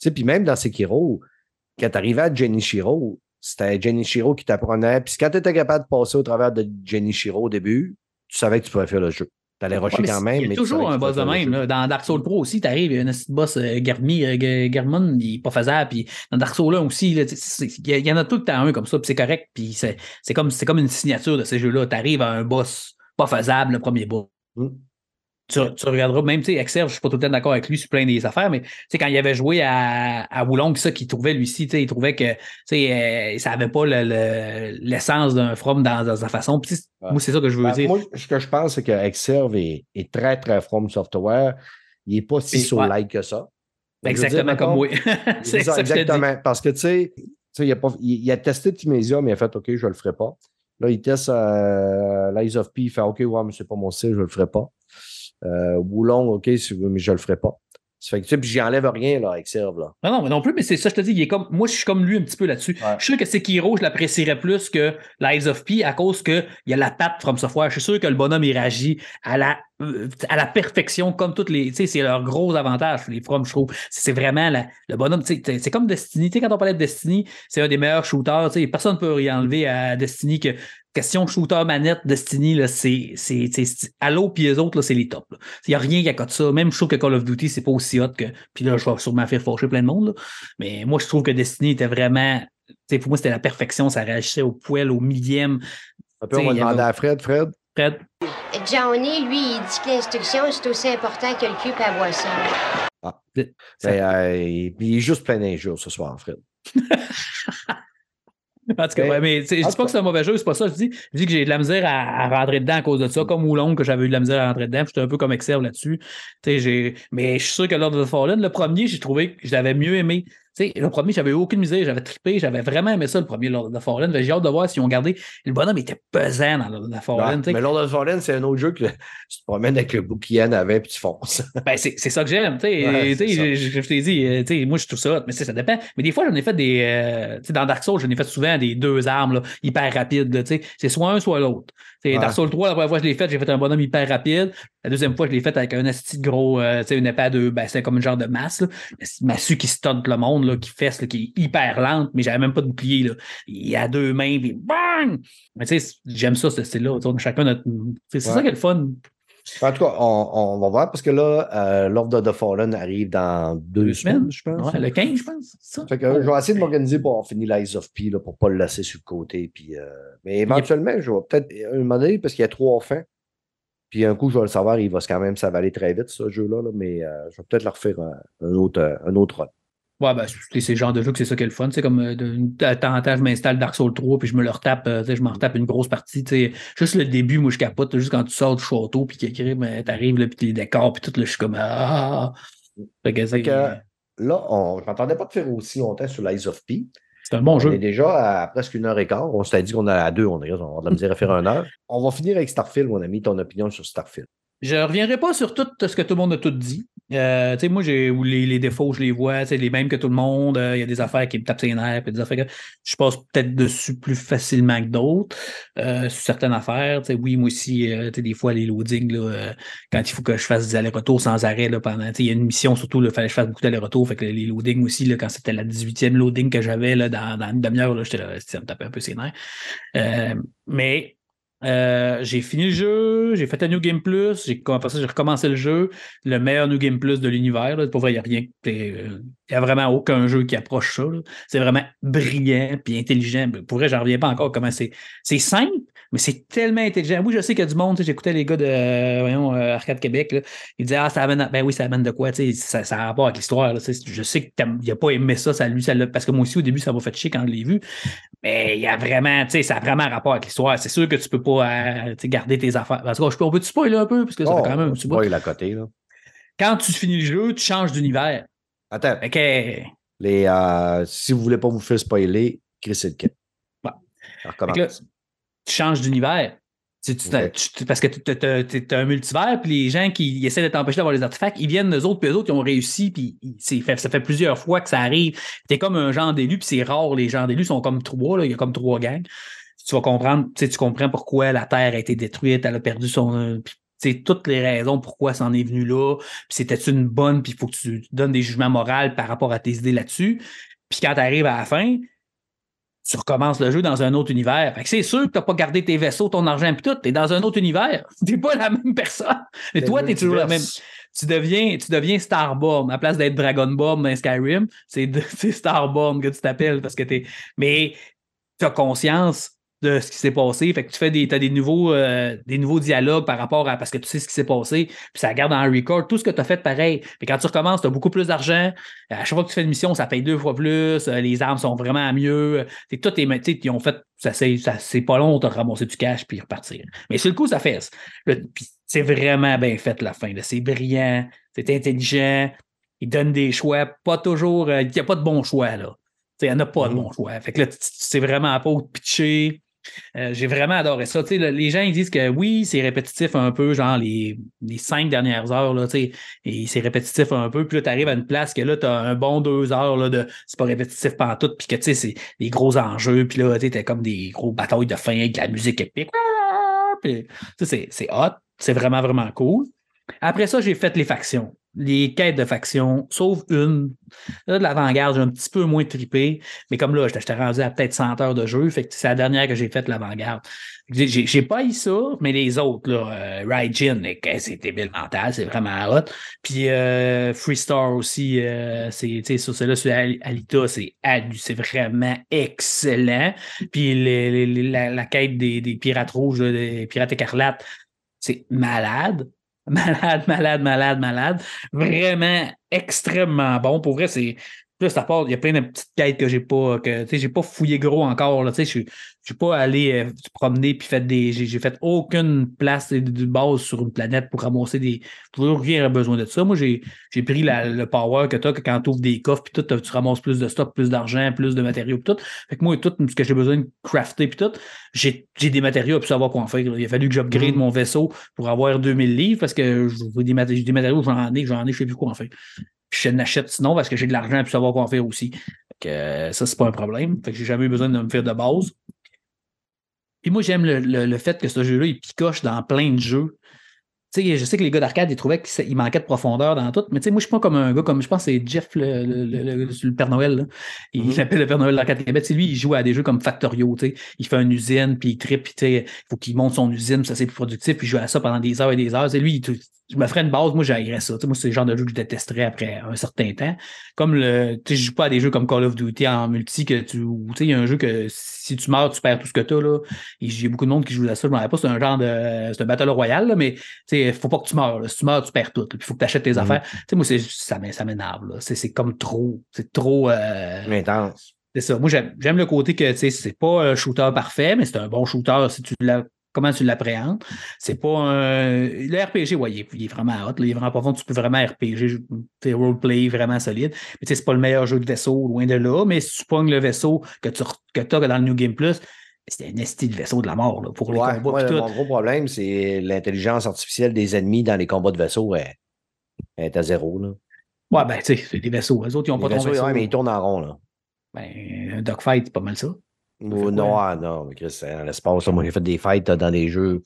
tu puis même dans Sekiro, quand tu arrivais à Genichiro, c'était Genichiro qui t'apprenait, puis quand tu étais capable de passer au travers de Genichiro au début, tu savais que tu pouvais faire le jeu. T'allais rusher Ouais, quand même. Il y a toujours un boss de même. là. Dans Dark Souls 3 aussi, t'arrives, il y a un petit boss euh, Garmi, euh, Garmon, il est pas faisable. Puis dans Dark Souls 1 aussi, il y, en a tout que t'as un comme ça, puis c'est correct. Puis c'est comme, comme une signature de ces jeux-là. T'arrives à un boss pas faisable, le premier boss. Mm. Tu, tu regarderas, même, tu sais, Exerve, je suis pas tout le temps d'accord avec lui sur plein des affaires, mais tu sais, quand il avait joué à, à Wulong, ça, qu'il trouvait, lui ci tu sais, il trouvait que, tu sais, euh, ça avait pas le- le- l'essence d'un From dans, dans sa façon. Puis, Ouais. moi, c'est ça que je veux Ben, dire. moi, ce que je pense, c'est que Exerve est, est très, très From Software. Il n'est pas si soul-like que ça. Dire, Exactement comme moi. C'est que dis. exactement. Parce que, tu sais, tu sais, il, a pas- il- il a testé Timesia, mais il a fait OK, je ne le ferai pas. Là, il teste euh, l'Eyes of P, il fait OK, ouais, mais c'est pas mon style, je ne le ferai pas. Euh, Woulon, OK, si vous- mais je ne le ferai pas. Ça fait que, tu sais, puis j'enlève rien, là, avec Serve, là. Non, non, mais non plus, mais c'est ça, je te dis, il est comme, moi, je suis comme lui un petit peu là-dessus. Ouais. Je suis sûr que Sekiro, je l'apprécierais plus que l'Eyes of P à cause qu'il y a la patte From Software. Je suis sûr que le bonhomme, il réagit à la, à la perfection, comme toutes les, tu sais, c'est leur gros avantage, les From, je trouve. C'est vraiment la- le bonhomme, c'est comme Destiny. Tu sais, quand on parlait de Destiny, c'est un des meilleurs shooters, tu sais, personne ne peut rien enlever à Destiny que, question shooter manette, Destiny, c'est, Halo puis les autres, c'est les tops. Il n'y a rien qui accote ça. Même je trouve que Call of Duty, c'est pas aussi hot que. Puis là, je vais sûrement faire fâcher plein de monde. là. Mais moi, je trouve que Destiny était vraiment. pour moi, c'était la perfection. Ça réagissait au poil, au millième. Un peu, on va y demander avait- à Fred. Fred, Fred, Johnny, lui, il dit que l'instruction, c'est aussi important que le cube à boisson. ça- ben, euh, il il est juste plein d'injures ce soir, Fred. En tout cas, Mais- ouais, mais je dis pas que c'est un mauvais jeu, c'est pas ça. Je dis, je dis que j'ai de la misère à, à rentrer dedans à cause de ça, comme Oulong, que j'avais eu de la misère à rentrer dedans. puis J'étais un peu comme Exerve là-dessus. Tu sais, j'ai- Mais je suis sûr que Lord of the Fallen, le premier, j'ai trouvé que je l'avais mieux aimé. Le premier, j'avais aucune misère, j'avais trippé, j'avais vraiment aimé ça, le premier Lord of the Fallen. J'ai hâte de voir si on gardé. Le bonhomme était pesant dans Lord of the Fallen. Ouais, sais. mais Lord of the Fallen, c'est un autre jeu que tu te promènes avec le bouclier avant puis tu fonces. Ben, c'est ça que j'aime. Ouais, je, je- t'ai dit, euh, moi, je trouve ça mais ça dépend. Mais des fois, j'en ai fait des. euh, dans Dark Souls, j'en ai fait souvent des deux armes là, hyper rapides. C'est soit un, soit l'autre. Ouais. Dark Souls 3, la première fois que je l'ai fait, j'ai fait un bonhomme hyper rapide. La deuxième fois, je l'ai fait avec un asti de gros, euh, tu sais, une épée à deux, ben, c'est comme une genre de masse. Là. Massue qui stunt le monde, là, qui fesse, là, qui est hyper lente, mais j'avais même pas de bouclier. Là. Il a deux mains, puis bang! Mais tu sais, j'aime ça, ce style-là. Chacun notre. C'est Ouais. ça qui est le fun. En tout cas, on, on va voir parce que là, euh, Lord of the Fallen arrive dans deux, Deux semaines, semaines. je pense. Ouais, le 15, je pense. ça. Fait que, euh, je vais essayer de m'organiser pour avoir fini l'Eyes of P là, pour ne pas le laisser sur le côté. Puis, euh, mais éventuellement, je vais peut-être un moment donné, parce qu'il y a trois fins. Puis un coup, je vais le savoir, il va quand même s'avaler très vite, ce jeu-là. là, mais euh, je vais peut-être le refaire un, un autre, euh, un autre run. Ouais, ben, c'est le genre de jeu que c'est ça qui est le fun. C'est comme euh, de, de temps en temps, je m'installe Dark Souls 3 puis je me le retape, euh, je me retape une grosse partie. Juste le début, moi, je capote. Juste quand tu sors du château puis qu'il ben, t'arrives, là, puis les décors, puis tout, là, je suis comme Ah! Fait que Fait que, là, on, je ne m'attendais pas de faire aussi longtemps sur l'Eyes of P. c'est un bon on jeu. est déjà à presque une heure et quart. On s'était dit qu'on est à deux, on, est, on va avoir de la misère à faire une heure. On va finir avec Starfield, mon ami, ton opinion sur Starfield. Je reviendrai pas sur tout ce que tout le monde a tout dit. Euh, moi, j'ai les, défauts, je les vois, sais, les mêmes que tout le monde. Euh, Il y a des affaires qui me tapent ses nerfs, puis des affaires que je passe peut-être dessus plus facilement que d'autres. Euh, sur certaines affaires, oui, moi aussi, euh, des fois, les loadings, là, euh, quand il faut que je fasse des allers-retours sans arrêt, là, pendant, il y a une mission, surtout, il fallait que je fasse beaucoup d'allers-retours. Fait que les loadings aussi, là, quand c'était la 18e loading que j'avais, dans, dans une demi-heure, là, là, ça me tapait un peu ses nerfs. Euh, mais euh, j'ai fini le jeu, j'ai fait un New Game Plus, j'ai recommencé le jeu, le meilleur New Game Plus de l'univers. Pour vrai, il n'y a rien. Il n'y a vraiment aucun jeu qui approche ça. C'est vraiment brillant puis intelligent. Pour vrai, j'en reviens pas encore comment c'est. C'est simple, mais c'est tellement intelligent. Oui, je sais qu'il y a du monde. J'écoutais les gars de euh, voyons, euh, Arcade Québec. là. Ils disaient Ah, ça amène à- ben oui, ça amène de quoi? Ça, ça a rapport avec l'histoire. Je sais qu'il n'a pas aimé ça, ça lui, ça parce que moi aussi, au début, ça m'a fait chier quand je l'ai vu. Mais il y a vraiment, tu sais, ça a vraiment rapport avec l'histoire. C'est sûr que tu peux pas euh, garder tes affaires. Parce que je peux, on peut tu spoiler un peu, parce que ça Oh, fait quand même un petit bout. côté. Là. Quand tu finis le jeu, tu changes d'univers. Attends, que, les, euh, si vous ne voulez pas vous faire spoiler, Chris et le kit. Là, tu changes d'univers. Tu- tu- Ok. tu- parce que tu as un multivers, puis les gens qui essaient de t'empêcher d'avoir les artefacts, ils viennent, eux autres, puis eux autres, ils ont réussi, puis fait- ça fait plusieurs fois que ça arrive. T'es comme un genre d'élu, puis c'est rare, les gens d'élus sont comme trois, là, il y a comme trois gangs. Tu vas comprendre, tu comprends pourquoi la Terre a été détruite, elle a perdu son. euh, puis, sais, toutes les raisons pourquoi ça en est venu là, puis c'était une bonne, puis il faut que tu donnes des jugements moraux par rapport à tes idées là-dessus. Puis quand tu arrives à la fin, tu recommences le jeu dans un autre univers. Fait que c'est sûr que tu n'as pas gardé tes vaisseaux, ton argent et tout. Tu es dans un autre univers. Tu n'es pas la même personne. Mais toi, tu es toujours la même. Tu deviens, tu deviens Starborn. À place d'être Dragonborn dans Skyrim, c'est c'est Starborn que tu t'appelles parce que tu es. Mais tu as conscience de ce qui s'est passé. Fait que tu fais des, as des nouveaux, euh, des nouveaux dialogues par rapport à parce que tu sais ce qui s'est passé, puis ça garde un record tout ce que tu as fait pareil. Mais quand tu recommences, tu as beaucoup plus d'argent. À chaque fois que tu fais une mission, ça paye deux fois plus. euh, les armes sont vraiment mieux. C'est tout est, tu sais, ils ont fait, ça c'est, ça, c'est pas long de ramasser du cash puis repartir. Mais sur le coup, ça puis c'est vraiment bien fait la fin. C'est brillant, c'est intelligent. Il donne des choix, pas toujours. euh, Il n'y a pas de bon choix, là. Tu Il n'y en a pas de Mhm. bon choix. Fait que là, tu- tu- c'est vraiment pas au pitcher. Euh, j'ai vraiment adoré ça. Les gens ils disent que oui, c'est répétitif un peu, genre les, les cinq dernières heures, là, et c'est répétitif un peu. Puis là, tu arrives à une place que là, tu as un bon deux heures là, de c'est pas répétitif tout, puis que c'est des gros enjeux, puis là, tu sais, comme des gros batailles de fin avec la musique épique. Puis, c'est hot, c'est vraiment, vraiment cool. Après ça, j'ai fait les factions. Les quêtes de factions, sauf une. Là, de l'avant-garde, j'ai un petit peu moins trippé. Mais comme là, j'étais rendu à peut-être 100 heures de jeu. Fait c'est la dernière que j'ai faite, l'avant-garde. J'ai- pas eu ça, mais les autres, là, euh, Raijin, c'est débile mental, c'est vraiment hot. Puis euh, Freestar aussi, euh, c'est, sur celle-là, sur Al- Alita, c'est vraiment excellent. Puis la, la quête des, des pirates rouges, des pirates écarlates, c'est malade. Malade, malade, malade, malade. Vraiment extrêmement bon. Pour vrai, c'est. Plus à part, il y a plein de petites quêtes que j'ai pas, que tu sais, j'ai pas fouillé gros encore. Là, je suis- pas allé euh, promener puis fait des. J'ai j'ai fait aucune place de, de base sur une planète pour ramasser des. Toujours rien a besoin de ça. Moi, j'ai j'ai pris la- le power que tu as que quand tu ouvres des coffres puis tout, tu ramasses plus de stock, plus d'argent, plus de matériaux puis tout. Fait que moi, tout ce que j'ai besoin de crafter puis tout, j'ai j'ai des matériaux pour savoir quoi en faire. là. Il a fallu que j'upgrade Mhm. mon vaisseau pour avoir 2000 livres parce que veux des, mat- j'ai des matériaux, j'en ai, j'en ai, je sais plus quoi en faire. Je n'achète sinon parce que j'ai de l'argent pour savoir quoi en faire aussi. Fait que euh, ça, c'est pas un problème. Fait que j'ai jamais eu besoin de me faire de base. Puis moi, j'aime le, le- le fait que ce jeu-là, il picoche dans plein de jeux. Je sais que les gars d'arcade, ils trouvaient qu'il manquait de profondeur dans tout, mais moi, je suis pas comme un gars, comme je pense que c'est Jeff, le, le, Père Noël. là. Il Mhm. s'appelle le Père Noël d'arcade Québec. Tu sais, lui, il joue à des jeux comme Factorio. Il fait une usine, puis il tripe, puis il faut qu'il monte son usine, puis ça c'est plus productif, puis il joue à ça pendant des heures et des heures. Tu sais, lui, il je me ferais une base, moi, j'haïrais ça. Moi, c'est le genre de jeu que je détesterais après un certain temps. Comme le. Tu sais, je joue pas à des jeux comme Call of Duty en multi que tu. Tu sais, il y a un jeu que si tu meurs, tu perds tout ce que tu as. Là. Et j'ai beaucoup de monde qui joue à ça. Je m'en rappelle pas, c'est un genre de. C'est un Battle Royale, là, mais tu sais, faut pas que tu meurs. là. Si tu meurs, tu perds tout. Puis il faut que tu achètes tes Mhm. affaires. Tu sais, moi, c'est, ça m'é- ça m'énerve. là. C'est, c'est comme trop. C'est trop. euh, Intense. c'est ça. Moi, j'aime, j'aime le côté que tu sais, c'est pas un shooter parfait, mais c'est un bon shooter si tu l'as. Comment tu l'appréhendes? C'est pas un. Le RPG, ouais, il est, il est vraiment hot. là. il est vraiment profond. Tu peux vraiment RPG, tu sais, roleplay vraiment solide. Mais c'est pas le meilleur jeu de vaisseau, loin de là. Mais si tu pognes le vaisseau que tu que as dans le New Game Plus, c'est un esti de vaisseau de la mort là, pour les Ouais, combats. tout. mon gros problème, c'est l'intelligence artificielle des ennemis dans les combats de. Elle, elle est à zéro. Là. Ouais, ben, tu sais, c'est des vaisseaux. Les autres, ils n'ont pas vaisseaux, vaisseau. ouais, mais ils tournent en rond. Là. Ben, un dogfight, c'est pas mal ça. Ou fait non, ah, non, c'est dans l'espace. Moi, j'ai fait des fights là, dans des jeux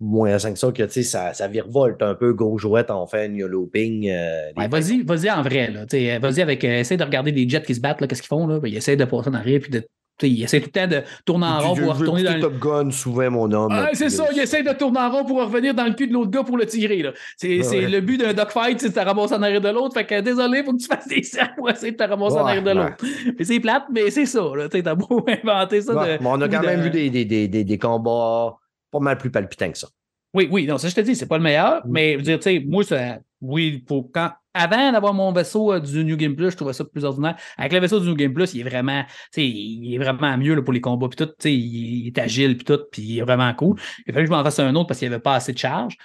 moins à 5 ça que tu sais, ça, ça virevolte un peu. Gros jouette, on fait un looping. Euh, Ouais, vas-y, vas-y en vrai. Là. Sais, Vas-y avec. euh, essaie de regarder des jets qui se battent, qu'est-ce qu'ils font. Là. Ils essaient de passer en arrière, puis de. Ils essaient tout le temps de tourner en rond pour retourner dans le. Top Gun, souvent, mon homme. Ah, c'est ça, il essaie de tourner en rond pour revenir dans le cul de l'autre gars pour le tirer. là. C'est Ouais, ouais. le but d'un dogfight, c'est de te ramasser en arrière de l'autre. Fait que désolé, faut que tu fasses des cercles pour essayer de te ramasser en arrière de ouais. l'autre. Mais c'est plate, mais c'est ça. T'as beau inventer ça. De- mais on a quand de- même vu des, des, des, des, des combats pas mal plus palpitants que ça. Oui, oui, non, ça je te dis, c'est pas le meilleur, Mm. mais je veux dire, tu sais, moi, ça, oui, pour quand, avant d'avoir mon vaisseau euh, du New Game Plus, je trouvais ça plus ordinaire. Avec le vaisseau du New Game Plus, il est vraiment, il est vraiment mieux pour les combats, puis tout, il, est agile, puis tout, puis il est vraiment cool. Il fallu que je m'en fasse un autre parce qu'il n'y avait pas assez de charge.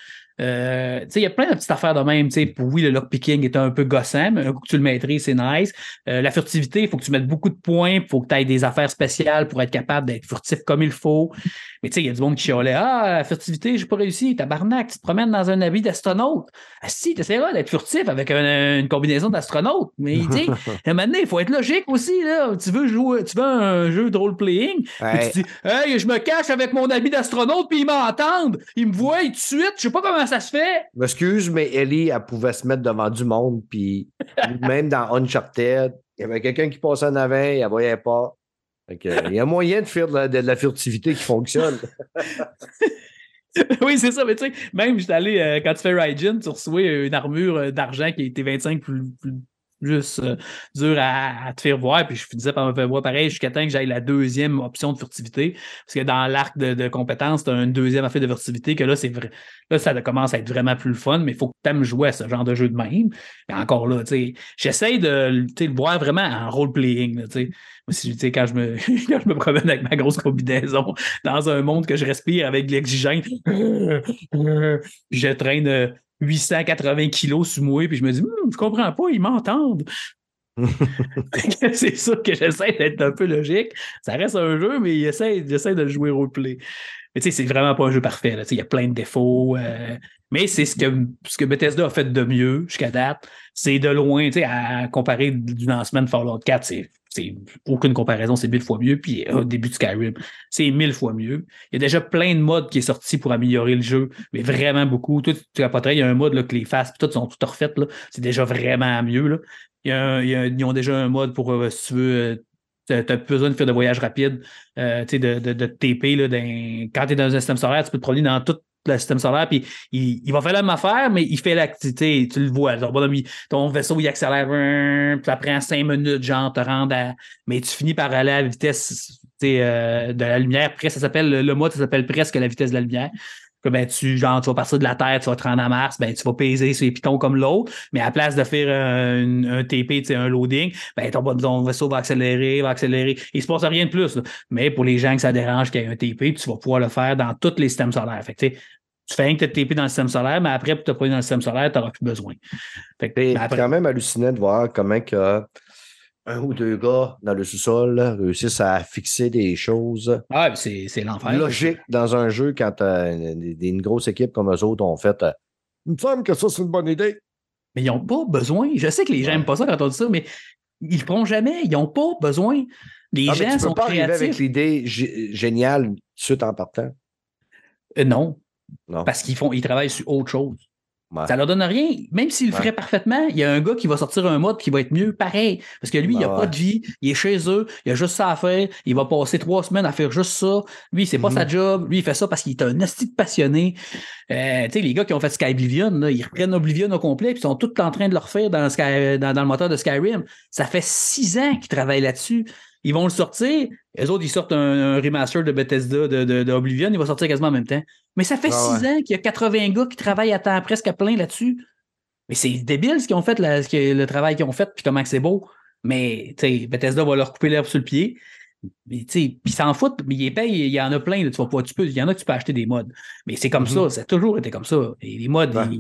Euh, tu sais, il y a plein de petites affaires de même. tu sais, Pour, oui, le lockpicking est un peu gossant, mais un coup que tu le maîtrises, c'est nice. Euh, la furtivité, il faut que tu mettes beaucoup de points, il faut que tu aies des affaires spéciales pour être capable d'être furtif comme il faut. Mais tu sais, il y a du monde qui chialait Ah, la furtivité, j'ai pas réussi. Tabarnak, tu te promènes dans un habit d'astronaute. Ah si, tu essaieras d'être furtif avec un- une combinaison d'astronaute. Mais il dit, à un moment donné, il faut être logique aussi. Là. Tu veux jouer, tu veux un jeu de role-playing, Hey, tu dis Hey, je me cache avec mon habit d'astronaute, puis ils m'entendent. Ils me voient tout de suite. Je sais pas comment ça se fait? M'excuse, mais Ellie, elle pouvait se mettre devant du monde, puis même dans Uncharted, il y avait quelqu'un qui passait en avant, elle voyait pas. Il y a moyen de faire de la, de la furtivité qui fonctionne. oui, c'est ça, mais tu sais, même j'étais allé, euh, quand tu fais Raijin, tu reçois une armure euh, d'argent qui était 25 plus, plus juste euh, dur à, te faire voir, puis je finissais par me faire voir pareil jusqu'à temps que j'aille la deuxième option de furtivité, parce que dans l'arc de, de compétences, tu as une deuxième affaire de furtivité, que là, c'est vrai. Là, ça commence à être vraiment plus le fun, mais il faut que tu aimes jouer à ce genre de jeu de même. Et encore là, j'essaye de le voir vraiment en role-playing, quand je me, quand je me promène avec ma grosse combinaison dans un monde que je respire avec de je traîne euh, 880 kilos sur moi, puis je me dis, Hum, je comprends pas, ils m'entendent. c'est ça que j'essaie d'être un peu logique. Ça reste un jeu, mais j'essaie, j'essaie de le jouer roleplay. Mais tu sais, c'est vraiment pas un jeu parfait. Il y a plein de défauts. euh, mais c'est ce que, ce que Bethesda a fait de mieux jusqu'à date. C'est de loin, tu sais, à comparer du lancement de Fallout 4, c'est, c'est aucune comparaison, c'est mille fois mieux. Puis au début de Skyrim, c'est mille fois mieux. Il y a déjà plein de modes qui est sorti pour améliorer le jeu, mais vraiment beaucoup. Toi, tu capoterais, il y a un mode là, que les faces, puis toutes sont toutes refaites. C'est déjà vraiment mieux. Là. Ils ont déjà un mode pour, euh, si tu veux, euh, t'as plus besoin de faire de voyages rapides, euh, tu de, de, de TP. Là, quand tu es dans un système solaire, tu peux te promener dans tout le système solaire, puis il, il va faire la même affaire, mais il fait l'activité, tu le vois. Ton, ton vaisseau, il accélère, puis ça prend cinq minutes, genre, te rendre à. Mais tu finis par aller à la vitesse euh, de la lumière. Presque, ça s'appelle, le mode, ça s'appelle presque la vitesse de la lumière. Que, ben, tu, genre, tu vas partir de la Terre, tu vas te rendre à Mars, ben, tu vas peser sur les pitons comme l'autre, mais à la place de faire une- un TP, tu sais, un loading, ben, ton, ton vaisseau va accélérer, va accélérer. Il se passe rien de plus. là. Mais pour les gens que ça dérange qu'il y ait un TP, tu vas pouvoir le faire dans tous les systèmes solaires. Fait que, tu fais rien que TP dans le système solaire, mais après, pour te prendre dans le système solaire, tu n'auras plus besoin. C'est ben, quand même hallucinant de voir comment que un ou deux gars dans le sous-sol réussissent à fixer des choses ah, c'est l'enfer. logiques dans un jeu quand une, une grosse équipe comme eux autres ont fait. euh, Il me semble que ça, c'est une bonne idée. Mais ils n'ont pas besoin. Je sais que les gens n'aiment pas ça quand on dit ça, mais ils le feront jamais. Ils n'ont pas besoin. Les Ah, gens tu peux sont pas arriver avec créatifs. l'idée gé- géniale suite en partant. Euh, non, Non. parce qu'ils font, ils travaillent sur autre chose. Ouais. Ça leur donne rien. Même s'ils le Ouais. feraient parfaitement, il y a un gars qui va sortir un mode qui va être mieux, pareil. Parce que lui, il n'a Ouais, pas de vie, il est chez eux, il a juste ça à faire, il va passer trois semaines à faire juste ça. Lui, c'est pas Mhm. sa job, lui, il fait ça parce qu'il est un asti de passionné. Euh, tu sais, les gars qui ont fait Sky Oblivion, là, ils reprennent Oblivion au complet, puis ils sont tous en train de le refaire dans, Sky- dans, dans le moteur de Skyrim. Ça fait six ans qu'ils travaillent là-dessus. Ils vont le sortir. Les autres, ils sortent un, un remaster de Bethesda de, de, de Oblivion, il va sortir quasiment en même temps. Mais ça fait Ah six ans qu'il y a 80 gars qui travaillent à temps presque à plein là-dessus. Mais c'est débile ce qu'ils ont fait, là, ce que- le travail qu'ils ont fait, puis comment que c'est beau. Mais, Bethesda va leur couper l'herbe sur le pied. Puis ils s'en foutent, mais ils payent, il y en a plein, là, tu vas pas, tu peux, il y en a que tu peux acheter des mods. Mais c'est comme Mhm. ça, ça a toujours été comme ça. Et les mods, Ouais.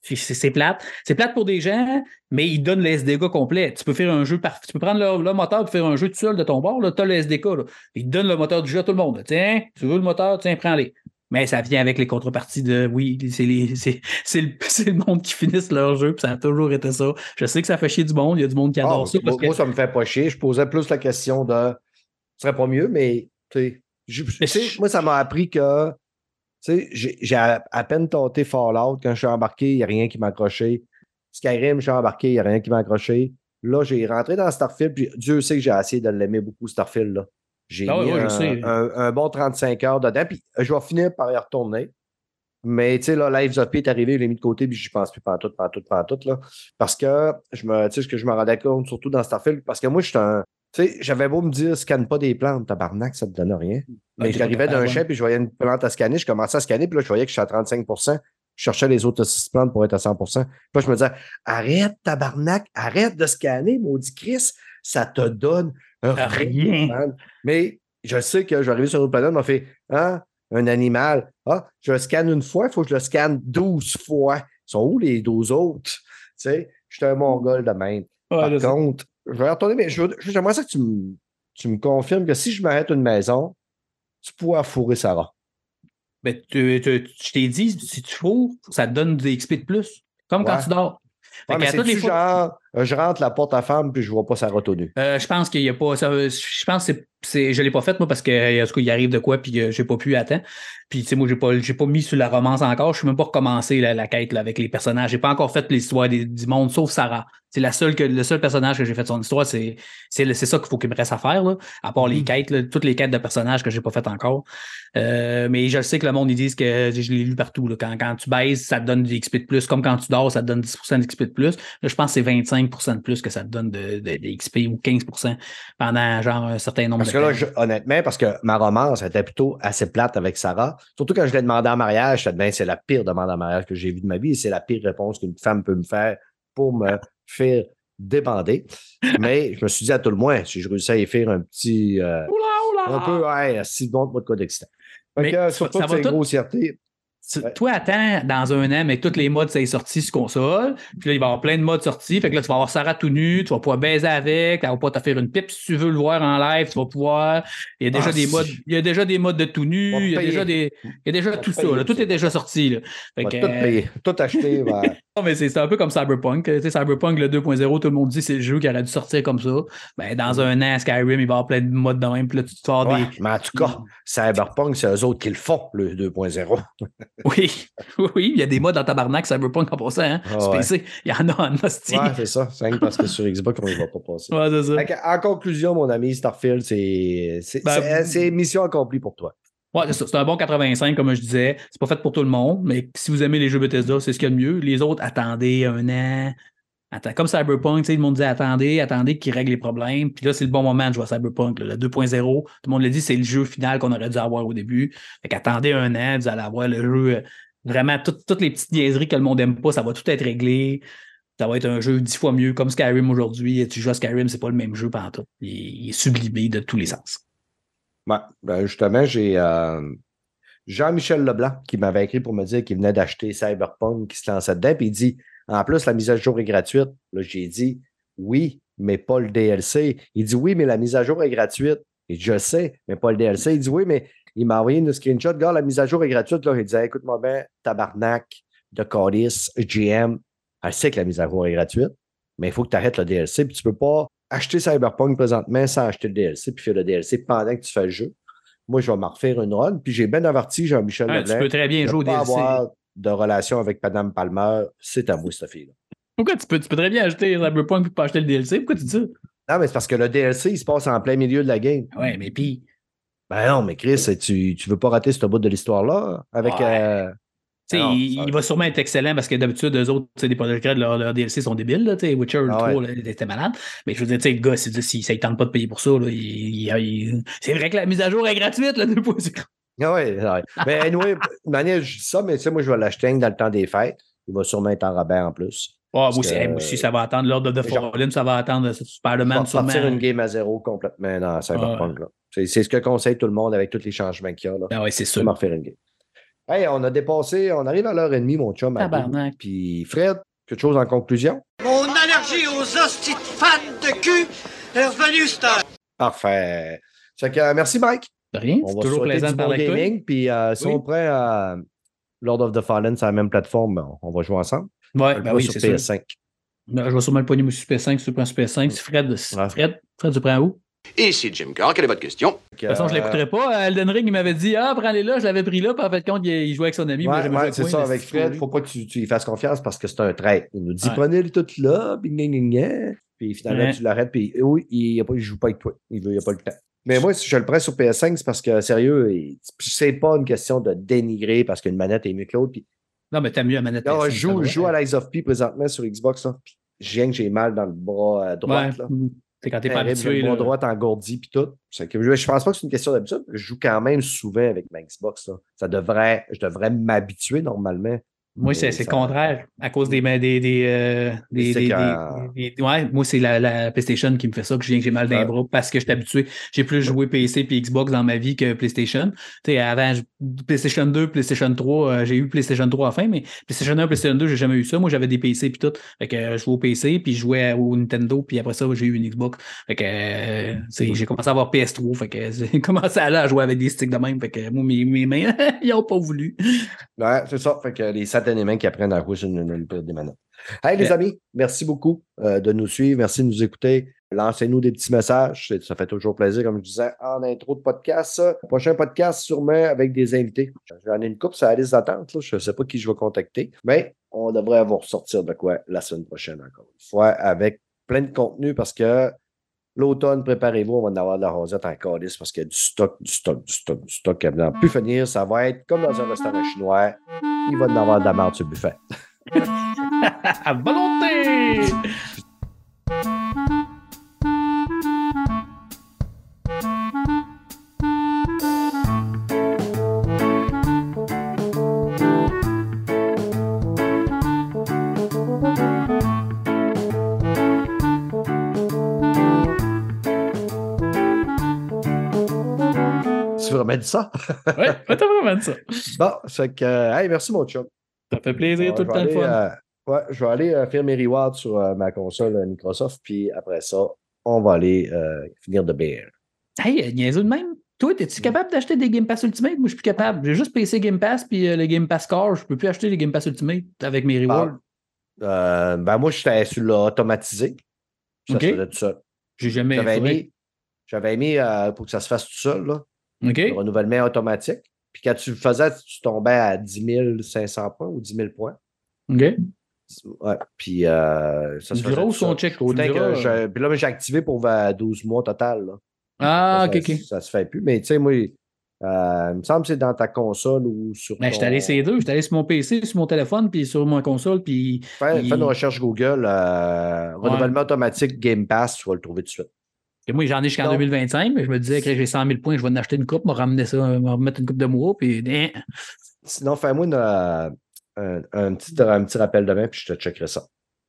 c'est plate. C'est plate pour des gens, mais ils donnent le SDK complet. Tu peux faire un jeu par... Tu peux prendre le, moteur et faire un jeu tout seul de ton bord. Tu as le SDK. Là. Ils donnent le moteur du jeu à tout le monde. Tiens, tu veux le moteur, tiens, prends-les. Mais ça vient avec les contreparties de oui, c'est les- c'est c'est le, c'est le monde qui finisse leur jeu, puis ça a toujours été ça. Je sais que ça fait chier du monde, il y a du monde qui adore Ah, ça. Parce moi, que, ça me fait pas chier. Je posais plus la question de ce serait pas mieux, mais tu sais, moi, ça m'a appris que j'ai j'ai à, à peine tenté Fallout. Quand je suis embarqué, il n'y a rien qui m'a accroché. Skyrim, je suis embarqué, il n'y a rien qui m'a accroché. Là, j'ai rentré dans Starfield, puis Dieu sait que j'ai essayé de l'aimer beaucoup, Starfield. Là. J'ai Ah je un, sais. un- un bon 35 heures dedans, puis euh, je vais finir par y retourner. Mais tu sais, là, Lives of P est arrivé, je l'ai mis de côté, puis j'y pense plus pantoute, pantoute, pantoute, là. Parce que je me, tu sais, ce que je me rendais compte, surtout dans Starfield, parce que moi, je suis un. Tu sais, j'avais beau me dire, scanne pas des plantes, tabarnak, ça te donne rien. Mais t'es j'arrivais pas d'un champ, puis je voyais une plante à scanner, je commençais à scanner, puis là, je voyais que je suis à 35% Je cherchais les autres six plantes pour être à 100% Puis là, je me disais, arrête, tabarnak, arrête de scanner, maudit Chris, ça te donne rien. Rien. man. Mais je sais que je vais arriver sur une planète, on m'a fait, hein, un animal, ah, je le scanne une fois, il faut que je le scanne 12 fois. Ils sont où les 12 autres? Tu sais, j'étais un mongol de même. Ouais, Par je sais. contre, je vais retourner, mais je j'aimerais ça que tu me, tu me confirmes que si je m'arrête une maison, tu pourras fourrer Sarah. Ben, tu- tu- je t'ai dit, si tu fourres, ça te donne des XP de plus. Comme quand tu dors. Ouais, mais genre, je rentre la porte à femme puis je vois pas Sarah tout nu. Euh, je pense qu'il n'y a pas. ça- je pense que c'est- je ne l'ai pas fait, moi, parce que en tout cas, il arrive de quoi, puis que j'ai pas pu attendre. Puis, tu sais, moi, j'ai pas, j'ai pas mis sur la romance encore. Je suis même pas recommencé la, la quête là, avec les personnages. J'ai pas encore fait l'histoire des- du monde, sauf Sarah. C'est la seule que, le seul personnage que j'ai fait son histoire, c'est, c'est, c'est ça qu'il faut qu'il me reste à faire, là, à part les quêtes, là, toutes les quêtes de personnages que j'ai pas faites encore. Euh, mais je sais que le monde, ils disent que je l'ai lu partout. Là, quand, quand tu baises, ça te donne du XP de plus. Comme quand tu dors, ça te donne 10 d'XP de plus. Là, je pense que c'est 25 de plus que ça te donne de, de, de XP ou 15% pendant genre un certain nombre Parce de que là, temps. je- honnêtement, parce que ma romance était plutôt assez plate avec Sarah. Surtout quand je l'ai demandé en mariage, je ben, c'est la pire demande en mariage que j'ai vue de ma vie et c'est la pire réponse qu'une femme peut me faire pour me faire débander. Mais je me suis dit à tout le moins, si je réussis à y faire un petit. euh, un peu, ouais, si bon, pas de quoi d'excitant. Fait que, euh, ça- sur ça toutes va ces tout- grossièretés, Tu- Ouais. Toi, attends dans un an, mais tous les modes, ça est sorti sur console. Puis là, il va y avoir plein de modes sortis. Fait que là, tu vas avoir Sarah tout nu, tu vas pouvoir baiser avec, tu vas pouvoir te faire une pipe si tu veux le voir en live, tu vas pouvoir. Il y a déjà Ah, des modes, il y a déjà des modes de tout nu, il y a déjà des. Il y a déjà Va tout ça, là. Tout est déjà sorti. Là. Fait on va que, tout euh, payer, tout acheter. ben, Non, mais c'est un peu comme Cyberpunk. Tu sais, Cyberpunk, le 2.0, tout le monde dit que c'est le jeu qui aurait dû sortir comme ça. Ben, dans un an, Skyrim, il va y avoir plein de modes de même. Puis là, tu te fais avoir ouais, des. Mais en tout cas, Cyberpunk, c'est eux autres qui le font, le 2.0. Oui, oui, il y a des modes dans Tabarnak, Cyberpunk en passant. Hein? Ah Sur ouais. PC, il y en a en hostie. Ouais, c'est ça. C'est parce que sur Xbox, on ne va pas passer. Ouais, c'est ça. Fait que, en conclusion, mon ami Starfield, c'est c'est- Ben, mission accomplie pour toi. Ouais, c'est ça. C'est un bon 85, comme je disais. C'est pas fait pour tout le monde, mais si vous aimez les jeux Bethesda, c'est ce qu'il y a de mieux. Les autres, attendez un an. Attends, comme Cyberpunk, sais, le monde dit attendez, attendez qu'ils règlent les problèmes. Puis là, c'est le bon moment de jouer à Cyberpunk. Le 2.0, tout le monde l'a dit, c'est le jeu final qu'on aurait dû avoir au début. Fait qu'attendez un an, vous allez avoir le jeu. euh, Vraiment, tout- toutes les petites niaiseries que le monde aime pas, ça va tout être réglé. Ça va être un jeu dix fois mieux, comme Skyrim aujourd'hui. Tu joues à Skyrim, c'est pas le même jeu pendant tout. Il, est- sublimé de tous les sens. Ben, justement, j'ai euh, Jean-Michel Leblanc qui m'avait écrit pour me dire qu'il venait d'acheter Cyberpunk, qui se lançait dedans, puis il dit En plus, la mise à jour est gratuite. Là, j'ai dit Oui, mais pas le DLC. Il dit Oui, mais la mise à jour est gratuite. Et je sais, mais pas le DLC. Il dit Oui, mais il m'a envoyé une screenshot. Gars, la mise à jour est gratuite. Là, il disait Écoute-moi bien, tabarnak de Codis, GM. Elle sait que la mise à jour est gratuite, mais il faut que tu arrêtes le DLC. Puis tu peux pas acheter Cyberpunk présentement sans acheter le DLC, puis faire le DLC pendant que tu fais le jeu. Moi, je vais m'en refaire une run. Puis j'ai bien averti Jean-Michel Ouais, tu peux très bien jouer au DLC. avoir de relation avec Madame Palmer. C'est à vous, cette fille-là. Pourquoi tu peux, tu peux très bien acheter Cyberpunk et pas acheter le DLC? Pourquoi tu dis ça? Non, mais c'est parce que le DLC, il se passe en plein milieu de la game. Ouais, mais puis. Ben non, mais Chris, tu, tu veux pas rater ce bout de l'histoire-là avec. Ouais. euh, Non, il, ça- il va sûrement être excellent parce que d'habitude, eux autres, tu sais, des projets de leur, leur DLC sont débiles. Là, tu sais, Witcher Ah 3, ouais. là, il était malade. Mais je veux dire, tu sais, le gars, si ça ne tente pas de payer pour ça, là, il- il- c'est vrai que la mise à jour est gratuite, là, 2.0. Ah ouais, ouais. Mais anyway, de manière, je dis ça, mais tu sais, moi, je vais l'acheter dans le temps des fêtes. Il va sûrement être en rabais en plus. Ah, moi, aussi, que- hey, moi aussi, ça va attendre l'ordre de Fallen, ça va attendre Spider-Man vais sûrement. partir une game à zéro complètement dans Cyberpunk. là. C'est c'est ce que conseille tout le monde avec tous les changements qu'il y a. Là. Ah ouais, c'est Je sûr. refaire une game. Hey, on a dépassé, on arrive à l'heure et demie, mon chum. Tabarnak. Puis Fred, quelque chose en conclusion? Mon allergie aux hosties de fans de cul est revenue, cette heure. Parfait. Que, euh, merci, Mike. De rien, On c'est va toujours plaisant de parler avec toi. gaming. Puis euh, si Oui. on prend euh, Lord of the Fallen sur la même plateforme, ben, on va jouer ensemble. Ouais, ben oui, sur c'est sûr. PS5. Ben, je vais sûrement le pogner, moi, sur PS5, si tu prends sur PS5. Si Fred, Ouais. Fred, Fred, tu prends où? Ici Jim Carr, quelle est votre question? De toute façon, je Euh, l'écouterais pas. Elden Ring, il m'avait dit Ah, prends-les là, je l'avais pris là, puis en fait, compte, il, il jouait avec son ami. Ouais, ouais, c'est ça, avec Fred, lui. faut pas que tu, tu y fasses confiance parce que c'est un trait. Il nous dit Ouais. prenez-les toutes là, puis finalement, Ouais. tu l'arrêtes, puis oui, il ne joue pas avec toi. Il n'a pas le temps. Mais moi, si je le prends sur PS5, c'est parce que, sérieux, c'est pas une question de dénigrer parce qu'une manette est mieux que l'autre. Puis, Non, mais t'as mieux à manette. non, PS5, je joue, je à l'Eyes of P présentement sur Xbox. Là, puis j'ai que j'ai mal dans le bras euh, droit. Ouais. là. C'est quand t'es pas habitué. le bras droit engourdi puis tout. Que je, je pense pas que c'est une question d'habitude. Je joue quand même souvent avec ma Xbox. là. Ça devrait, je devrais m'habituer normalement. Moi, c'est le contraire. À cause des. des, des, euh, des, Des ouais, moi, c'est la, la PlayStation qui me fait ça, que je viens que j'ai mal Ouais. bras parce que je suis habitué. J'ai plus joué PC et Xbox dans ma vie que PlayStation. Tu sais, avant, PlayStation 2, PlayStation 3, euh, j'ai eu PlayStation 3 à la fin, mais PlayStation 1, PlayStation 2, j'ai jamais eu ça. Moi, j'avais des PC puis tout. Fait que euh, je jouais au PC, puis je jouais au Nintendo, puis après ça, j'ai eu une Xbox. Fait que j'ai commencé à avoir PS3. Fait que j'ai commencé à aller à jouer avec des sticks de même. Fait que moi, mes, mes mains, ils ont pas voulu. Ouais, c'est ça. Fait que les, instantanément qu'ils apprennent à sur une, des manettes. Hey, les Ouais. amis, merci beaucoup euh, de nous suivre. Merci de nous écouter. Lancez-nous des petits messages. Ça fait toujours plaisir, comme je disais, en intro de podcast. Prochain podcast, sûrement avec des invités. J'en ai une coupe sur la liste d'attente. Je ne sais pas qui je vais contacter, mais on devrait vous ressortir de quoi la semaine prochaine encore une fois avec plein de contenu parce que l'automne, préparez-vous, on va en avoir de la rosette en calice parce qu'il y a du stock, du stock, du stock, du stock qui va plus finir. Ça va être comme dans un restaurant chinois. Il va en avoir de la merde sur le buffet. À volonté! Ça? Ouais, ouais, t'as vraiment dit ça. Bon, c'est que, euh, hey, merci mon chum. Ça fait plaisir, tout le temps le fun. euh, ouais, je vais aller euh, faire mes rewards sur euh, ma console euh, Microsoft, puis après ça, on va aller euh, finir de bière. Hey, euh, niaiseux de même. Toi, es-tu capable d'acheter des Game Pass Ultimate? Moi, je suis plus capable. J'ai juste PC Game Pass puis euh, le Game Pass Core. Je peux plus acheter les Game Pass Ultimate avec mes rewards. Euh, ben moi, j'étais sur l'automatisé. Ça Ok. se faisait tout seul. J'ai jamais J'avais mis, j'avais euh, pour que ça se fasse tout seul, là, OK? le renouvellement automatique. Puis quand tu le faisais, tu tombais à 10 500 points ou 10 000 points. OK? Ouais, puis euh, ça se faisait sont seul. check- que Puis là, j'ai activé pour euh, 12 mois total. Là. Ah, ça, OK, OK. Ça se fait plus. Mais tu sais, moi, euh, il me semble que c'est dans ta console ou sur. Ben, je suis allé ces deux. Je suis allé sur mon PC, sur mon téléphone, puis sur mon console, puis fais une recherche Google, euh, renouvellement automatique Game Pass, tu vas le trouver tout de suite. Et moi, j'en ai jusqu'en Non. 2025, mais je me disais que j'ai 100 000 points, je vais en acheter une coupe, me ramener ça, me remettre une coupe de mois, puis hein, Sinon, fais-moi une, euh, un, un petit, un petit rappel demain, puis je te checkerai ça.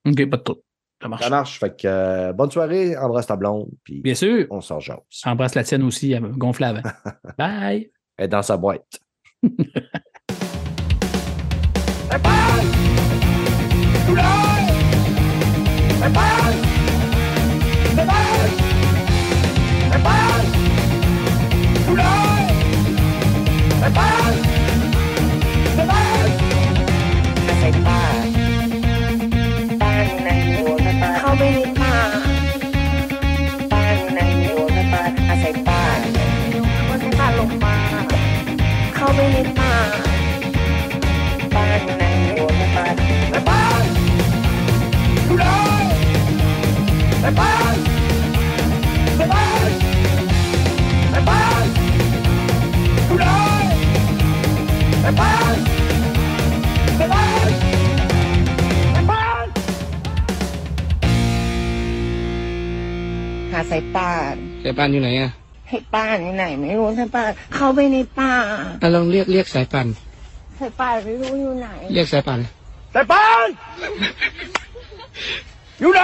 OK, pas de trouble. Ça marche. Ça marche. Fait que euh, bonne soirée, embrasse ta blonde, puis Bien sûr, on s'en jase. embrasse la tienne aussi, gonfle avant. Bye! Elle est dans sa boîte. เ Bye. หาสายป่านสายป่านอยู่ไหนอะให้ป้านอยู่ไหน ไม่รู้สายป่านเข้าไปในป่าอะลองเรียกเรียกสายป่านสายป่านไม่รู้อยู่ไหน เรียกสายป่านแต่ปานอยู่ไหน